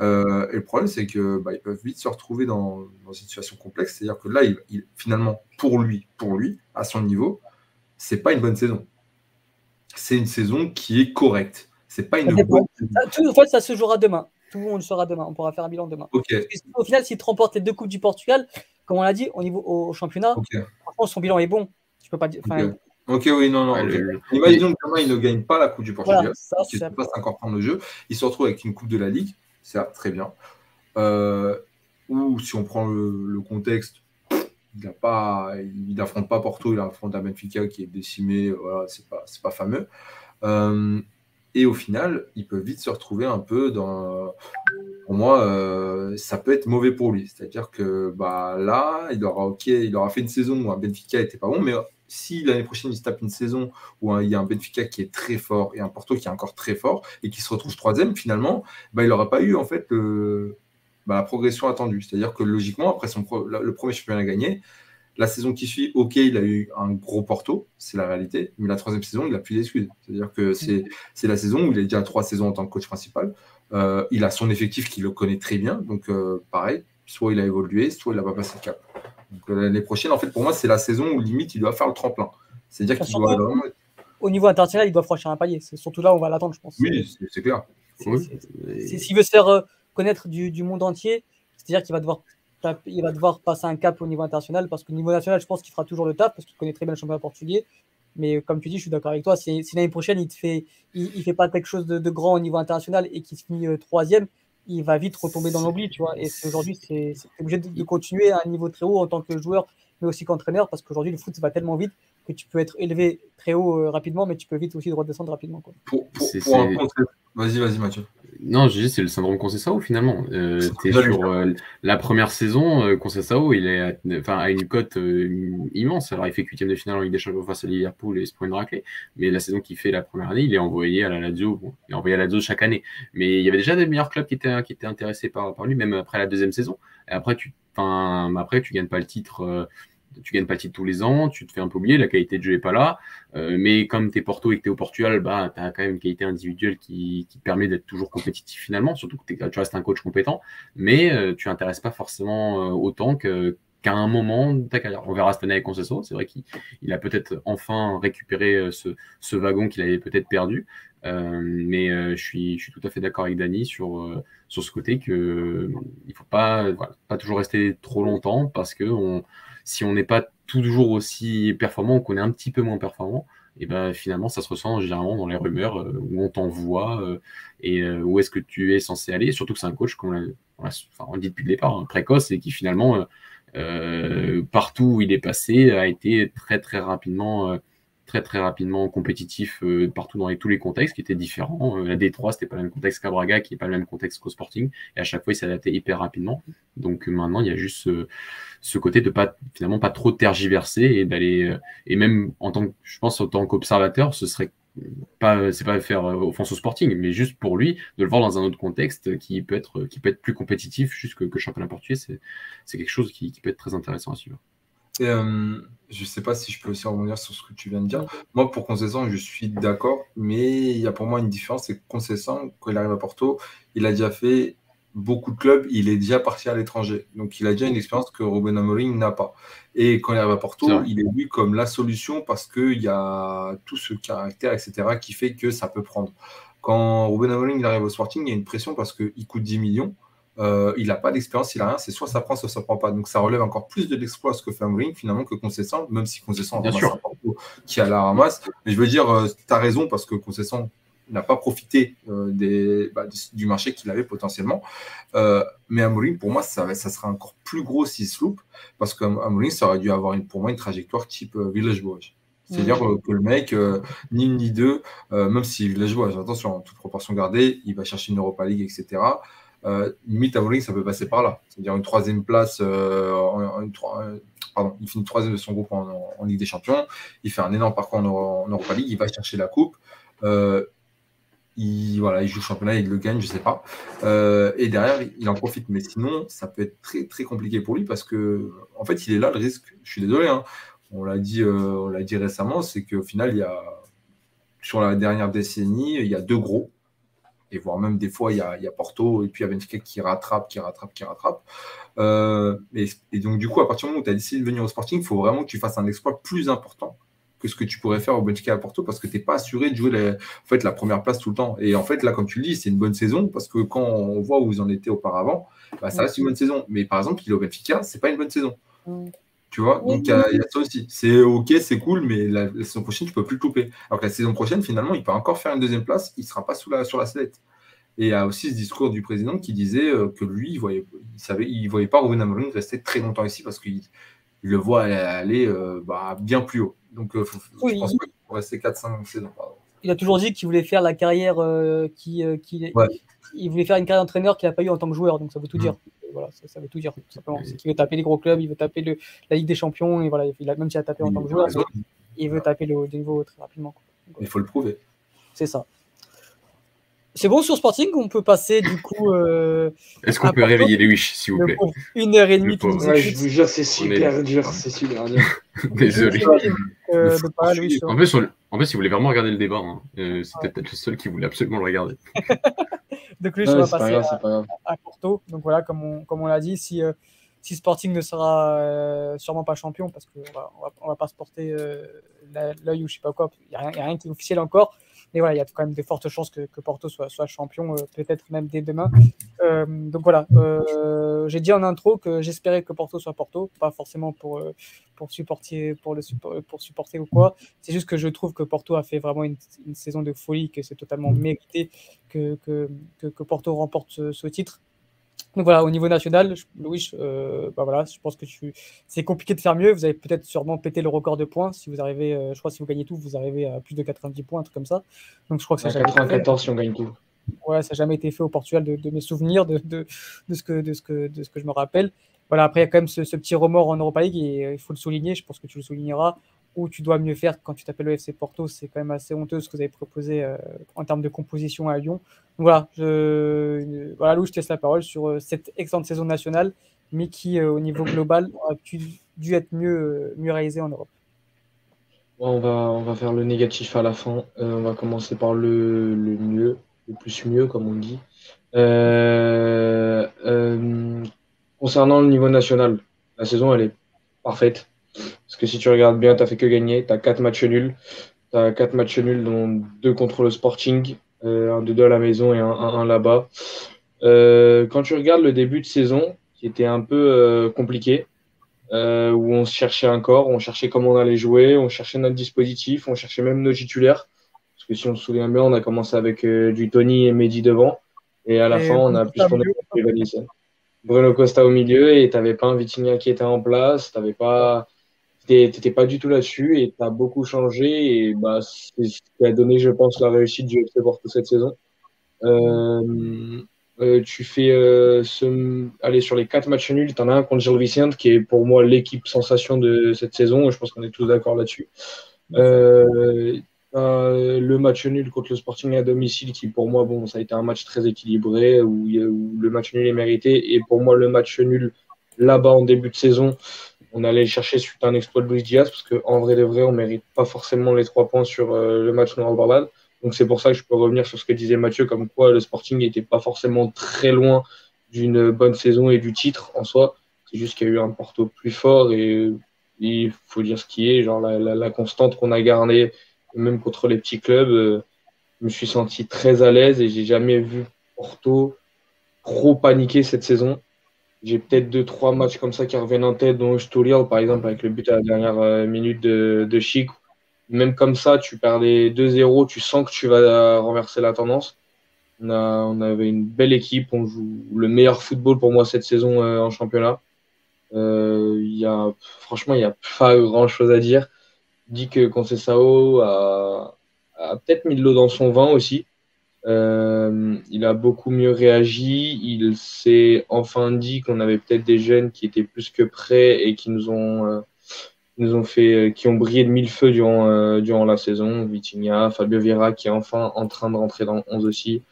Euh, et le problème, c'est que bah, ils peuvent vite se retrouver dans, une situation complexe. C'est-à-dire que là, il, finalement, pour lui, pour lui, à son niveau, c'est pas une bonne saison. C'est une saison qui est correcte. C'est pas une bonne saison. en fait, ça se jouera demain. Tout le monde sera demain. On pourra faire un bilan demain. Au final, s'il remporte les deux coupes du Portugal, comme on l'a dit, au niveau au championnat, son bilan est bon. Je peux pas dire. Ok, oui, non, non. Imaginons que il ne gagne pas la Coupe du Portugal, Il ne passe encore prendre le jeu. Il se retrouve avec une Coupe de la Ligue certes, très bien. Euh, ou si on prend le, contexte, il n'affronte pas Porto, il affronte un Benfica qui est décimé, voilà, c'est pas, pas fameux. Euh, et au final, il peut vite se retrouver un peu dans. Pour moi, euh, ça peut être mauvais pour lui. C'est-à-dire que bah, là, il aura, il aura fait une saison où un Benfica n'était pas bon, mais si l'année prochaine il se tape une saison où il y a un Benfica qui est très fort et un Porto qui est encore très fort et qui se retrouve troisième, finalement, bah, il n'aura pas eu en fait bah, la progression attendue. C'est-à-dire que logiquement, après son le premier championnat gagné, la saison qui suit, ok, il a eu un gros Porto, c'est la réalité, mais la troisième saison, il a plus d'excuses. C'est-à-dire que c'est la saison où il a déjà trois saisons en tant que coach principal. Euh, il a son effectif qui le connaît très bien. Donc, euh, pareil, soit il a évolué, soit il n'a pas passé le cap. L'année prochaine, en fait, pour moi, c'est la saison où limite il doit faire le tremplin. C'est-à-dire qu'il doit vraiment. Au niveau international, il doit franchir un palier. C'est surtout là où on va l'attendre, je pense. Oui, c'est clair. S'il veut se faire connaître du, monde entier, c'est-à-dire qu'il va devoir il va devoir passer un cap au niveau international parce qu'au niveau national, je pense qu'il fera toujours le taf parce qu'il connaît très bien le championnat portugais. Mais comme tu dis, je suis d'accord avec toi. Si, l'année prochaine, il ne fait, il, fait pas quelque chose de, grand au niveau international et qu'il se finit euh, troisième, il va vite retomber dans l'oubli, tu vois. Et aujourd'hui, c'est obligé de, continuer à un niveau très haut en tant que joueur, mais aussi qu'entraîneur, parce qu'aujourd'hui, le foot va tellement vite que tu peux être élevé très haut euh, rapidement, mais tu peux vite aussi redescendre rapidement. Quoi. Pour, Vas-y, vas-y, Mathieu. Non, je dis c'est le syndrome Concessao finalement. Euh, es sur euh, la première saison, euh, Concessao, il est à, enfin, à une cote euh, immense. Alors il fait huitième de finale en Ligue des Champions face à Liverpool et il se prend une raclée. Mais la saison qu'il fait la première année, il est envoyé à la Lazio. Bon, il est envoyé à la Lazio chaque année. Mais il y avait déjà des meilleurs clubs qui étaient, qui étaient intéressés par, par lui, même après la deuxième saison. Et après, tu, après, tu gagnes pas le titre euh, tu gagnes pas titre tous les ans, tu te fais un peu oublier, la qualité de jeu est pas là. Euh, mais comme tu es Porto et que tu es au Portugal, bah, tu as quand même une qualité individuelle qui, qui permet d'être toujours compétitif finalement, surtout que tu restes un coach compétent, mais euh, tu n'intéresses pas forcément euh, autant que qu'à un moment de ta carrière. On verra cette année avec Concesso, c'est vrai qu'il a peut-être enfin récupéré ce, ce wagon qu'il avait peut-être perdu, mais je, suis, je suis tout à fait d'accord avec Dany sur, sur ce côté que il faut pas, voilà, pas toujours rester trop longtemps parce que on, si on n'est pas toujours aussi performant qu'on est un petit peu moins performant, et ben finalement ça se ressent généralement dans les rumeurs euh, où on t'envoie euh, et euh, où est-ce que tu es censé aller. Surtout que c'est un coach qu'on on, dit depuis le départ, hein, précoce et qui finalement partout où il est passé a été très très rapidement très très rapidement compétitif euh, partout dans tous les contextes qui étaient différents. Euh, la D3, c'était pas le même contexte qu'à Braga, qui n'est pas le même contexte qu'au Sporting. Et à chaque fois, il s'adaptait hyper rapidement. Donc euh, maintenant, il y a juste ce côté de pas finalement pas trop tergiverser et d'aller et même en tant que je pense en tant qu'observateur, ce serait pas c'est pas faire offense au Sporting, mais juste pour lui de le voir dans un autre contexte qui peut être qui peut être plus compétitif juste que, que championnat portugais, c'est quelque chose qui, peut être très intéressant à suivre. Je ne sais pas si je peux aussi rebondir sur ce que tu viens de dire. Moi, pour Concession, je suis d'accord, mais il y a pour moi une différence, c'est que Concession, quand il arrive à Porto, il a déjà fait beaucoup de clubs, il est déjà parti à l'étranger. Donc, il a déjà une expérience que Ruben Amorim n'a pas. Et quand il arrive à Porto, il est vu comme la solution parce qu'il y a tout ce caractère, etc., qui fait que ça peut prendre. Quand Ruben Amorim arrive au Sporting, il y a une pression parce qu'il coûte 10 millions. Euh, il n'a pas d'expérience, il n'a rien, c'est soit ça prend, soit ça ne prend pas. Donc ça relève encore plus de l'exploit ce que fait Amorim finalement que Concession, même si Concession Bien sûr. qui a la ramasse. Mais je veux dire, euh, tu as raison parce que Concession n'a pas profité euh, des, bah, du marché qu'il avait potentiellement. mais Amorim, pour moi, ça, ça sera encore plus gros s'il se loupe parce qu'Amorim, ça aurait dû avoir une, pour moi une trajectoire type Village Boys. C'est-à-dire que le mec, ni une ni deux, même si Village Boys, attention, en toute proportion gardée, il va chercher une Europa League, etc euh, limite à ça peut passer par là. C'est-à-dire une troisième place, euh, pardon, il finit troisième de son groupe en, Ligue des Champions, il fait un énorme parcours en, Europa League, il va chercher la coupe. Euh, il, voilà, il joue le championnat, il le gagne, je sais pas. Euh, et derrière, il en profite. Mais sinon, ça peut être très très compliqué pour lui parce que, en fait, il est là le risque. Je suis désolé, hein, on l'a dit, on l'a dit récemment, c'est qu'au final, il y a sur la dernière décennie, il y a deux gros et voire même des fois, il y a, Porto et puis il y a Benfica qui rattrape, qui rattrape, qui rattrape. Euh, et, donc, du coup, à partir du moment où tu as décidé de venir au Sporting, il faut vraiment que tu fasses un exploit plus important que ce que tu pourrais faire au Benfica à Porto parce que tu n'es pas assuré de jouer en fait, la première place tout le temps. Et en fait, là, comme tu le dis, c'est une bonne saison parce que quand on voit où vous en étiez auparavant, bah, ça reste une bonne saison. Mais par exemple, il est au Benfica, c'est pas une bonne saison. Tu vois, donc il y, a ça aussi. C'est ok, c'est cool, mais la, saison prochaine, tu peux plus le couper. Alors que la saison prochaine, finalement, il peut encore faire une deuxième place, il ne sera pas sous la, sur la sellette. Et il y a aussi ce discours du président qui disait euh, que lui, il voyait, il savait, il voyait pas Ruben Amorim rester très longtemps ici parce qu'il le voit aller, euh, bah, bien plus haut. Donc, euh, je pense qu'il faut rester 4-5 saisons. Il a toujours dit qu'il voulait faire la carrière qui, il voulait faire une carrière d'entraîneur qu'il n'a pas eu en tant que joueur. Donc ça veut tout mm. dire voilà, ça, veut tout dire. C'est qu'il veut taper les gros clubs, il veut taper le, la Ligue des Champions, et voilà, il a, même s'il a tapé en tant que joueur, il veut taper le haut niveau très rapidement. il faut le prouver. C'est ça. C'est bon sur Sporting, on peut passer du coup. Euh, Est-ce qu'on peut réveiller les wish, s'il vous plaît Une heure et demie. je vous jure, c'est super dur, c'est super dur. <laughs> Désolé. Euh, en, plus, en, plus, si vous voulez vraiment regarder le débat, hein, euh, c'était peut-être le seul qui voulait absolument le regarder. <laughs> Donc lui, je va passer à, Porto. Donc voilà, comme on, comme on l'a dit, si, euh, si Sporting ne sera euh, sûrement pas champion, parce qu'on va, on va, pas se porter euh, l'œil ou je sais pas quoi, il n'y a, a, rien qui est officiel encore, mais voilà, il y a quand même de fortes chances que, Porto soit, champion, euh, peut-être même dès demain. Euh, donc voilà, euh, j'ai dit en intro que j'espérais que Porto soit Porto, pas forcément pour, pour, supporter, pour, le, pour supporter ou quoi. C'est juste que je trouve que Porto a fait vraiment une, saison de folie, que c'est totalement mérité que, que, que, Porto remporte ce titre. Donc voilà, au niveau national, Louis, euh, bah voilà, je pense que c'est compliqué de faire mieux. Vous avez peut-être sûrement pété le record de points. Si vous arrivez, euh, je crois, si vous gagnez tout, vous arrivez à plus de 90 points, un truc comme ça. Donc je crois que ça 94 si on gagne tout. Ouais, ça n'a jamais été fait au Portugal de, mes souvenirs, de, de, ce que, de, ce que, de ce que je me rappelle. Voilà, après, il y a quand même ce, ce petit remords en Europa League et euh, il faut le souligner. Je pense que tu le souligneras où tu dois mieux faire quand tu t'appelles le FC Porto. C'est quand même assez honteux ce que vous avez proposé euh, en termes de composition à Lyon. Voilà, voilà, Lou, je te laisse la parole sur euh, cette excellente saison nationale, mais qui, euh, au niveau global, a dû, être mieux, mieux réalisée en Europe. on, va, on va faire le négatif à la fin. on va commencer par le, le, mieux, le plus mieux, comme on dit. concernant le niveau national, la saison, elle est parfaite parce que si tu regardes bien, tu n'as fait que gagner. Tu as 4 matchs nuls. Tu as 4 matchs nuls, dont 2 contre le Sporting, euh, un de 2 à la maison et un, un, là-bas. Euh, quand tu regardes le début de saison, qui était un peu euh, compliqué, euh, où on cherchait un corps, on cherchait comment on allait jouer, on cherchait notre dispositif, on cherchait même nos titulaires. Parce que si on se souvient bien, on a commencé avec du Tony et Mehdi devant. Et à la fin, on a plus tourné Bruno Costa au milieu et tu n'avais pas un Vitinha qui était en place, tu n'avais pas t'étais pas du tout là-dessus et tu as beaucoup changé et bah, c'est ce qui a donné, je pense, la réussite du FC Porto cette saison. Euh, euh, tu fais euh, ce, aller sur les quatre matchs nuls, tu en as un contre Gilles Vicente qui est pour moi l'équipe sensation de cette saison. Je pense qu'on est tous d'accord là-dessus. Euh, le match nul contre le Sporting à domicile, qui pour moi, bon, ça a été un match très équilibré où le match nul est mérité. Et pour moi, le match nul là-bas en début de saison, on allait le chercher suite à un exploit de Luis Diaz, parce qu'en vrai de vrai, on mérite pas forcément les trois points sur euh, le match noir barbade Donc c'est pour ça que je peux revenir sur ce que disait Mathieu, comme quoi le Sporting n'était pas forcément très loin d'une bonne saison et du titre en soi. C'est juste qu'il y a eu un Porto plus fort et il faut dire ce qui est, genre la, constante qu'on a gardée, même contre les petits clubs, euh, je me suis senti très à l'aise et j'ai jamais vu Porto trop paniquer cette saison. J'ai peut-être deux, trois matchs comme ça qui reviennent en tête, dont Sturiel, par exemple, avec le but à la dernière euh, minute de, de Chic. Même comme ça, tu perds les 2-0, tu sens que tu vas renverser la tendance. On, a, on avait une belle équipe, on joue le meilleur football pour moi cette saison euh, en championnat. Euh, y a, franchement, il n'y a pas grand chose à dire. dit que Concesao a, a peut-être mis de l'eau dans son vin aussi. Euh, il a beaucoup mieux réagi. Il s'est enfin dit qu'on avait peut-être des jeunes qui étaient plus que prêts et qui nous ont, euh, nous ont fait, euh, qui ont brillé de mille feux durant, la saison. Vitinha, Fabio Vieira qui est enfin en train de rentrer dans 11 aussi.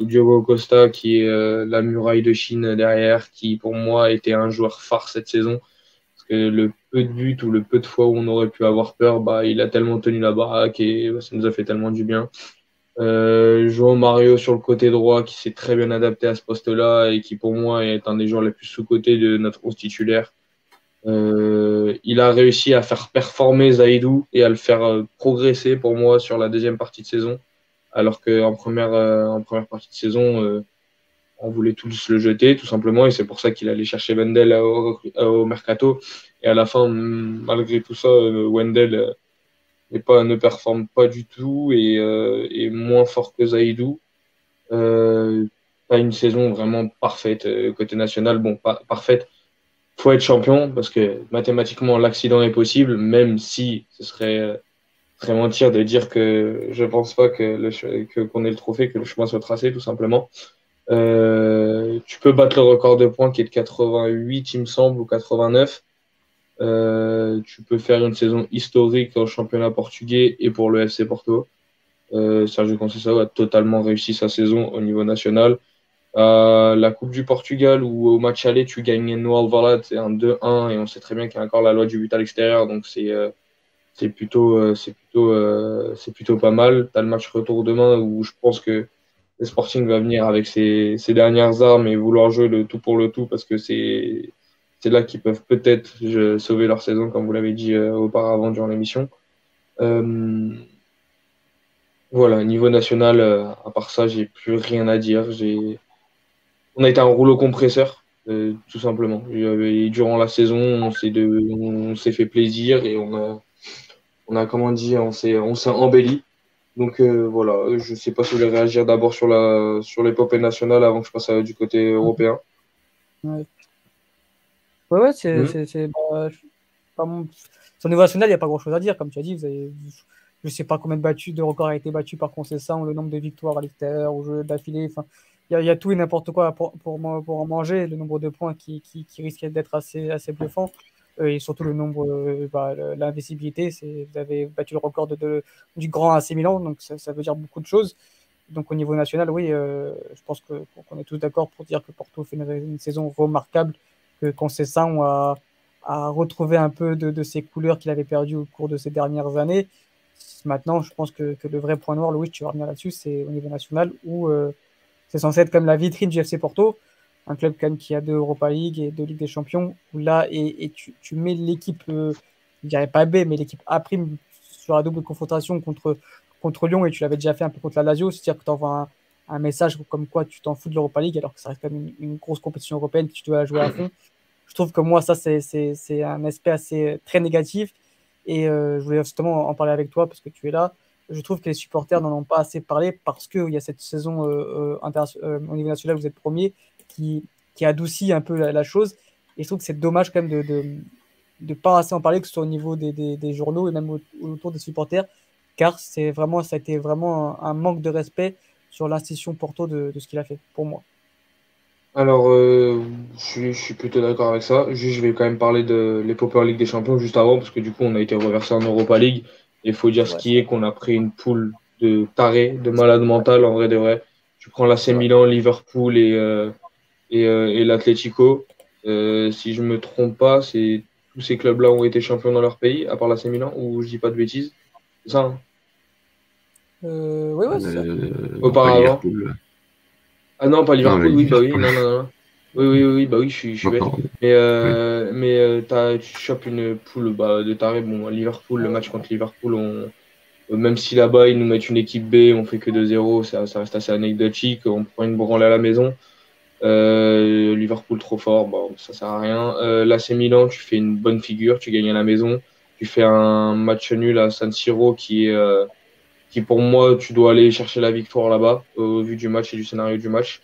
Diogo Costa qui est la muraille de Chine derrière, qui pour moi était un joueur phare cette saison. Parce que le peu de buts ou le peu de fois où on aurait pu avoir peur, bah, il a tellement tenu la baraque et bah, ça nous a fait tellement du bien. Euh, João Mario sur le côté droit qui s'est très bien adapté à ce poste-là et qui pour moi est un des joueurs les plus sous-cotés de notre 11 titulaire. Euh, il a réussi à faire performer Zaidou et à le faire euh, progresser pour moi sur la deuxième partie de saison, alors qu'en première, euh, en première partie de saison, euh, on voulait tous le jeter tout simplement et c'est pour ça qu'il allait chercher Wendell au, au, mercato. Et à la fin, malgré tout ça, Ne performe pas du tout et euh, est moins fort que Zaidou. Euh, pas une saison vraiment parfaite euh, côté national. Bon, pas parfaite. Faut être champion parce que mathématiquement l'accident est possible, même si ce serait très mentir de dire que je pense pas que le qu'on ait le trophée, que le chemin soit tracé tout simplement. Euh, tu peux battre le record de points qui est de 88, il me semble, ou 89. Euh, tu peux faire une saison historique en championnat portugais et pour le FC Porto. Euh, Sergio Conceição a totalement réussi sa saison au niveau national. La Coupe du Portugal où au match aller tu gagnes Alvalade, c'est un 2-1 et on sait très bien qu'il y a encore la loi du but à l'extérieur, donc c'est euh, c'est plutôt c'est plutôt c'est plutôt pas mal. Tu as le match retour demain où je pense que le Sporting va venir avec ses, dernières armes et vouloir jouer le tout pour le tout parce que c'est là qu'ils peuvent peut-être sauver leur saison, comme vous l'avez dit euh, auparavant durant l'émission. Euh, voilà, niveau national, euh, à part ça, j'ai plus rien à dire. On a été un rouleau compresseur, tout simplement. durant la saison, on s'est fait plaisir et on a, on comment dire, on s'est embelli. Donc voilà, je ne sais pas si vous voulez réagir d'abord sur la l'épopée nationale avant que je passe du côté européen. Ouais, c'est. Mmh. Bah, Sur niveau national, il n'y a pas grand chose à dire. Comme tu as dit, vous avez, je ne sais pas combien de, battus, de records a été battu par Concession, le nombre de victoires à l'extérieur, au jeu d'affilée. Il y, a tout et n'importe quoi pour, pour, pour, en manger, le nombre de points qui, qui, qui risque d'être assez, assez bluffant. Euh, et surtout le nombre, euh, bah, l'invisibilité. Vous avez battu le record de, du grand AC Milan, donc ça, veut dire beaucoup de choses. Donc au niveau national, oui, euh, je pense qu'on est tous d'accord pour dire que Porto fait une, saison remarquable, que Conceição a, a retrouvé un peu de, de ses couleurs qu'il avait perdues au cours de ces dernières années. Maintenant, je pense que, le vrai point noir, Louis, tu vas revenir là-dessus, c'est au niveau national où c'est censé être comme la vitrine du FC Porto un club quand qui a deux Europa League et deux Ligue des Champions, où là, et, tu, tu, mets l'équipe, euh, je dirais pas B, mais l'équipe A' sur la double confrontation contre, contre Lyon, et tu l'avais déjà fait un peu contre la Lazio, c'est-à-dire que tu envoies un, message comme quoi tu t'en fous de l'Europa League, alors que ça reste quand même une, grosse compétition européenne que tu dois jouer à fond. Je trouve que moi, ça, c'est un aspect assez très négatif, et euh, je voulais justement en parler avec toi parce que tu es là. Je trouve que les supporters n'en ont pas assez parlé parce qu'il y a cette saison euh, au niveau national, vous êtes premier, qui, qui adoucit un peu la, chose. Et je trouve que c'est dommage quand même de, de, de, pas assez en parler, que ce soit au niveau des, des, journaux et même autour des supporters, car vraiment, ça a été vraiment un, manque de respect sur l'institution Porto de, de ce qu'il a fait, pour moi. Alors, euh, je, suis, plutôt d'accord avec ça. Juste, je vais quand même parler de l'épopée en Ligue des Champions juste avant, parce que du coup, on a été reversé en Europa League. Il faut dire ce qui est qu'on a pris une poule de taré, de malade mental, en vrai de vrai. Tu prends l'AC Milan, Liverpool et, euh, et, euh, et l'Atlético. Euh, si je me trompe pas, c'est tous ces clubs-là ont été champions dans leur pays, à part la Milan, ou je dis pas de bêtises. C'est ça hein euh, Oui, ouais, c'est ça. Auparavant. Ah non, pas Liverpool, oui, bah oui, non, non, non. Oui, oui, oui, bah oui, je suis, je suis bête. Mais, euh, mais euh, tu chopes une poule bah, de taré. Bon, Liverpool, le match contre Liverpool, on, même si là-bas ils nous mettent une équipe B, on fait que 2-0, ça, ça, reste assez anecdotique. On prend une branle à la maison. Euh, Liverpool trop fort, bon, ça sert à rien. Euh, L'AC Milan, tu fais une bonne figure, tu gagnes à la maison. Tu fais un match nul à San Siro qui est, euh, qui pour moi, tu dois aller chercher la victoire là-bas au vu du match et du scénario du match.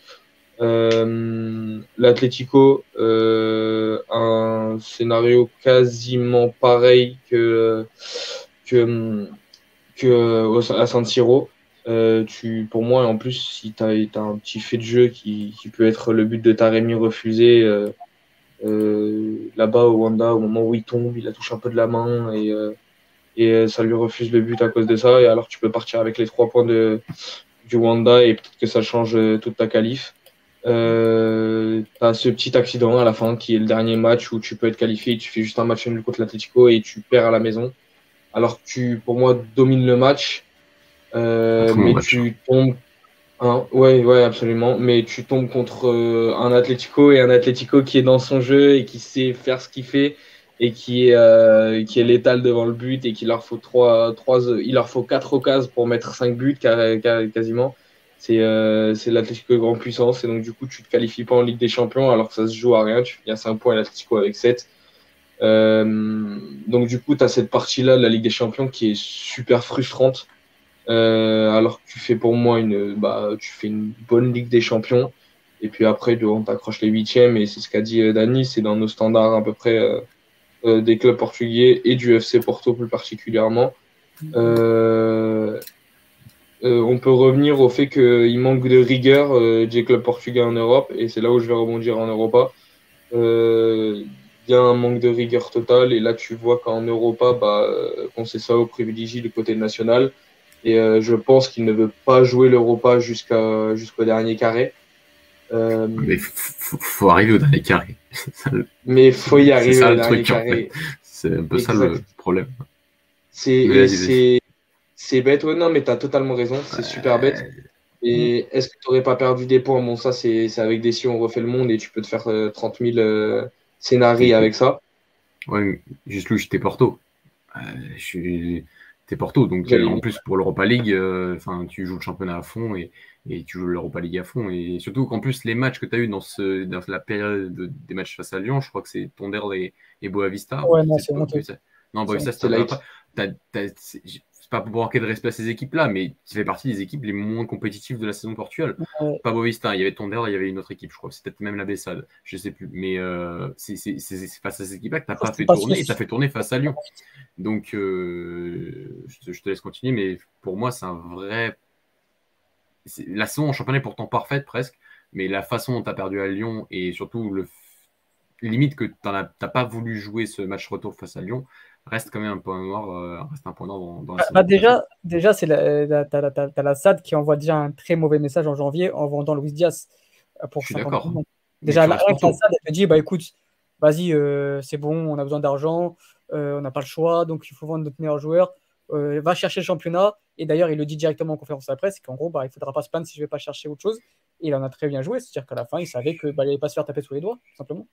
Euh, L'Atlético, euh, un scénario quasiment pareil que, que, que à San Siro. Euh, tu, pour moi, en plus, si tu as, un petit fait de jeu qui, qui, peut être le but de Taremi refusé, euh, euh, là-bas au Wanda, au moment où il tombe, il a touché un peu de la main et, euh, et euh, ça lui refuse le but à cause de ça. Et alors tu peux partir avec les trois points de, du Wanda et peut-être que ça change toute ta qualif. Euh, tu as ce petit accident à la fin qui est le dernier match où tu peux être qualifié, tu fais juste un match nul contre l'Atletico et tu perds à la maison. Alors tu, pour moi, domines le match euh, mais tu tombes. Hein, ouais, ouais, absolument. Mais tu tombes contre euh, un Atlético et un Atlético qui est dans son jeu et qui sait faire ce qu'il fait et qui est, euh, qui est létal devant le but et qu'il leur faut trois, trois, leur faut quatre occasions pour mettre cinq buts quasiment. C'est euh, l'Atlético grand puissance et donc du coup tu te qualifies pas en Ligue des Champions alors que ça se joue à rien. Tu finis à 5 points l'Atlético avec 7. Euh, donc du coup tu as cette partie-là de la Ligue des Champions qui est super frustrante euh, alors que tu fais pour moi une, bah, tu fais une bonne Ligue des Champions. Et puis après, on t'accroche les huitièmes. Et c'est ce qu'a dit Dani, c'est dans nos standards à peu près euh, des clubs portugais et du FC Porto plus particulièrement. on peut revenir au fait qu'il manque de rigueur des clubs portugais en Europe. Et c'est là où je vais rebondir en Europa. Il y a un manque de rigueur totale. Et là, tu vois qu'en Europa, bah, on sait ça au privilégie du côté national. Et euh, je pense qu'il ne veut pas jouer l'Europa jusqu'au dernier carré. Euh, mais faut, faut arriver au dernier carré. <laughs> mais faut y arriver au dernier carré. C'est un peu ça le problème. C'est c'est bête. Ouais, non, mais tu as totalement raison. C'est super bête. Et est-ce que tu n'aurais pas perdu des points? Bon, ça, c'est avec des si on refait le monde et tu peux te faire 30 000 euh, scénarios avec ça. Ouais, juste lui, j'étais Porto. Euh, je suis t'es Porto, donc en plus pour l'Europa League, euh, enfin tu joues le championnat à fond et, et tu joues l'Europa League à fond. Et surtout qu'en plus, les matchs que tu as eu dans, ce, dans la période des matchs face à Lyon, je crois que c'est Tondel et, et Boavista. Ouais, non, c'est Non, Boavista, c'est pas pour manquer de respect à ces équipes-là, mais ça fait partie des équipes les moins compétitives de la saison portuelle. Pas Bovista, il y avait Tonder, il y avait une autre équipe, je crois. C'était peut-être même la Bessade, je sais plus. Mais euh, c'est face à ces équipes-là que tu n'as pas fait tourner et tu as fait tourner face à Lyon. Donc, euh, je, te laisse continuer, mais pour moi, c'est un vrai. La saison en championnat est pourtant parfaite presque, mais la façon dont tu as perdu à Lyon et surtout le limite que tu n'as pas voulu jouer ce match retour face à Lyon, reste quand même un point noir, euh, reste un point noir dans, la bah, déjà, déjà c'est la, la, la, SAD qui envoie déjà un très mauvais message en janvier en vendant Luis Diaz pour Je suis d'accord. Déjà, la, SAD elle dit bah écoute, vas-y, euh, c'est bon, on a besoin d'argent, euh, on n'a pas le choix, donc il faut vendre notre meilleur joueur. Va chercher le championnat. Et d'ailleurs, il le dit directement en conférence de presse, qu'en gros, bah, il ne faudra pas se plaindre si je ne vais pas chercher autre chose. Et il en a très bien joué, c'est-à-dire qu'à la fin, il savait qu'il bah, n'allait pas se faire taper sous les doigts, simplement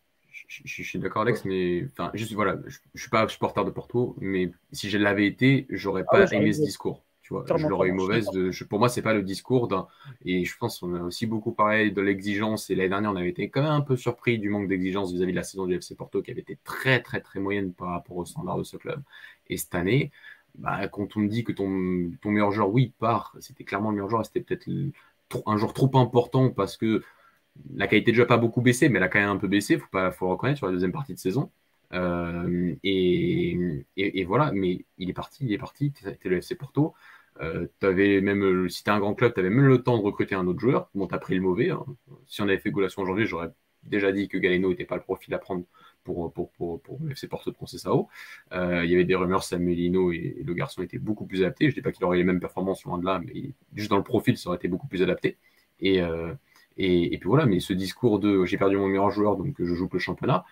je, suis d'accord, Alex, mais enfin, juste voilà, je, ne suis pas supporter de Porto, mais si je l'avais été, j'aurais ah pas aimé ce discours. Tu vois, je l'aurais eu mauvaise. De, pour moi, c'est pas le discours d'un. Et je pense qu'on a aussi beaucoup parlé de l'exigence. Et l'année dernière, on avait été quand même un peu surpris du manque d'exigence vis-à-vis de la saison du FC Porto, qui avait été très, très, très moyenne par rapport aux standards de ce club. Et cette année, bah, quand on me dit que ton, meilleur joueur, oui, part, c'était clairement le meilleur joueur, c'était peut-être un joueur trop important parce que la qualité de jeu n'a pas beaucoup baissé, mais elle a quand même un peu baissé, il faut, faut reconnaître sur la deuxième partie de saison. Euh, et, voilà, mais il est parti, il est parti, tu le FC Porto. Euh, même, si tu un grand club, tu avais même le temps de recruter un autre joueur. Bon, tu as pris le mauvais. Hein. Si on avait fait Goulation aujourd'hui, j'aurais déjà dit que Galeno n'était pas le profil à prendre pour, pour, pour, pour FC Porto de Concessao. Euh, il y avait des rumeurs, Samuelino et, et, le garçon était beaucoup plus adapté. Je ne dis pas qu'il aurait les mêmes performances loin de là, mais juste dans le profil, ça aurait été beaucoup plus adapté. Et, euh, et, puis voilà, mais ce discours de j'ai perdu mon meilleur joueur, donc je joue que le championnat,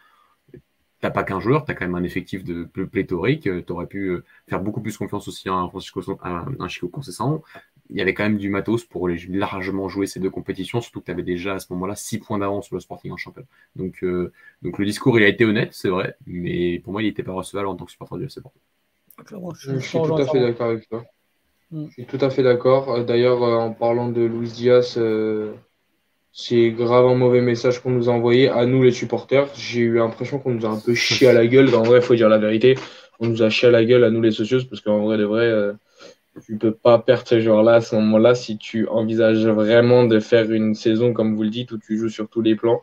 t'as pas qu'un joueur, tu as quand même un effectif de pléthorique, tu aurais pu euh, faire beaucoup plus confiance aussi à un, Francisco, un, Chico Concessant. Il y avait quand même du matos pour largement jouer ces deux compétitions, surtout que tu avais déjà à ce moment-là 6 points d'avance sur le Sporting en championnat. Donc, euh, donc le discours, il a été honnête, c'est vrai, mais pour moi, il n'était pas recevable en tant que supporter du FC Porto. Je, suis tout à fait d'accord avec toi. Mm. Je suis tout à fait d'accord. D'ailleurs, euh, en parlant de Luis Diaz, c'est grave un mauvais message qu'on nous a envoyé à nous les supporters. J'ai eu l'impression qu'on nous a un peu chié à la gueule. En vrai, il faut dire la vérité. On nous a chié à la gueule à nous les socios parce qu'en vrai de vrai, euh, tu peux pas perdre ce genre-là à ce moment-là si tu envisages vraiment de faire une saison comme vous le dites où tu joues sur tous les plans.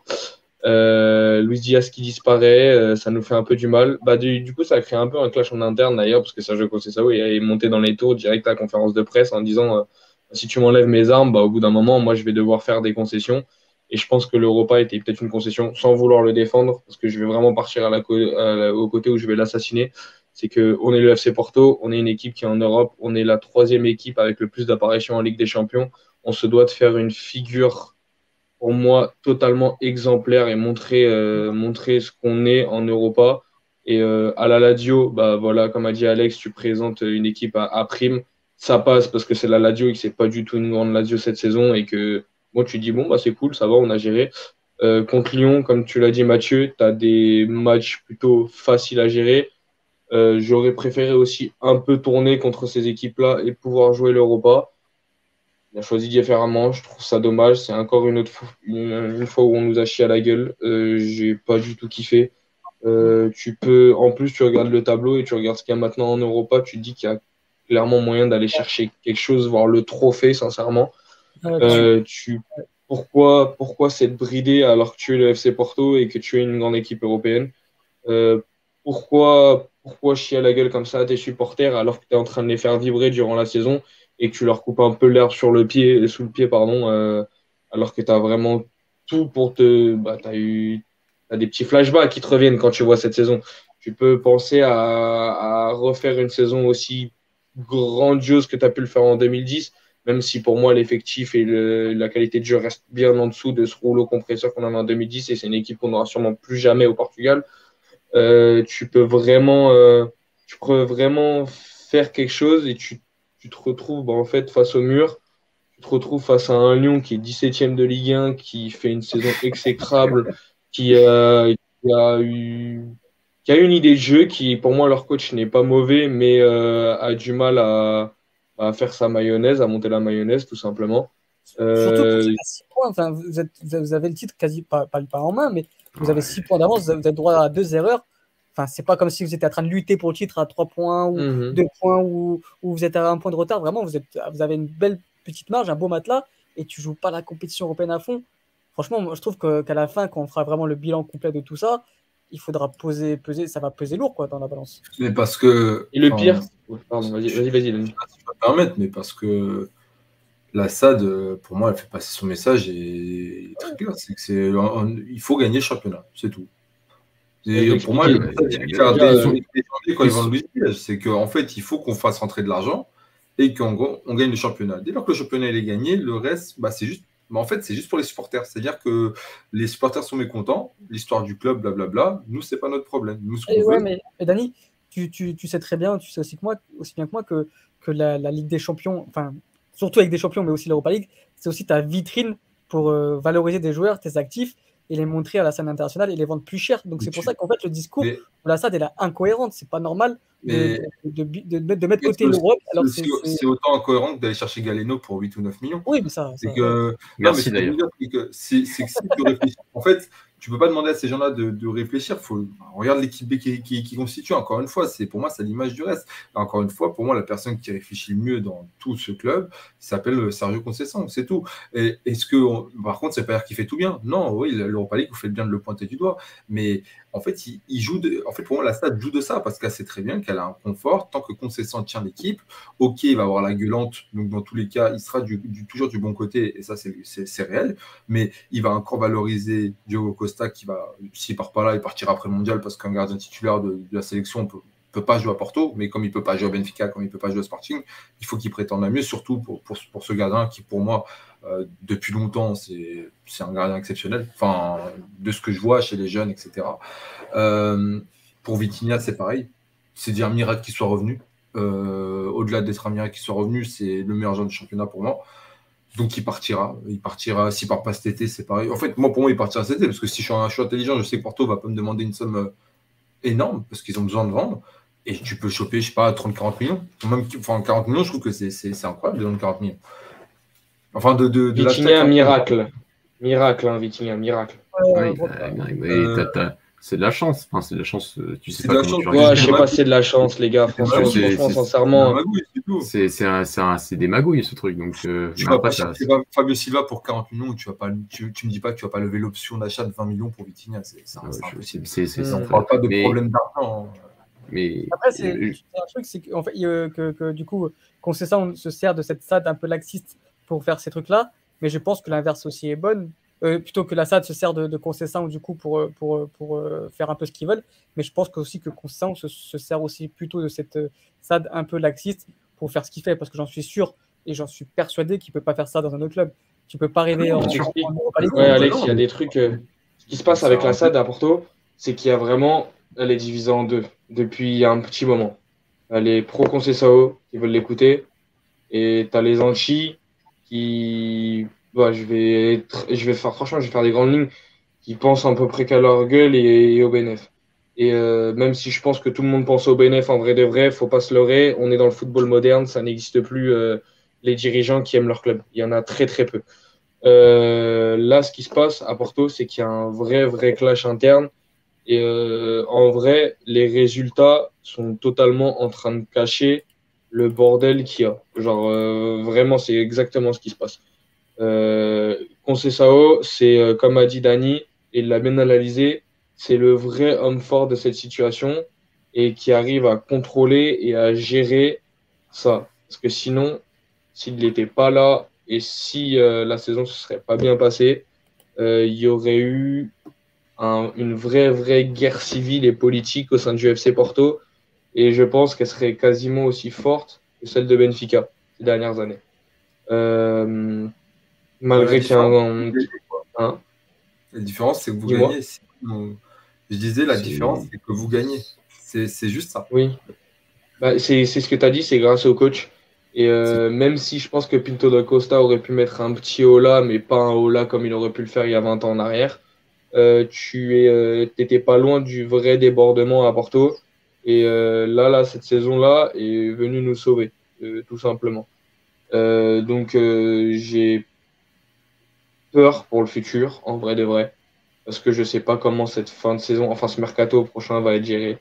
Euh, Luis Diaz qui disparaît, euh, ça nous fait un peu du mal. Bah, du, coup, ça a créé un peu un clash en interne d'ailleurs parce que Sergio Conceição est monté dans les tours direct à la conférence de presse en disant euh, si tu m'enlèves mes armes, bah, au bout d'un moment, moi, je vais devoir faire des concessions. Et je pense que l'Europa était peut-être une concession sans vouloir le défendre, parce que je vais vraiment partir à la au côté où je vais l'assassiner. C'est qu'on est le FC Porto, on est une équipe qui est en Europe, on est la troisième équipe avec le plus d'apparitions en Ligue des Champions. On se doit de faire une figure, pour moi, totalement exemplaire et montrer, euh, montrer ce qu'on est en Europa. Et euh, à la Ladio, bah voilà, comme a dit Alex, tu présentes une équipe à, prime ça passe parce que c'est la Ladio et que c'est pas du tout une grande Ladio cette saison et que moi tu dis bon bah c'est cool, ça va, on a géré. Euh, contre Lyon, comme tu l'as dit Mathieu, tu as des matchs plutôt faciles à gérer. Euh, j'aurais préféré aussi un peu tourner contre ces équipes-là et pouvoir jouer l'Europa. On a choisi manche, je trouve ça dommage. C'est encore une autre fois, une, fois où on nous a chié à la gueule. Euh, J'ai pas du tout kiffé. Euh, tu peux, en plus, tu regardes le tableau et tu regardes ce qu'il y a maintenant en Europa, tu te dis qu'il y a clairement moyen d'aller chercher quelque chose, voir le trophée, sincèrement. Ah, euh, tu, pourquoi, pourquoi s'être bridé alors que tu es le FC Porto et que tu es une grande équipe européenne? Euh, pourquoi, pourquoi chier à la gueule comme ça à tes supporters alors que tu es en train de les faire vibrer durant la saison et que tu leur coupes un peu l'herbe sur le pied, sous le pied, pardon, euh, alors que tu as vraiment tout pour te. Bah, tu as eu as des petits flashbacks qui te reviennent quand tu vois cette saison. Tu peux penser à, refaire une saison aussi grandiose que tu as pu le faire en 2010, même si pour moi l'effectif et la qualité de jeu restent bien en dessous de ce rouleau compresseur qu'on avait en 2010 et c'est une équipe qu'on n'aura sûrement plus jamais au Portugal. Euh, tu peux vraiment, euh, tu peux vraiment faire quelque chose et tu, tu te retrouves bah, en fait face au mur. tu te retrouves face à un Lyon qui est 17ème de Ligue 1, qui fait une saison exécrable, qui, a eu qui a une idée de jeu, qui pour moi leur coach n'est pas mauvais, mais euh, a du mal à, à, faire sa mayonnaise, à monter la mayonnaise tout simplement. Euh... Surtout vous, avez le titre quasi pas, pas, pas en main, mais vous avez 6 points d'avance, vous avez droit à deux erreurs. Enfin, c'est pas comme si vous étiez en train de lutter pour le titre à 3 points ou 2 mhm. points ou, ou, vous êtes à un point de retard. Vraiment, vous, êtes, vous avez une belle petite marge, un beau matelas, et tu joues pas la compétition européenne à fond. Franchement, moi, je trouve qu'à la fin, quand on fera vraiment le bilan complet de tout ça, il faudra poser, peser, ça va peser lourd quoi, dans la balance. Mais parce que. Et le pire, pardon, vas-y, vas-y, vas-y. Je vais permettre, mais parce que la SAD, pour moi, elle fait passer son message et très clair. C'est que c'est, il faut gagner le championnat, c'est tout. Et pour moi, c'est qu'en fait, il faut qu'on fasse rentrer de l'argent et qu'on on gagne le championnat. Dès lors que le championnat est gagné, le reste, bah, c'est juste. Mais en fait, c'est juste pour les supporters. C'est-à-dire que les supporters sont mécontents, l'histoire du club, blablabla. Nous, c'est pas notre problème. Nous, ce ouais, mais, Dani, tu, tu, tu, sais très bien, tu sais aussi que moi, aussi bien que moi, que, que la, la Ligue des Champions, enfin, surtout avec des champions, mais aussi l'Europa League, c'est aussi ta vitrine pour euh, valoriser des joueurs, tes actifs, et les montrer à la scène internationale et les vendre plus cher. Donc c'est pour ça qu'en fait le discours de la SAD est incohérente. C'est pas normal de, de, de, de, mettre côté l'Europe. C'est autant incohérent que d'aller chercher Galeno pour 8 ou 9 millions. Oui, mais ça. C'est que. Merci d'ailleurs. C'est que En fait, tu peux pas demander à ces gens-là de, réfléchir. Faut, regarde l'équipe B qui, constitue. Encore une fois, c'est pour moi, c'est l'image du reste. Encore une fois, pour moi, la personne qui réfléchit le mieux dans tout ce club s'appelle Sergio Conceição. C'est tout. Est-ce que, par contre, c'est pas dire qu'il fait tout bien? Non, oui, l'Europa League, vous faites bien de le pointer du doigt. Mais en fait, il, joue en fait, pour moi, la Stade joue de ça parce qu'elle sait très bien qu'elle a un confort. Tant que Concession tient l'équipe, ok, il va avoir la gueulante. Donc, dans tous les cas, il sera toujours du bon côté et ça, c'est réel. Mais il va encore valoriser Diogo Costa qui va, s'il part pas là, il partira après le mondial parce qu'un gardien titulaire de, la sélection peut, peut pas jouer à Porto, mais comme il peut pas jouer à Benfica, comme il peut pas jouer à Sporting, il faut qu'il prétende à mieux, surtout pour ce gardien qui, pour moi, euh, depuis longtemps, c'est un gardien exceptionnel. Enfin, de ce que je vois chez les jeunes, etc. Euh, pour Vitinha, c'est pareil. C'est dire miracle qu'il soit revenu. Euh, au-delà d'être un miracle qu'il soit revenu, c'est le meilleur joueur du championnat pour moi. Donc il partira. Il partira. S'il part pas cet été, c'est pareil. En fait, moi, pour moi, il partira cet été parce que si je suis, un, je intelligent, je sais que Porto va pas me demander une somme énorme parce qu'ils ont besoin de vendre. Et tu peux choper, je sais pas, 30-40 millions. Enfin, 40 millions, je trouve que c'est incroyable de donner 40 millions. Enfin, de, de, de miracle. Miracle, hein, Vitinha, miracle. c'est de la chance. Enfin, c'est de la chance. Euh, tu sais pas comment tu ouais, je sais pas, c'est de la chance, les gars. Franchement, franchement sincèrement. C'est des magouilles, ce truc. Donc, euh, tu vas pas ça... Fabio Silva pour 40 millions. Tu, vas pas, tu, tu me dis pas que tu vas pas lever l'option d'achat de 20 millions pour Vitinha. C'est impossible. On ne parle pas de problème d'argent. Hein. Mais après, c'est un truc, c'est qu'en fait, que, que, du coup, qu'on sait ça, on se sert de cette stade un peu laxiste pour faire ces trucs-là. Mais je pense que l'inverse aussi est bonne. Euh, plutôt que la SAD se sert de, de Concession du coup pour, euh, pour, euh, pour, faire un peu ce qu'ils veulent. Mais je pense que aussi que Concession se, se, sert aussi plutôt de cette SAD un peu laxiste pour faire ce qu'il fait. Parce que j'en suis sûr et j'en suis persuadé qu'il ne peut pas faire ça dans un autre club. Tu peux pas rêver en, Ouais, Alex, il y a des trucs. Ce qui se passe avec la SAD à Porto, c'est qu'il y a vraiment. Elle est divisée en deux depuis un petit moment. Elle est pro-Concession qui veulent l'écouter. Et tu as les anti qui, bah, je vais, je vais faire franchement, je vais faire des grandes lignes qui pensent à peu près qu'à leur gueule et, au BNF. Et euh, même si je pense que tout le monde pense au BNF en vrai de vrai, faut pas se leurrer. On est dans le football moderne, ça n'existe plus euh, les dirigeants qui aiment leur club. Il y en a très très peu. Euh, là, ce qui se passe à Porto, c'est qu'il y a un vrai vrai clash interne. Et en vrai, les résultats sont totalement en train de cacher le bordel qu'il y a. Genre, euh, vraiment, c'est exactement ce qui se passe. Euh, Sao, c'est euh, comme a dit Dani, et il l'a bien analysé, c'est le vrai homme fort de cette situation et qui arrive à contrôler et à gérer ça. Parce que sinon, s'il n'était pas là et si euh, la saison ne se serait pas bien passée, il y aurait eu une vraie, vraie guerre civile et politique au sein du FC Porto et je pense qu'elle serait quasiment aussi forte que celle de Benfica ces dernières années. Euh, malgré qu'il y a un. Hein la différence, c'est que vous gagnez. Je disais, la différence, c'est que vous gagnez. C'est juste ça. Oui. Bah, c'est ce que tu as dit, c'est grâce au coach. Et euh, même si je pense que Pinto da Costa aurait pu mettre un petit Ola, mais pas un Ola comme il aurait pu le faire il y a 20 ans en arrière, euh, tu n'étais pas loin du vrai débordement à Porto. Et là, là, cette saison-là est venue nous sauver, tout simplement. donc j'ai peur pour le futur, en vrai de vrai, parce que je sais pas comment cette fin de saison, enfin ce mercato prochain va être géré.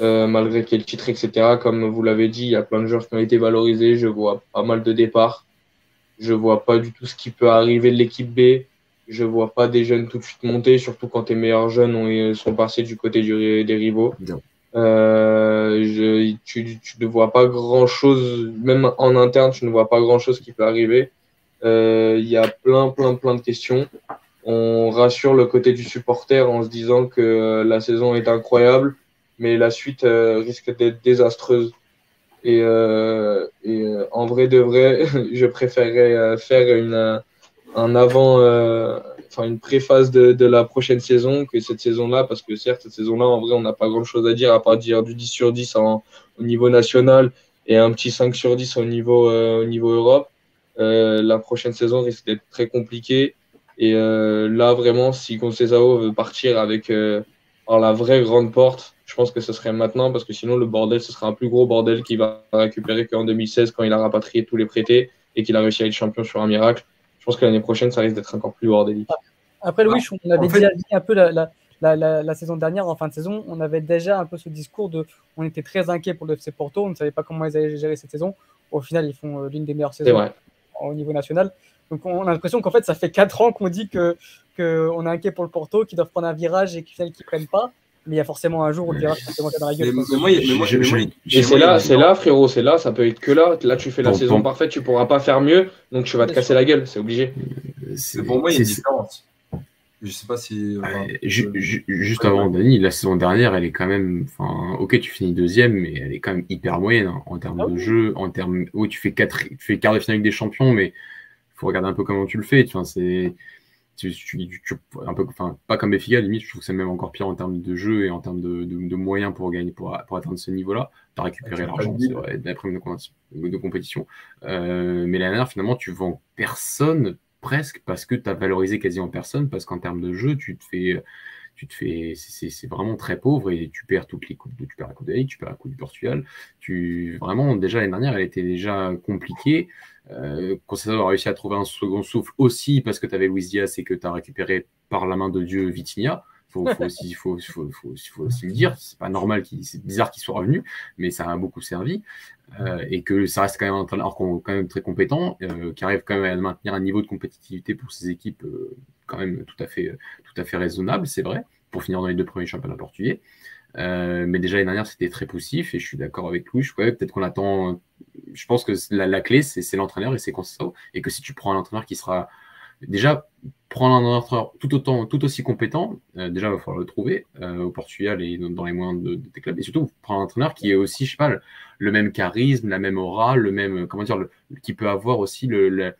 Euh, malgré qu'il le titre, etc. Comme vous l'avez dit, il y a plein de joueurs qui ont été valorisés. Je vois pas mal de départs. Je vois pas du tout ce qui peut arriver de l'équipe B. Je vois pas des jeunes tout de suite monter, surtout quand tes meilleurs jeunes ont, sont passés du côté du, des rivaux. Euh, je, tu, tu, ne vois pas grand chose, même en interne, tu ne vois pas grand chose qui peut arriver. Euh, il y a plein, plein, plein de questions. On rassure le côté du supporter en se disant que la saison est incroyable mais la suite euh, risque d'être désastreuse. Et, euh, et euh, en vrai de vrai, <laughs> je préférerais faire une, un avant, enfin une préface de, la prochaine saison que cette saison-là, parce que certes, cette saison-là, en vrai, on n'a pas grand-chose à dire à part dire du 10 sur 10 en, au niveau national et un petit 5 sur 10 au niveau, au niveau Europe. la prochaine saison risque d'être très compliquée. Et là, vraiment, si Concesao veut partir avec la vraie grande porte, je pense que ce serait maintenant parce que sinon le bordel, ce sera un plus gros bordel qu'il va récupérer qu'en 2016 quand il a rapatrié tous les prêtés et qu'il a réussi à être champion sur un miracle. Je pense que l'année prochaine, ça risque d'être encore plus bordélique. Après, Louis, on avait déjà dit un peu la, la, la, saison dernière, en fin de saison, on avait déjà un peu ce discours de on était très inquiet pour le FC Porto, on ne savait pas comment ils allaient gérer cette saison. Au final, ils font euh, l'une des meilleures saisons au niveau national. Donc on a l'impression qu'en fait, ça fait 4 ans qu'on dit qu'on que est inquiet pour le Porto, qu'ils doivent prendre un virage et qu'ils ne prennent pas mais il y a forcément un jour où le virage va dans la gueule. Et c'est là, c'est là, frérot, c'est là, ça peut être que là. Là, tu fais la saison parfaite, tu pourras pas faire mieux, donc tu vas te casser la gueule, c'est obligé. Pour moi, il y a une différence. Je sais pas si. juste avant, Dani, la saison dernière, elle est quand même. Enfin, ok, tu finis deuxième, mais elle est quand même hyper moyenne hein, en termes ah de jeu, en termes. Oui, tu fais quatre, tu fais quart de finale avec des champions, mais il faut regarder un peu comment tu le fais. Tu vois, c'est tu, un peu, enfin, pas comme Benfica, limite, je trouve que c'est même encore pire en termes de jeu et en termes de, de, moyens pour gagner, pour, pour atteindre ce niveau-là. Tu as récupéré l'argent, d'après de, de compétition. Euh, mais l'année dernière, finalement, tu vends personne presque parce que tu as valorisé quasiment personne, parce qu'en termes de jeu, tu te fais. Tu te fais, c'est vraiment très pauvre et tu perds toutes les coupes, tu perds la coupe de tu perds la coupe du Portugal. Tu vraiment déjà l'année dernière, elle était déjà compliquée. Euh, a réussi à trouver un second souffle aussi parce que tu avais Luis Diaz et que tu as récupéré par la main de Dieu Vitinha. Il faut, faut, aussi, faut, faut, faut, aussi le dire. C'est pas normal, c'est bizarre qu'il soit revenu, mais ça a beaucoup servi. Euh, et que ça reste quand même un entraîneur quand même très compétent, euh, qui arrive quand même à maintenir un niveau de compétitivité pour ses équipes euh, quand même tout à fait, tout à fait raisonnable, c'est vrai, pour finir dans les deux premiers championnats portugais. Euh, mais déjà l'année dernière, c'était très poussif et je suis d'accord avec lui. Ouais, peut-être qu'on attend. Je pense que la, la clé, c'est l'entraîneur et c'est ça. Et que si tu prends un entraîneur qui sera déjà prendre un entraîneur tout autant, tout aussi compétent, euh, déjà il va falloir le trouver euh, au Portugal et dans les moyens de, tes clubs. Et surtout prendre un entraîneur qui est aussi, je sais pas, le, même charisme, la même aura, le même, comment dire, qui peut avoir aussi le, la,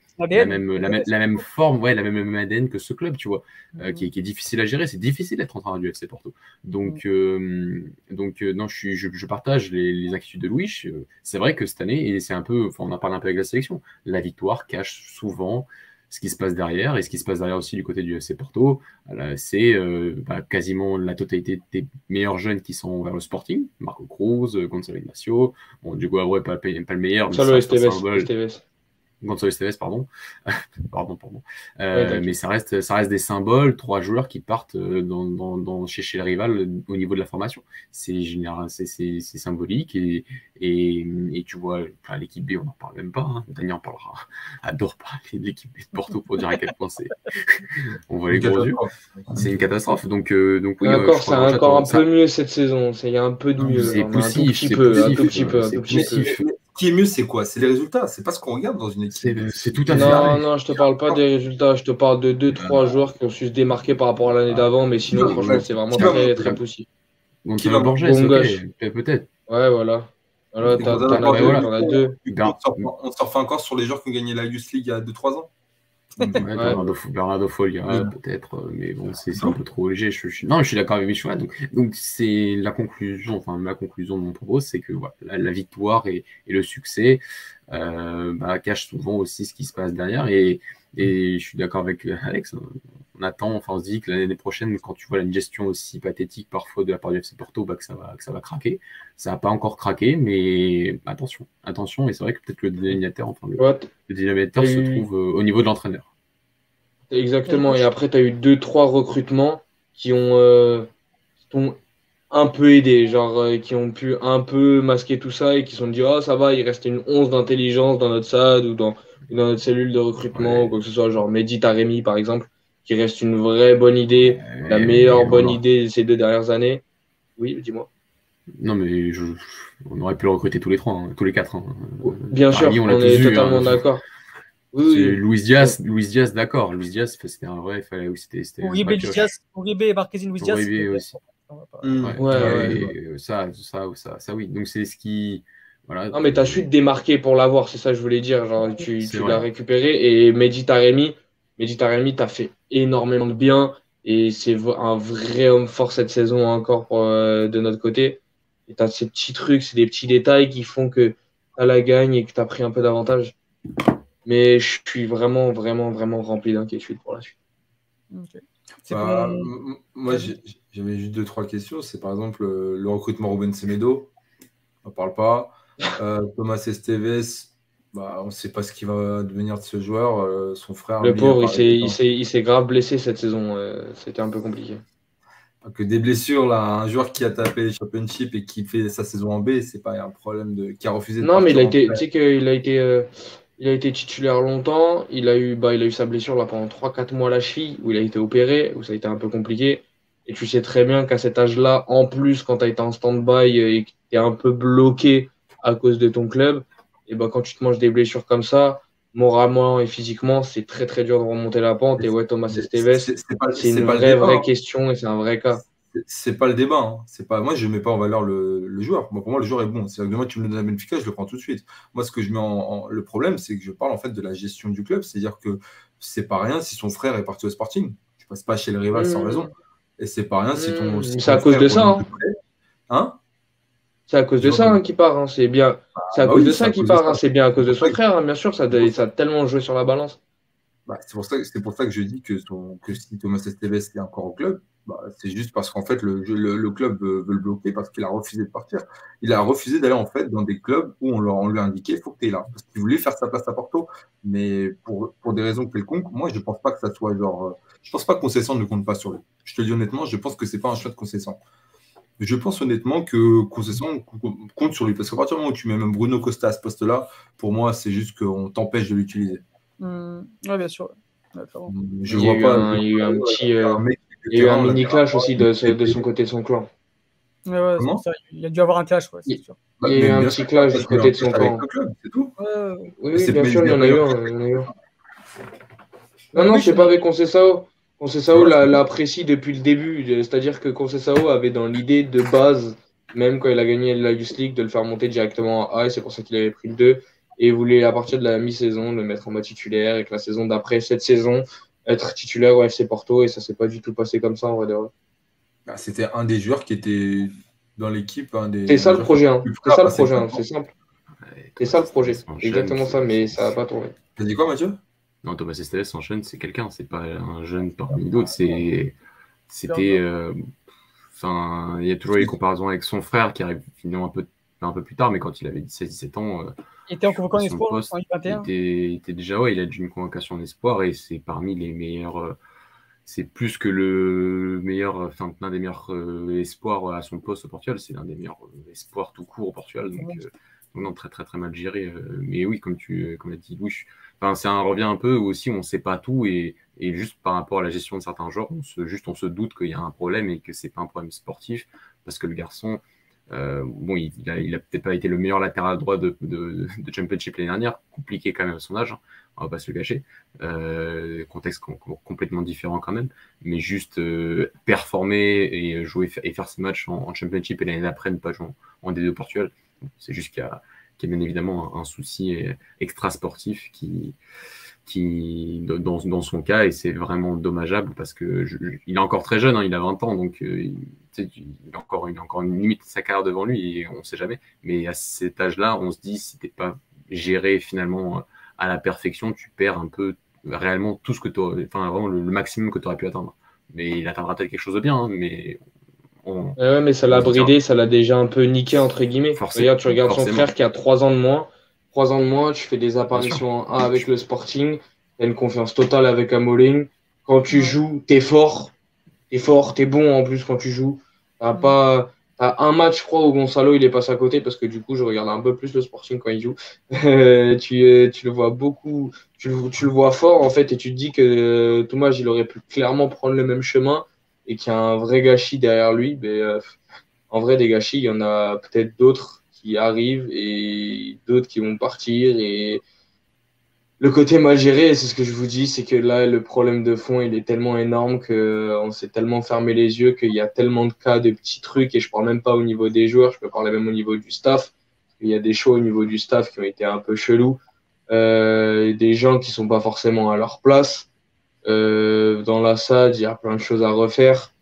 même, la, même forme, ouais, la même, ADN que ce club, tu vois, euh, mhm. qui, est difficile à gérer. C'est difficile d'être entraîneur du FC Porto. Donc, mhm. donc non, je, je, partage les, les, inquiétudes de Louis. C'est vrai que cette année, et c'est un peu, on en parle un peu avec la sélection, la victoire cache souvent ce qui se passe derrière et ce qui se passe derrière aussi du côté du FC Porto, c'est euh, bah, quasiment la totalité des meilleurs jeunes qui sont vers le Sporting, Marco Cruz, Gonzalo Ignacio, bon, Diego Abreu pas, pas le meilleur, mais Gonzalo Esteves. Gonzalo Esteves, pardon. <laughs> pardon, pardon. Euh, mais ça reste, ça reste des symboles, trois joueurs qui partent euh, dans, dans, chez, chez, le rival au niveau de la formation. C'est général, c'est symbolique et, et, et, tu vois, l'équipe B, on n'en parle même pas. Hein. Daniel en parlera. <laughs> Adore parler de l'équipe B de Porto pour dire à quel point c'est. <laughs> on voit les gros yeux. C'est une catastrophe. Donc, euh, donc oui. Encore, c'est encore un peu mieux cette saison. Il y a un peu de mieux. C'est poussif. C'est poussif. Qui est mieux, c'est quoi? C'est les résultats. C'est pas ce qu'on regarde dans une équipe. C'est tout à fait. Non, non, je te parle pas des résultats. Je te parle de 2-3 joueurs qui ont su se démarquer par rapport à l'année d'avant. Mais sinon, franchement, c'est vraiment très, très poussif. Donc, qui va Borges, peut-être. Ouais, voilà. Voilà, t'en as, deux. On surfe encore sur les joueurs qui ont gagné la Youth League il y a 2-3 ans? Bernardo, Folga, peut-être, euh, mais bon, c'est un peu trop léger. Je, je, non, je suis d'accord avec Michel. Donc, donc c'est la conclusion, enfin, ma conclusion de mon propos, c'est que voilà, la, victoire et, et, le succès, bah, cache souvent aussi ce qui se passe derrière. Et, et je suis d'accord avec Alex. On attend, enfin, on se dit que l'année prochaine, quand tu vois une gestion aussi pathétique parfois de la part du FC Porto, bah, que, ça va, que ça va craquer. Ça n'a pas encore craqué, mais attention, attention. Et c'est vrai que peut-être le dénominateur, enfin, le, dénominateur se trouve au niveau de l'entraîneur. Exactement. Et après, tu as eu deux, trois recrutements qui ont, euh, un peu aidé, genre euh, qui ont pu un peu masquer tout ça et qui se sont dit oh ça va, il reste une once d'intelligence dans notre SAD ou dans, dans notre cellule de recrutement ou quoi que ce soit, genre Mehdi Taremi par exemple, qui reste une vraie bonne idée, la meilleure bonne idée de ces deux dernières années. Oui, dis-moi. Non mais je, on aurait pu le recruter tous les trois, hein, tous les quatre. Hein. Bien sûr, on, est totalement hein. d'accord. Oui, Luis Diaz, Luis Diaz, d'accord. Luis Diaz, c'était un vrai. Fallait, c'était, c'était Uribe, Diaz, Uribe et Marquezine Luis Diaz. Uribe aussi. Mmh, ouais, ouais, ça, ça, ça, ça, oui. Donc c'est ce qui. Voilà. Non, mais tu as su te démarquer pour l'avoir, c'est ça que je voulais dire. Genre, tu, tu l'as récupéré et Mehdi Taremi, Mehdi Taremi t'a fait énormément de bien et c'est un vrai homme fort cette saison encore pour, euh, de notre côté. Et tu as ces petits trucs, c'est des petits détails qui font que tu as la gagne et que tu as pris un peu d'avantage. Mais je suis vraiment, vraiment, vraiment rempli d'inquiétude pour la suite. Bah, moi, j'avais juste deux, trois questions. C'est par exemple euh, le recrutement Ruben Semedo. On ne parle pas. Euh, Thomas Esteves, bah, on ne sait pas ce qui va devenir de ce joueur. Euh, son frère. Le pauvre, il s'est grave blessé cette saison. C'était un peu compliqué. Que des blessures, là, un joueur qui a tapé les championships et qui fait sa saison en B, c'est pas un problème de. qui a refusé de. Non, mais il a été. Tu sais qu'il a été. Il a été titulaire longtemps. Il a eu, bah, il a eu sa blessure là, pendant 3-4 mois à la cheville, où il a été opéré, où ça a été un peu compliqué. Et tu sais très bien qu'à cet âge-là, en plus, quand tu as été en stand-by et que tu es un peu bloqué à cause de ton club, et bah, quand tu te manges des blessures comme ça, moralement et physiquement, c'est très très dur de remonter la pente. Et ouais, Thomas Esteves, c'est une vraie, vraie question et c'est un vrai cas c'est pas le débat. Hein. C'est pas moi, je mets pas en valeur le, joueur. pour moi, le joueur est bon. C'est que moi, tu me donnes un Benfica, je le prends tout de suite. Moi, ce que je mets en, le problème, c'est que je parle en fait de la gestion du club. C'est-à-dire que c'est pas rien si son frère est parti au Sporting. Tu passes pas chez le rival sans mmh. raison. Et c'est pas rien si ton. Mmh. c'est à cause de ça. Hein. hein? C'est à cause de ça hein, qu'il part. C'est bien. C'est à cause de ça qu'il part. C'est bien à cause de son frère. bien sûr, ça, ça a tellement joué sur la balance. Bah, c'est pour, ça, pour ça que je dis que, que si Thomas Esteves est encore au club, bah, c'est juste parce qu'en fait, le, le, club veut, le bloquer parce qu'il a refusé de partir. Il a refusé d'aller en fait dans des clubs où on, leur, lui a indiqué faut que tu es là. Parce qu'il voulait faire sa place à Porto, mais pour, pour des raisons quelconques, moi, je ne pense pas que ça soit genre. Euh, je pense pas que Concession ne compte pas sur lui. Je te dis honnêtement, je pense que c'est pas un choix de Concession. Je pense honnêtement que Concession compte sur lui. Parce qu'à partir du moment où tu mets même Bruno Costa à ce poste-là, pour moi, c'est juste qu'on t'empêche de l'utiliser. Mmh. oui, bien sûr. Je vois pas. il y a eu un petit. Euh, il y a eu un mini clash aussi de, de, son côté de son clan. Ouais, ouais, ça. Il a dû avoir un clash, ouais, c'est sûr. il y a eu un petit clash du côté de son clan. C'est tout. oui, oui bien sûr, il y en a eu un. Non, non, c'est pas avec Concessao. Concessao l'apprécie depuis le début. C'est-à-dire que Concessao avait dans l'idée de base, même quand il a gagné la Youth League, de le faire monter directement en A, et c'est pour ça qu'il avait pris le 2. Et il voulait, à partir de la mi-saison, le mettre en mode titulaire, et que la saison d'après, cette saison, être titulaire au FC Porto et ça s'est pas du tout passé comme ça en vrai de bah, C'était un des joueurs qui était dans l'équipe. C'est ça le projet, hein. c'est ça le projet, hein. c'est simple. C'est ça le projet, exactement ça, mais ça n'a pas tourné. T'as dit quoi Mathieu? Non, Thomas Esteves enchaîne, c'est quelqu'un, c'est pas un jeune parmi d'autres, c'est c'était euh, enfin il y a toujours eu des comparaisons avec son frère qui arrive finalement un peu un peu plus tard, mais quand il avait 16-17 ans, euh, il était en convocation espoir en 2021. Il était, déjà, ouais, il a une convocation en espoir et c'est parmi les meilleurs. Euh, c'est plus que le meilleur, enfin, l'un des meilleurs espoirs à son poste au Portugal. C'est l'un des meilleurs espoirs tout court au Portugal. Donc, non, très, très, très mal géré. mais oui, comme tu comme as dit, Louis, enfin, ça revient un peu aussi, on ne sait pas tout et, juste par rapport à la gestion de certains genres, on se, doute qu'il y a un problème et que c'est pas un problème sportif parce que le garçon, euh, bon, il, il a, peut-être pas été le meilleur latéral droit de, de, de Championship l'année dernière, compliqué quand même à son âge, hein, on va pas se le gâcher. Euh, contexte complètement différent quand même, mais juste euh, performer et jouer et faire ses matchs en, Championship et l'année d'après ne pas jouer en, D2 Portugal. C'est juste qu'il y, a, bien évidemment un, souci extra sportif qui, qui dans, dans, son cas, et c'est vraiment dommageable parce que il est encore très jeune, hein, il a 20 ans, donc euh, il, a encore, une, limite de sa carrière devant lui et on ne sait jamais. Mais à cet âge-là, on se dit si t'es pas géré finalement à la perfection, tu perds un peu réellement tout ce que tu enfin vraiment le, maximum que tu aurais pu atteindre. Mais il atteindra peut-être quelque chose de bien, hein, mais Ouais, mais ça l'a bridé, ça l'a déjà un peu niqué, entre guillemets. Regarde, tu regardes son frère qui a 3 ans de moins. 3 ans de moins, tu fais des apparitions en 1 avec le Sporting. Tu as une confiance totale avec Amoling. Quand tu joues, t'es fort. T'es fort, t'es bon en plus quand tu joues. T'as pas. T'as un match, je crois, où Gonzalo il est passé à côté parce que du coup, je regarde un peu plus le Sporting quand il joue. <laughs> tu, tu le vois beaucoup, tu le, tu le vois fort en fait, et tu te dis que Thomas, il aurait pu clairement prendre le même chemin et qu'il y a un vrai gâchis derrière lui, mais, euh, en vrai, des gâchis, il y en a peut-être d'autres qui arrivent et d'autres qui vont partir. Et le côté mal géré, c'est ce que je vous dis, c'est que là, le problème de fond, il est tellement énorme qu'on s'est tellement fermé les yeux qu'il y a tellement de cas de petits trucs, et je parle même pas au niveau des joueurs, je peux parler même au niveau du staff. Il y a des choix au niveau du staff qui ont été un peu chelous, euh, des gens qui sont pas forcément à leur place. Euh, dans la SAD, il y a plein de choses à refaire.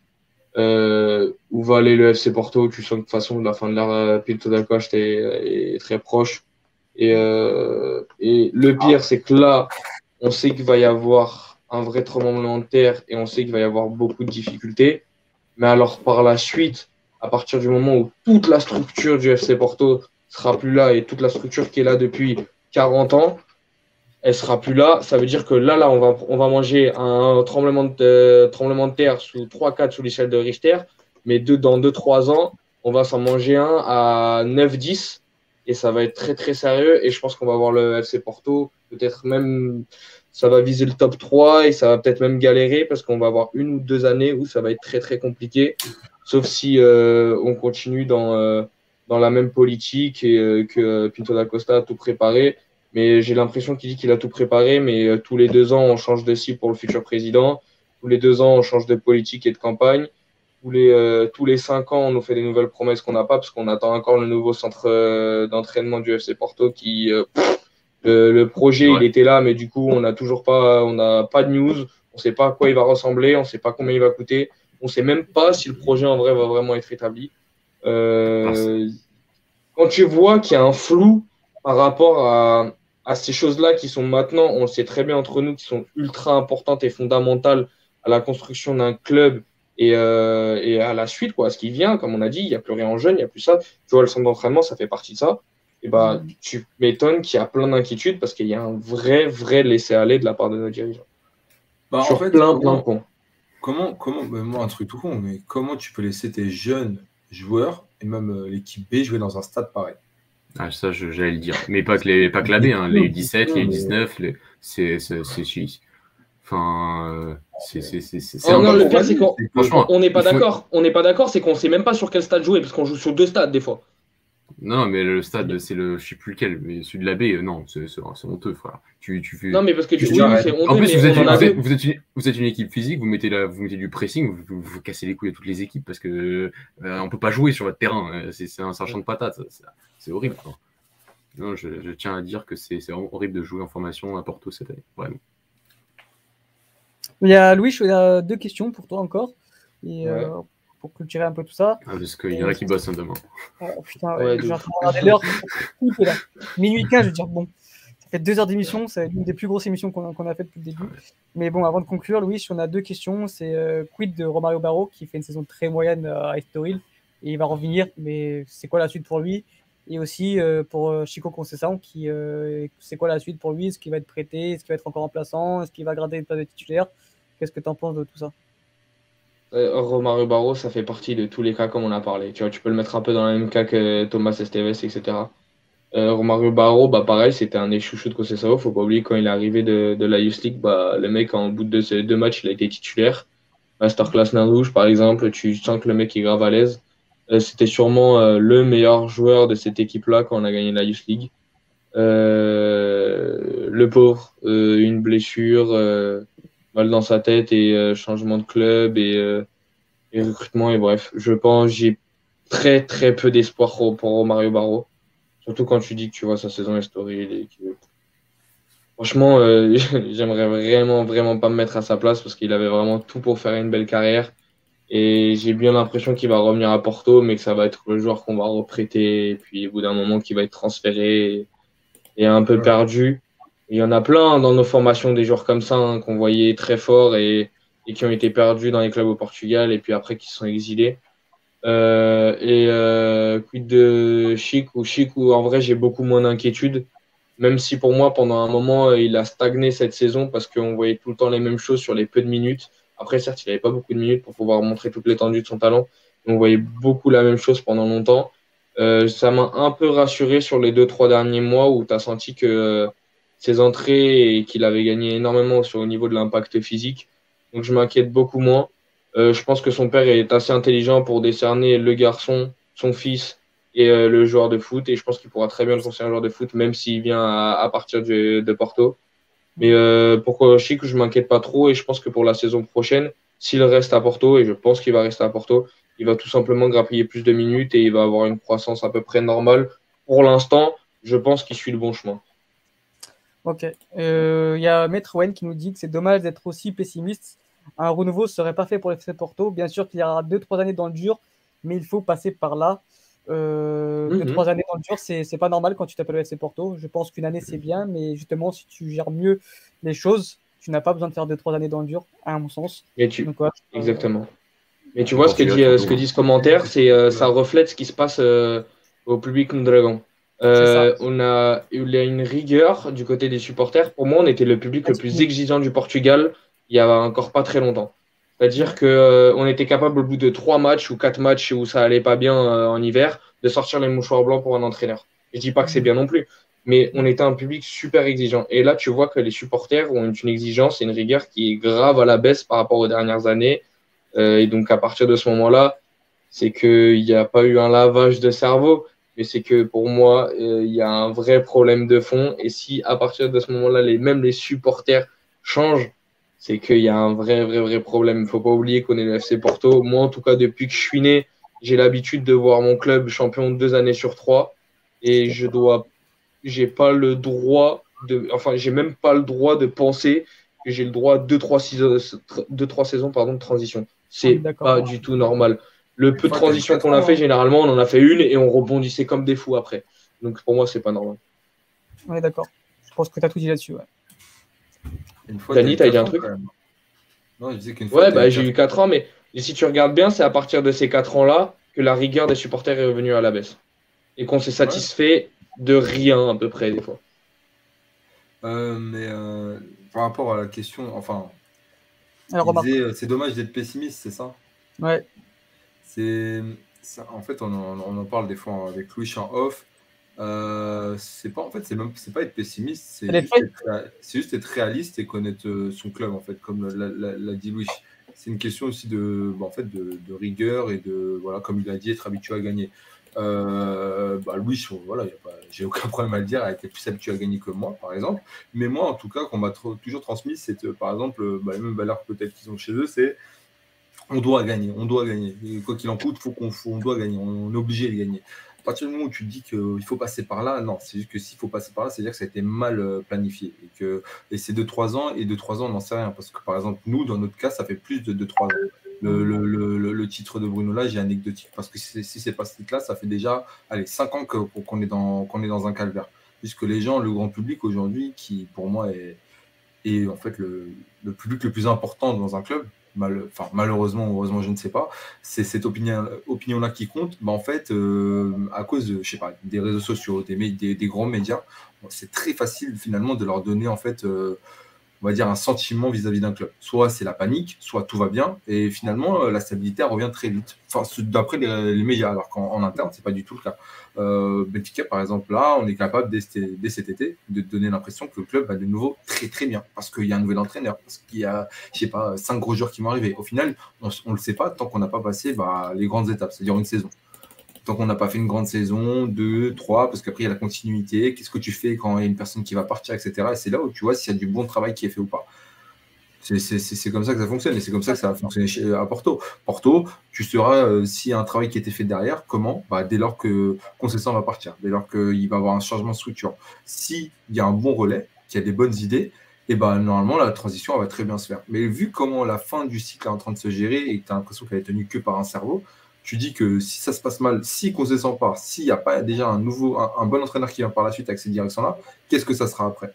Euh, où va aller le FC Porto? Tu sens que de toute façon, la fin de l'ère Pinto da Costa est, est, très proche. Et, euh, et le pire, c'est que là, on sait qu'il va y avoir un vrai tremblement de terre et on sait qu'il va y avoir beaucoup de difficultés. Mais alors, par la suite, à partir du moment où toute la structure du FC Porto sera plus là et toute la structure qui est là depuis 40 ans, elle sera plus là. Ça veut dire que là, là, on va, on va manger un tremblement de, tremblement de terre sous 3-4 sous l'échelle de Richter. Mais deux, dans 2-3 ans, on va s'en manger un à 9-10. Et ça va être très, très sérieux. Et je pense qu'on va voir le FC Porto. Peut-être même, ça va viser le top 3 et ça va peut-être même galérer parce qu'on va avoir une ou deux années où ça va être très, très compliqué. Sauf si euh, on continue dans, euh, dans la même politique et euh, que Pinto da Costa a tout préparé mais j'ai l'impression qu'il dit qu'il a tout préparé, mais euh, tous les deux ans, on change de cible pour le futur président. Tous les deux ans, on change de politique et de campagne. Tous les, euh, tous les cinq ans, on nous fait des nouvelles promesses qu'on n'a pas, parce qu'on attend encore le nouveau centre euh, d'entraînement du FC Porto qui, le, le, projet, il était là, mais du coup, on n'a toujours pas, on n'a pas de news. On ne sait pas à quoi il va ressembler, on ne sait pas combien il va coûter. On ne sait même pas si le projet en vrai va vraiment être établi. Euh, quand tu vois qu'il y a un flou par rapport à, à ces choses-là qui sont maintenant, on le sait très bien entre nous, qui sont ultra importantes et fondamentales à la construction d'un club et, euh, et, à la suite, quoi, à ce qui vient, comme on a dit, il n'y a plus rien en jeune, il n'y a plus ça. Tu vois, le centre d'entraînement, ça fait partie de ça. Et bah, tu m'étonnes qu'il y a plein d'inquiétudes parce qu'il y a un vrai, vrai laisser-aller de la part de nos dirigeants. Bah, en fait, plein, plein de Comment, comment, bah, moi, un truc tout con, mais comment tu peux laisser tes jeunes joueurs et même euh, l'équipe B jouer dans un stade pareil? Ah, ça, j'allais le dire. Mais pas que, les, pas que la B, hein. les <laughs> 17, les 19, les... c'est Enfin, euh, c'est. Oh, non, le pire, c'est qu'on n'est pas d'accord. On n'est pas d'accord, c'est qu'on sait même pas sur quel stade jouer, parce qu'on joue sur deux stades des fois. Non, mais le stade, c'est le. Je sais plus lequel, mais celui de la B, euh, non, c'est honteux, frère. Tu, tu fais... Non, mais parce que tu c'est honteux. En plus, vous êtes, une, vous, êtes une, vous êtes, une, équipe physique, vous mettez, la, vous mettez du pressing, vous, vous, cassez les couilles à toutes les équipes parce que euh, on peut pas jouer sur votre terrain. C'est un sergent de patate. C'est horrible. Quoi. Non, je, je, tiens à dire que c'est horrible de jouer en formation à Porto cette année, vraiment. Il y a Louis, il y a deux questions pour toi encore. Et, ouais. euh, pour clôturer un peu tout ça. Ah, parce qu'il y en a qui bossent un demain. Oh, putain, ouais, je suis en train de regarder l'heure. Minuit 15, je veux dire, bon, ça fait deux heures d'émission, c'est l'une des plus grosses émissions qu'on a, qu a fait depuis le début. Mais bon, avant de conclure, Louis, on a deux questions. C'est euh, quid de Romario Barro, qui fait une saison très moyenne à Estoril, et il va revenir, mais c'est quoi la suite pour lui? Et aussi euh, pour euh, Chico Concession, qui euh, c'est quoi la suite pour lui? Est-ce qu'il va être prêté? Est-ce qu'il va être encore remplaçant? Est-ce qu'il va garder une place de titulaire? Qu'est-ce que tu en penses de tout ça? Romario Barro, ça fait partie de tous les cas comme on a parlé. Tu vois, tu peux le mettre un peu dans le même cas que Thomas Esteves, etc. Romario Barro, bah pareil, c'était un des chouchous de Conceição. Faut pas oublier quand il est arrivé de, la Youth League, bah le mec en bout de ces deux matchs, il a été titulaire. Masterclass Nain Rouge, par exemple, tu sens que le mec est grave à l'aise. Euh, c'était sûrement euh, le meilleur joueur de cette équipe-là quand on a gagné la Youth League. Euh, le pauvre, une blessure mal dans sa tête et changement de club et, et, recrutement. Et bref, je pense j'ai très très peu d'espoir pour Mario Barro. Surtout quand tu dis que tu vois sa saison historique. Franchement, euh, <laughs> j'aimerais vraiment vraiment pas me mettre à sa place parce qu'il avait vraiment tout pour faire une belle carrière. Et j'ai bien l'impression qu'il va revenir à Porto, mais que ça va être le joueur qu'on va reprêter, et puis au bout d'un moment, qu'il va être transféré. Et, un peu perdu. Il y en a plein dans nos formations des joueurs comme ça hein, qu'on voyait très forts et, qui ont été perdus dans les clubs au Portugal et puis après qui se sont exilés. Euh, et euh, quid de Chic ou Chic où en vrai j'ai beaucoup moins d'inquiétude, même si pour moi pendant un moment il a stagné cette saison parce qu'on voyait tout le temps les mêmes choses sur les peu de minutes. Après certes il n'avait pas beaucoup de minutes pour pouvoir montrer toute l'étendue de son talent, on voyait beaucoup la même chose pendant longtemps. Euh, ça m'a un peu rassuré sur les deux, trois derniers mois où tu as senti que euh, ses entrées et qu'il avait gagné énormément sur, au niveau de l'impact physique. Donc je m'inquiète beaucoup moins. Euh, je pense que son père est assez intelligent pour décerner le garçon, son fils et le joueur de foot. Et je pense qu'il pourra très bien le conseiller un joueur de foot, même s'il vient à, partir de Porto. Mais pour Chic, je m'inquiète pas trop. Et je pense que pour la saison prochaine, s'il reste à Porto, et je pense qu'il va rester à Porto, il va tout simplement grappiller plus de minutes et il va avoir une croissance à peu près normale. Pour l'instant, je pense qu'il suit le bon chemin. Ok. Euh, il y a Maître Wen qui nous dit que c'est dommage d'être aussi pessimiste. Un renouveau serait pas fait pour FC Porto. Bien sûr qu'il y aura 2-3 années dans le dur, mais il faut passer par là. 2-3 euh, mhm. années dans le dur, c'est pas normal quand tu t'appelles FC Porto. Je pense qu'une année, c'est bien, mais justement, si tu gères mieux les choses, tu n'as pas besoin de faire 2-3 années dans le dur, à mon sens. Et tu... Exactement. Mais tu vois, ce que, dit, euh, ce que dit ce commentaire, c'est euh, ça reflète ce qui se passe euh, au public Dragon. on a eu une rigueur du côté des supporters. Pour moi, on était le public le plus exigeant du Portugal il y a encore pas très longtemps. C'est-à-dire qu'on on était capable, au bout de trois matchs ou quatre matchs où ça allait pas bien en hiver, de sortir les mouchoirs blancs pour un entraîneur. Je dis pas que c'est bien non plus, mais on était un public super exigeant. Et là, tu vois que les supporters ont une exigence et une rigueur qui est grave à la baisse par rapport aux dernières années. Euh, et donc, à partir de ce moment-là, c'est qu'il n'y a pas eu un lavage de cerveau, mais c'est que pour moi, euh, il y a un vrai problème de fond. Et si à partir de ce moment-là, les, même les supporters changent, c'est qu'il y a un vrai, vrai, vrai problème. Il ne faut pas oublier qu'on est le FC Porto. Moi, en tout cas, depuis que je suis né, j'ai l'habitude de voir mon club champion deux années sur trois. Et je dois, j'ai pas le droit de, enfin, j'ai même pas le droit de penser que j'ai le droit de deux, trois, deux, trois saisons pardon, de transition. C'est pas du tout normal. Le peu de transition qu'on a fait, généralement, on en a fait une et on rebondissait comme des fous après. Donc pour moi, c'est pas normal. Ouais, d'accord. Je pense que tu as tout dit là-dessus. Ouais. Dani, tu as dit un truc Non, je disais qu'une fois. Ouais, bah, j'ai eu 4 ans, mais si tu regardes bien, c'est à partir de ces 4 ans-là que la rigueur des supporters est revenue à la baisse. Et qu'on s'est satisfait de rien à peu près, des fois. Euh, mais euh, par rapport à la question, enfin, euh, c'est dommage d'être pessimiste, c'est ça? Ouais. C'est, en fait, on en, parle des fois avec Louis en off. Euh, c'est pas en fait, c'est même, c'est pas être pessimiste, c'est juste, être réaliste et connaître euh, son club en fait, comme l'a dit Louis. C'est une question aussi de, bah, en fait, de, de, rigueur et de, voilà, comme il a dit, être habitué à gagner. Euh, bah, Louis, voilà, j'ai aucun <laughs> problème à le dire, a été plus habitué à gagner que moi, par exemple. Mais moi, en tout cas, qu'on m'a toujours transmis, c'est euh, par exemple, bah, les mêmes valeurs peut-être qu'ils ont chez eux, c'est on doit gagner, on doit gagner. quoi qu'il en coûte, faut qu'on, on doit gagner, on, est obligé de gagner. À partir du moment où tu dis qu'il faut passer par là, non, c'est juste que s'il faut passer par là, c'est-à-dire que ça a été mal planifié. Et, que, et c'est 2-3 ans, et de 3 ans, on n'en sait rien. Parce que par exemple, nous, dans notre cas, ça fait plus de 2-3 ans le, titre de Bruno là, j'ai anecdotique parce que si, c'est pas ce titre-là, ça fait déjà allez, 5 ans qu'on est, dans, est dans un calvaire. Puisque les gens, le grand public aujourd'hui, qui pour moi est, en fait le, public le plus important dans un club, malheureusement heureusement, je ne sais pas, c'est cette opinion-là opinion qui compte. Bah, en fait, euh, à cause des réseaux sociaux, des grands médias, c'est très facile finalement de leur donner en fait. Euh, on va dire, un sentiment vis-à-vis d'un club. Soit c'est la panique, soit tout va bien, et finalement, euh, la stabilité revient très vite. Enfin, d'après les, médias, alors qu'en interne, c'est pas du tout le cas. Euh, Benfica, par exemple, là, on est capable, dès, cet été, de donner l'impression que le club va de nouveau très très bien, parce qu'il y a un nouvel entraîneur, parce qu'il y a, je sais pas, cinq gros joueurs qui vont arriver. Au final, on ne le sait pas tant qu'on n'a pas passé bah, les grandes étapes, c'est-à-dire une saison tant qu'on n'a pas fait une grande saison, deux, trois, parce qu'après il y a la continuité, qu'est-ce que tu fais quand il y a une personne qui va partir, etc. Et c'est là où tu vois s'il y a du bon travail qui est fait ou pas. C'est comme ça que ça fonctionne et c'est comme ça que ça a fonctionné à Porto. Porto, tu sauras euh, s'il y a un travail qui a été fait derrière, comment? Bah, Dès lors que Concession va partir, dès lors qu'il va avoir un changement de structure. S'il y a un bon relais, qu'il y a des bonnes idées, et ben normalement la transition va très bien se faire. Mais vu comment la fin du cycle est en train de se gérer et que tu as l'impression qu'elle est tenue que par un cerveau, tu dis que si ça se passe mal, si qu'on se sent pas, s'il n'y a pas déjà un nouveau, un, bon entraîneur qui vient par la suite avec cette direction-là, qu'est-ce que ça sera après?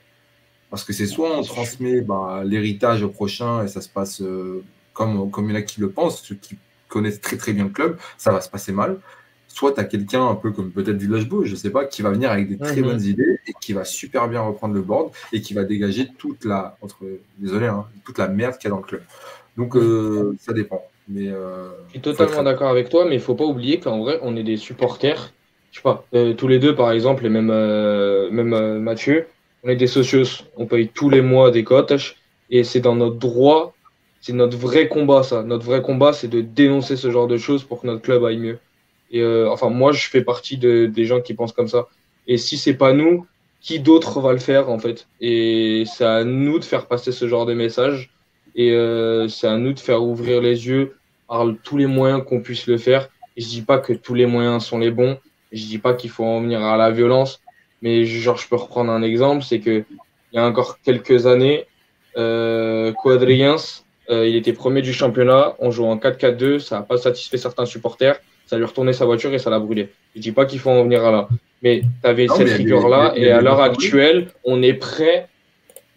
Parce que c'est soit on transmet bah, l'héritage au prochain et ça se passe euh, comme, comme il y en a qui le pensent, ceux qui connaissent très très bien le club, ça va se passer mal. Soit tu as quelqu'un un peu comme peut-être Village Beau, je sais pas, qui va venir avec des très mhm. bonnes idées et qui va super bien reprendre le board et qui va dégager toute la, entre, désolé, hein, toute la merde qu'il y a dans le club. Donc euh, ça dépend. Mais, euh, je suis totalement d'accord avec toi, mais il faut pas oublier qu'en vrai, on est des supporters. Je sais pas, euh, tous les deux par exemple, et même, euh, même Mathieu, on est des socios. On paye tous les mois des cotes et c'est dans notre droit, c'est notre vrai combat ça. Notre vrai combat, c'est de dénoncer ce genre de choses pour que notre club aille mieux. Et enfin, moi, je fais partie de, des gens qui pensent comme ça. Et si c'est pas nous, qui d'autre va le faire en fait? Et c'est à nous de faire passer ce genre de message et euh, c'est à nous de faire ouvrir les yeux par tous les moyens qu'on puisse le faire. Et je dis pas que tous les moyens sont les bons. Je dis pas qu'il faut en venir à la violence. Mais genre, je peux reprendre un exemple, c'est que il y a encore quelques années, euh, Quadriens, euh, il était premier du championnat. On joue en 4-4-2. Ça n'a pas satisfait certains supporters. Ça lui retournait sa voiture et ça l'a brûlé. Je dis pas qu'il faut en venir à là. Mais tu avais cette figure-là. Et à l'heure actuelle, on est prêt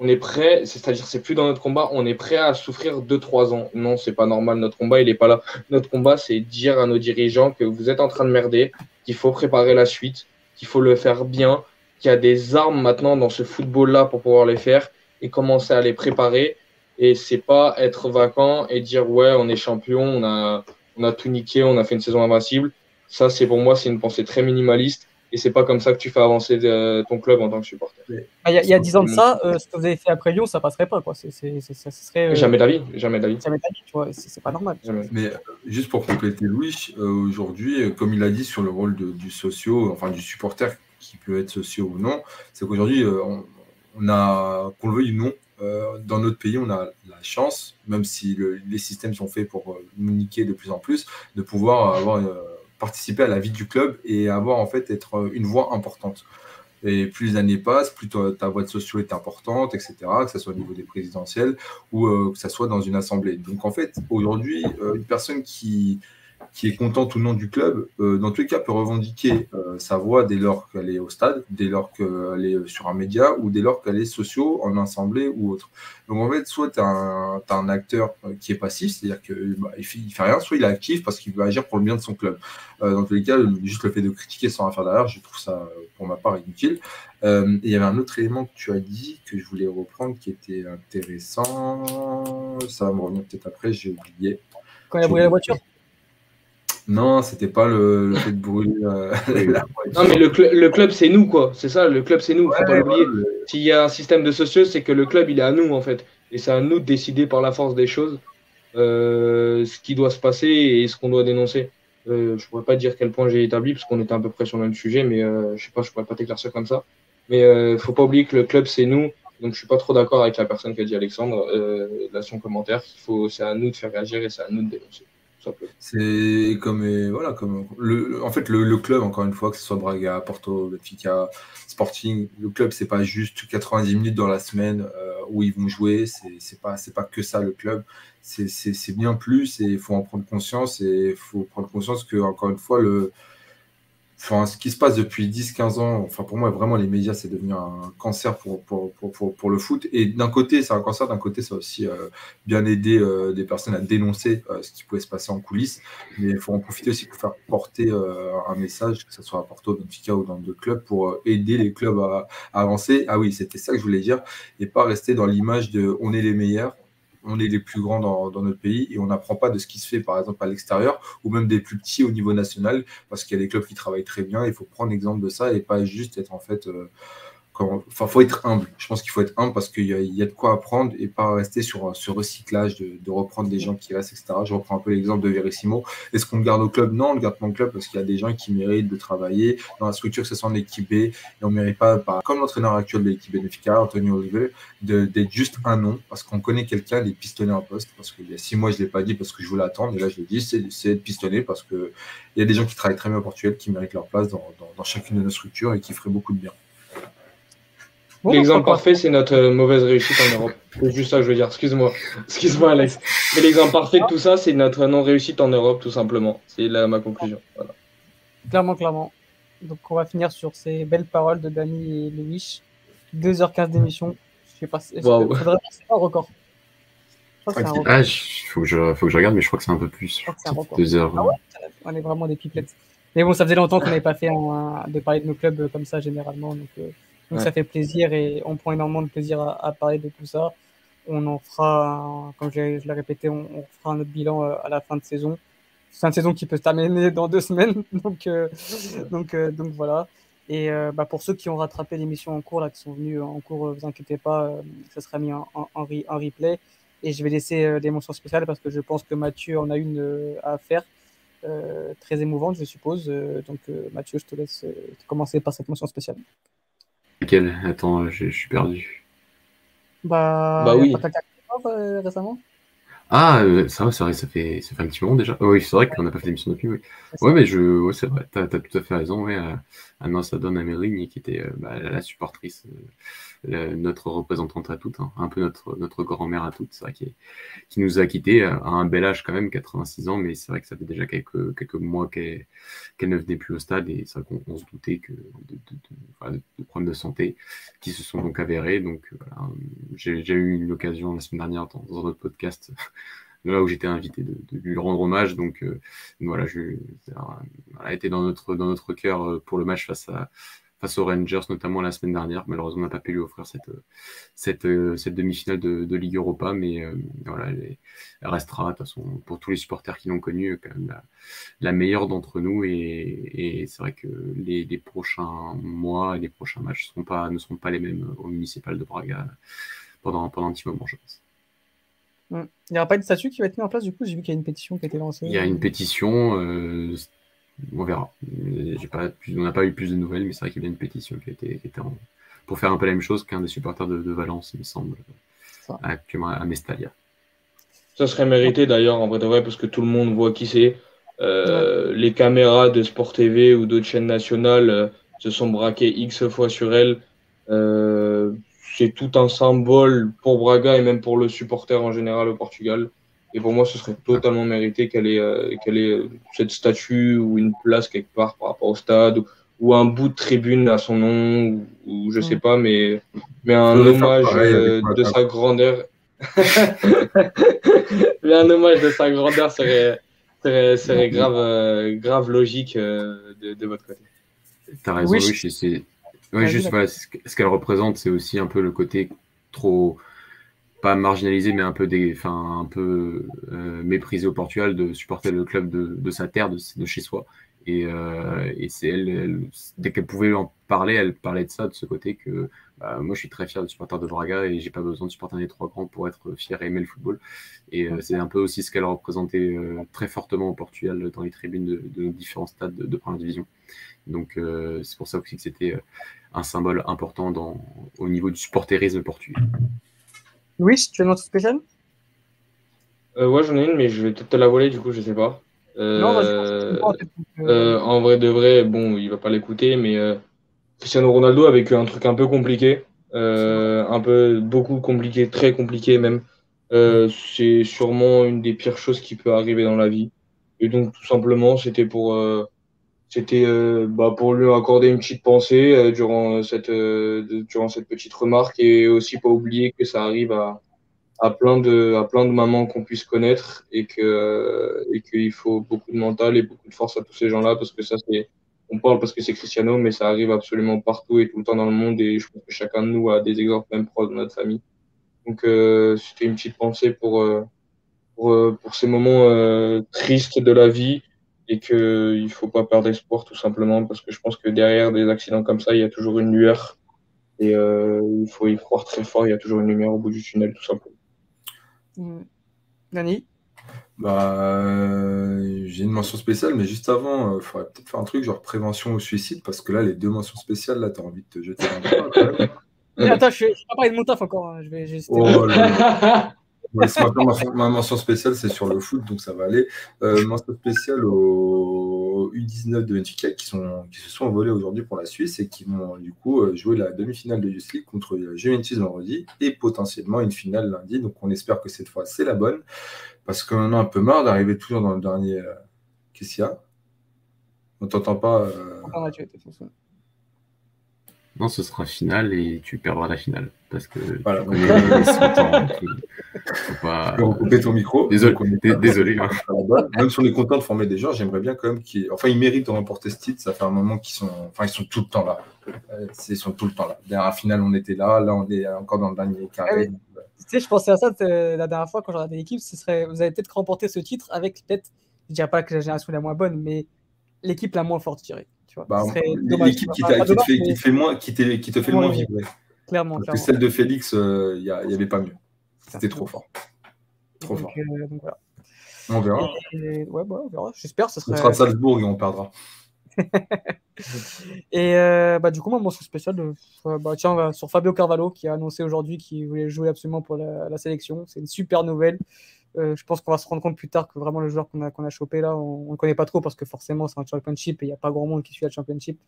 on est prêt, c'est-à-dire c'est plus dans notre combat, on est prêt à souffrir 2-3 ans. Non, c'est pas normal, notre combat, il est pas là. Notre combat, c'est dire à nos dirigeants que vous êtes en train de merder, qu'il faut préparer la suite, qu'il faut le faire bien, qu'il y a des armes maintenant dans ce football-là pour pouvoir les faire et commencer à les préparer. Et c'est pas être vacant et dire ouais, on est champion, on a, on a tout niqué, on a fait une saison invincible. Ça, c'est pour moi, c'est une pensée très minimaliste et c'est pas comme ça que tu fais avancer euh, ton club en tant que supporter. Ah, il y a, 10 ans de ça, euh, ce que vous avez fait après Lyon, ça passerait pas. Quoi. ça serait, euh, Jamais d'avis. Jamais d'avis. Jamais d'avis, tu vois. C'est pas normal. Mais juste pour compléter Louis, aujourd'hui, comme il a dit sur le rôle du socio, enfin du supporter qui peut être socio ou non, c'est qu'aujourd'hui, on, a, qu'on le veuille ou non, dans notre pays, on a la chance, même si les systèmes sont faits pour nous niquer de plus en plus, de pouvoir avoir participer à la vie du club et avoir en fait être euh, une voix importante. Et plus les années passent, plus ta voix de socio est importante, etc., que ce soit au niveau des présidentielles ou euh, que ce soit dans une assemblée. Donc en fait, aujourd'hui, euh, une personne qui, qui est contente ou non du club, euh, dans tous les cas, peut revendiquer euh, sa voix dès lors qu'elle est au stade, dès lors qu'elle est sur un média ou dès lors qu'elle est sociaux, en assemblée ou autre. Donc en fait, soit tu as, un acteur euh, qui est passif, c'est-à-dire qu'il bah, fait, fait, rien, soit il est actif parce qu'il veut agir pour le bien de son club. dans tous les cas, juste le fait de critiquer sans rien faire derrière, je trouve ça, pour ma part, inutile. il y avait un autre élément que tu as dit que je voulais reprendre qui était intéressant. Ça va me revenir peut-être après, j'ai oublié. Quand il a brûlé la voiture? Non, c'était pas le, fait de brûler euh, <laughs> Non, mais le, le club, c'est nous, quoi. C'est ça, le club, c'est nous. Faut pas l'oublier. S'il y a un système de sociaux, c'est que le club, il est à nous, en fait. Et c'est à nous de décider par la force des choses euh, ce qui doit se passer et ce qu'on doit dénoncer. Euh, je pourrais pas dire quel point j'ai établi, parce qu'on était à peu près sur le même sujet, mais euh, je sais pas, je pourrais pas t'éclaircir comme ça. Mais euh, faut pas oublier que le club, c'est nous. Donc, je suis pas trop d'accord avec la personne qui a dit Alexandre, euh, dans son commentaire. faut, c'est à nous de faire réagir et c'est à nous de dénoncer. C'est comme euh, voilà comme le, en fait le, club encore une fois que ce soit Braga, Porto, Benfica, Sporting, le club c'est pas juste 90 minutes dans la semaine euh, où ils vont jouer, c'est pas c'est pas que ça le club, c'est bien plus et il faut en prendre conscience et il faut prendre conscience que encore une fois le enfin, ce qui se passe depuis 10-15 ans, enfin, pour moi, vraiment, les médias, c'est devenu un cancer pour, pour, pour, pour le foot. Et d'un côté, c'est un cancer, d'un côté, ça a aussi euh, bien aidé euh, des personnes à dénoncer euh, ce qui pouvait se passer en coulisses. Mais il faut en profiter aussi pour faire porter un message, que ce soit à Porto, Benfica ou dans d'autres clubs, pour aider les clubs à, à avancer. Ah oui, c'était ça que je voulais dire. Et pas rester dans l'image de on est les meilleurs, on est les plus grands dans, notre pays et on n'apprend pas de ce qui se fait par exemple à l'extérieur ou même des plus petits au niveau national parce qu'il y a des clubs qui travaillent très bien. Il faut prendre exemple de ça et pas juste être en fait euh, Enfin, faut être humble. Je pense qu'il faut être humble parce qu'il y, y, a de quoi apprendre et pas rester sur ce recyclage de, reprendre des gens qui restent, etc. Je reprends un peu l'exemple de Verissimo. Est-ce qu'on le garde au club? Non, on le garde pas au club parce qu'il y a des gens qui méritent de travailler dans la structure, que ce soit en équipe B. Et on ne mérite pas, comme l'entraîneur actuel de l'équipe Benfica, Antonio Olive, d'être juste un nom parce qu'on connaît quelqu'un des pistonnés en poste. Parce qu'il y a six mois, je ne l'ai pas dit parce que je voulais attendre. Et là, je le dis, c'est être pistonné parce qu'il y a des gens qui travaillent très bien au Portugal qui méritent leur place dans, dans chacune de nos structures et qui feraient beaucoup de bien. L'exemple parfait, c'est notre euh, mauvaise réussite en Europe. C'est juste ça que je veux dire. Excuse-moi. <laughs> Excuse-moi, Alex. Mais l'exemple parfait de tout ça, c'est notre non-réussite en Europe, tout simplement. C'est là ma conclusion. Clairement, clairement. Donc, on va finir sur ces belles paroles de Dani et Louis. 2h15 d'émission. Je sais pas. Wow. Faudrait passer un record. Ah, faut, que je, faut que je regarde, mais je crois que c'est un peu plus. Deux heures. Ah ouais on est vraiment des pipelettes. Mais bon, ça faisait longtemps qu'on n'avait pas fait de parler de nos clubs comme ça généralement. Donc, euh, donc ça fait plaisir et on prend énormément de plaisir à, parler de tout ça. On en fera, comme je, l'ai répété, on, fera un autre bilan euh, à la fin de saison. C'est une saison qui peut se terminer <laughs> dans deux semaines. <laughs> Donc, euh, donc, donc voilà. Et bah, pour ceux qui ont rattrapé l'émission en cours, là, qui sont venus en cours, vous inquiétez pas, ça sera mis en, en, en, replay. Et je vais laisser des mentions spéciales parce que je pense que Mathieu en a une à faire. Euh, très émouvante, je suppose. Euh, donc, euh, Mathieu, je te laisse commencer par cette mention spéciale. Laquelle Attends, je, suis perdu. Bah, bah oui. Pas récemment ah, ça va, c'est vrai, ça fait, ça fait un petit moment déjà. oui, c'est vrai qu'on n'a pas fait d'émission depuis, oui. Ouais, mais je, ouais, c'est vrai, t'as, as tout à fait raison, ouais. Anna Sadon Amélie, qui était bah, la supportrice notre représentante à toutes, hein, un peu notre, notre grand-mère à toutes, c'est vrai, qui, qui, nous a quittés à un bel âge quand même, 86 ans, mais c'est vrai que ça fait déjà quelques, quelques mois qu'elle ne venait plus au stade et c'est vrai qu'on se doutait que de, problèmes de santé qui se sont donc avérés. Donc voilà, j'ai eu l'occasion la semaine dernière dans, notre podcast <laughs> là où j'étais invité de, lui rendre hommage. Donc euh, voilà, elle a été dans notre, dans notre cœur euh, pour le match face à, face aux Rangers, notamment la semaine dernière. Malheureusement, on n'a pas pu lui offrir cette, cette, cette demi-finale de, Ligue Europa, mais euh, voilà, elle, restera, de toute façon, pour tous les supporters qui l'ont connue, quand même la, meilleure d'entre nous. Et, c'est vrai que les, prochains mois et les prochains matchs seront pas, ne seront pas les mêmes au municipal de Braga pendant, pendant un petit moment, je pense. Il n'y aura pas de statut qui va être mis en place, du coup, j'ai vu qu'il y a une pétition qui a été lancée. Il y a une pétition, euh, on verra. Pas on n'a pas eu plus de nouvelles, mais c'est vrai qu'il y a une pétition qui a été, pour faire un peu la même chose qu'un des supporters de, Valence, il me semble, actuellement à Mestalia. Ça serait mérité d'ailleurs, en vrai de vrai, parce que tout le monde voit qui c'est. Euh, les caméras de Sport TV ou d'autres chaînes nationales euh, se sont braquées X fois sur elle. Euh, c'est tout un symbole pour Braga et même pour le supporter en général au Portugal. Et pour moi, ce serait totalement mérité qu'elle ait, euh, qu'elle ait euh, cette statue ou une place quelque part par rapport au stade ou, un bout de tribune à son nom ou, je sais pas, mais, mais un hommage euh, de sa grandeur. <laughs> mais un hommage de sa grandeur serait, serait, serait grave, grave logique de, de, votre côté. T'as raison, oui, c'est, oui, juste voilà, ce qu'elle représente, c'est aussi un peu le côté trop pas marginalisé, mais un peu, des, un peu euh, méprisé au Portugal de supporter le club de, sa terre, de, chez soi. Et, euh, c'est elle, dès qu'elle pouvait en parler, elle parlait de ça, de ce côté que bah, moi je suis très fier de supporter de Braga et j'ai pas besoin de supporter des trois grands pour être fier et aimer le football. Et euh, c'est un peu aussi ce qu'elle représentait très fortement au Portugal dans les tribunes de, de différents stades de, première division. Donc c'est pour ça aussi que c'était un symbole important au niveau du supporterisme portugais. Louis, tu as une autre spéciale euh, Ouais, j'en ai une, mais je vais peut-être te la voler, du coup, je sais pas. Euh, euh, en vrai de vrai, bon, il va pas l'écouter, mais Cristiano Ronaldo a vécu un truc un peu compliqué, un peu beaucoup compliqué, très compliqué même. c'est sûrement une des pires choses qui peut arriver dans la vie. Et donc, tout simplement, c'était pour c'était euh, bah, pour lui accorder une petite pensée euh, durant cette euh, durant cette petite remarque et aussi pas oublier que ça arrive à à plein de à plein de mamans qu'on puisse connaître et que et qu'il faut beaucoup de mental et beaucoup de force à tous ces gens-là parce que ça c'est on parle parce que c'est Cristiano mais ça arrive absolument partout et tout le temps dans le monde et je pense que chacun de nous a des exemples même proches dans notre famille. Donc c'était une petite pensée pour pour, pour ces moments tristes de la vie et qu'il ne faut pas perdre espoir tout simplement parce que je pense que derrière des accidents comme ça, il y a toujours une lueur et euh, il faut y croire très fort, il y a toujours une lumière au bout du tunnel tout simplement. Mmh. Nani? Bah, euh, j'ai une mention spéciale, mais juste avant, il euh, faudrait peut-être faire un truc genre prévention au suicide, parce que là, les deux mentions spéciales, là, tu as envie de te jeter un même. attends, je ne vais pas parler de mon taf encore. Hein. Je vais, oh, <laughs> ma, mention spéciale, c'est sur le foot, donc ça va aller. Euh, mention spéciale au U19 de Benfica qui, se sont envolés aujourd'hui pour la Suisse et qui vont du coup euh, jouer la demi-finale de Youth League contre Juventus vendredi et potentiellement une finale lundi. Donc on espère que cette fois c'est la bonne parce qu'on a un peu marre d'arriver toujours dans le dernier. Euh, qu'est-ce qu'il y a On t'entend pas euh... Non, ce sera finale et tu perdras la finale. Parce que voilà, tu connais pas... peux recouper ton micro. Désolé. désolé hein. <laughs> Même si on est content de former des gens, j'aimerais bien quand même qu'ils. Enfin, ils méritent de remporter ce titre. Ça fait un moment qu'ils sont. Enfin, ils sont tout le temps là. Euh, ils sont tout le temps là. Dernière finale, on était là. Là, on est encore dans le dernier carré. Ah tu sais, je pensais à ça la dernière fois quand j'ai regardé l'équipe. Ce serait, vous avez peut-être remporté ce titre avec peut-être, je dirais pas que la génération la moins bonne, mais l'équipe la moins forte, je dirais. Bah, l'équipe qui, te fait moins, qui, qui te fait le moins vibrer. Clairement. Parce que celle de Félix, il euh, n'y avait pas mieux. C'était trop fort. Trop fort. Euh, on verra. ouais, bah, on verra. J'espère. Ce serait... On sera à Salzbourg et on perdra. <laughs> et euh, bah, du coup, moi, mon spécial, de, bah, tiens, sur Fabio Carvalho qui a annoncé aujourd'hui qu'il voulait jouer absolument pour la, la sélection. C'est une super nouvelle. Euh, je pense qu'on va se rendre compte plus tard que vraiment le joueur qu'on a, qu'on a chopé là, on ne le connaît pas trop parce que forcément c'est un championship et il n'y a pas grand monde qui suit le championship.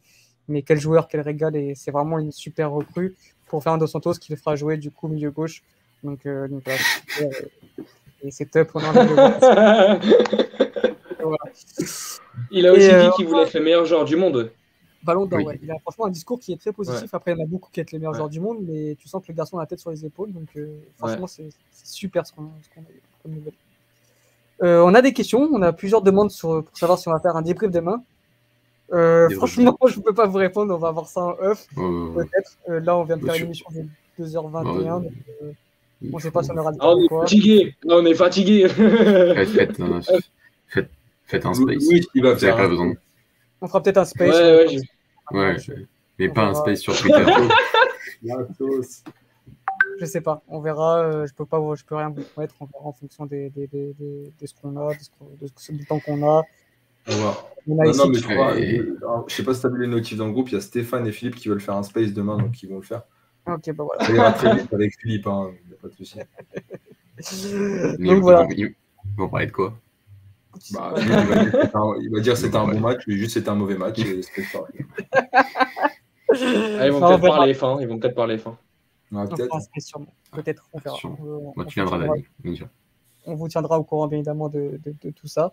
Mais quel joueur, quel régal, et c'est vraiment une super recrue pour faire un Dos Santos qui le fera jouer du coup milieu gauche. Donc, euh, donc et c'est top. On <laughs> Il a aussi dit euh, qu'il voulait être le meilleur joueur du monde. Ballon d'or, ouais. Il a franchement un discours qui est très positif. Après, il y en a beaucoup qui être les meilleurs joueurs du monde, mais tu sens que le garçon a la tête sur les épaules. Donc, franchement, c'est super ce qu'on a eu. Euh, on a des questions, on a plusieurs demandes sur, pour savoir si on va faire un débrief demain. Euh, franchement, <laughs> je ne peux pas vous répondre, on va voir ça en off. Peut-être. Euh, là, on vient de faire une émission de 2h21. Donc, on ne sait pas si on aura le temps. on, est fatigué. on est fatigué. faites, un space. Oui, il va faire. Pas besoin. On fera peut-être un space. Ouais, ouais, mais pas un space sur Twitter. <laughs> je sais pas. On verra. Euh, je peux pas, je peux rien vous promettre. On verra en fonction des, des, des, de ce qu'on a, de ce, du temps qu'on a. On va. non, non, mais je, crois, je sais pas si tu as vu les notifs dans le groupe. Il y a Stéphane et Philippe qui veulent faire un space demain, donc ils vont le faire. Ok, bah voilà. Ça ira très vite avec Philippe, hein, il n'y a pas de souci. <laughs> donc voilà. Ils vont parler de quoi? Bah, il, va il, va dire que c'était un bon match, mais juste c'était un mauvais match. Et <laughs> ah, ils vont peut-être parler fin. Ils vont peut-être parler peut-être. on verra. Tu. On vous tiendra au courant, bien évidemment, de, de, tout ça.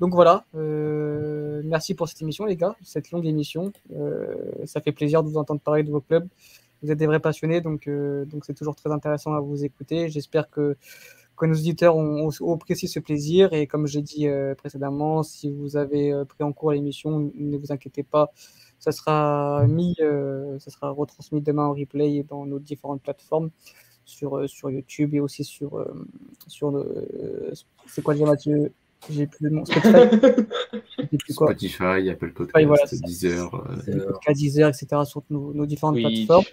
Donc voilà, euh, merci pour cette émission, les gars, cette longue émission. Euh, ça fait plaisir de vous entendre parler de vos clubs. Vous êtes des vrais passionnés, donc euh, donc c'est toujours très intéressant à vous écouter. J'espère que, que nos auditeurs ont, ont, apprécié ce plaisir. Et comme j'ai dit précédemment, si vous avez pris en cours l'émission, ne vous inquiétez pas, ça sera mis, euh, ça sera retransmis demain en replay dans nos différentes plateformes sur, euh, sur YouTube et aussi sur, euh, sur le. C'est quoi déjà Mathieu J'ai plus le nom. Spotify, <laughs> Apple Podcast, Deezer. Euh... Deezer, etc. sur nos, nos différentes plateformes.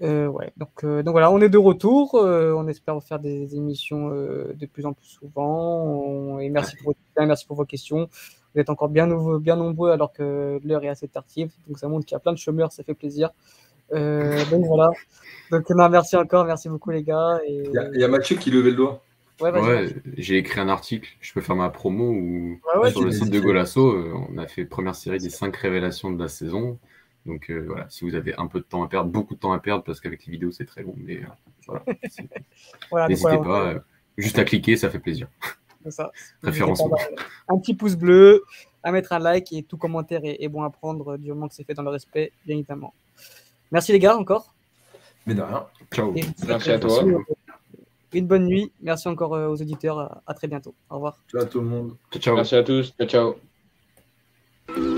ouais. donc, donc voilà, on est de retour. on espère faire des émissions de plus en plus souvent. et merci pour, merci pour vos questions. Vous êtes encore bien, bien nombreux alors que l'heure est assez tardive. Donc ça montre qu'il y a plein de chômeurs, ça fait plaisir. Euh, donc voilà. Donc merci encore, merci beaucoup les gars. Il y, a Mathieu qui levait le doigt. Ouais, j'ai écrit un article, je peux faire ma promo ou sur le site de Golasso, euh, on a fait première série des cinq révélations de la saison. Donc euh, voilà, si vous avez un peu de temps à perdre, beaucoup de temps à perdre parce qu'avec les vidéos c'est très long, mais voilà, <laughs> n'hésitez pas, juste à cliquer, ça fait plaisir. <laughs> Ça. Un petit pouce bleu, à mettre un like et tout commentaire est, bon à prendre du moment que c'est fait dans le respect, bien évidemment. Merci les gars encore. Mais de rien. Ciao. Merci à toi. Une bonne nuit. Merci encore euh, aux auditeurs. À très bientôt. Au revoir. Ciao à tout le monde. Ciao. Merci à tous. Ciao. ciao.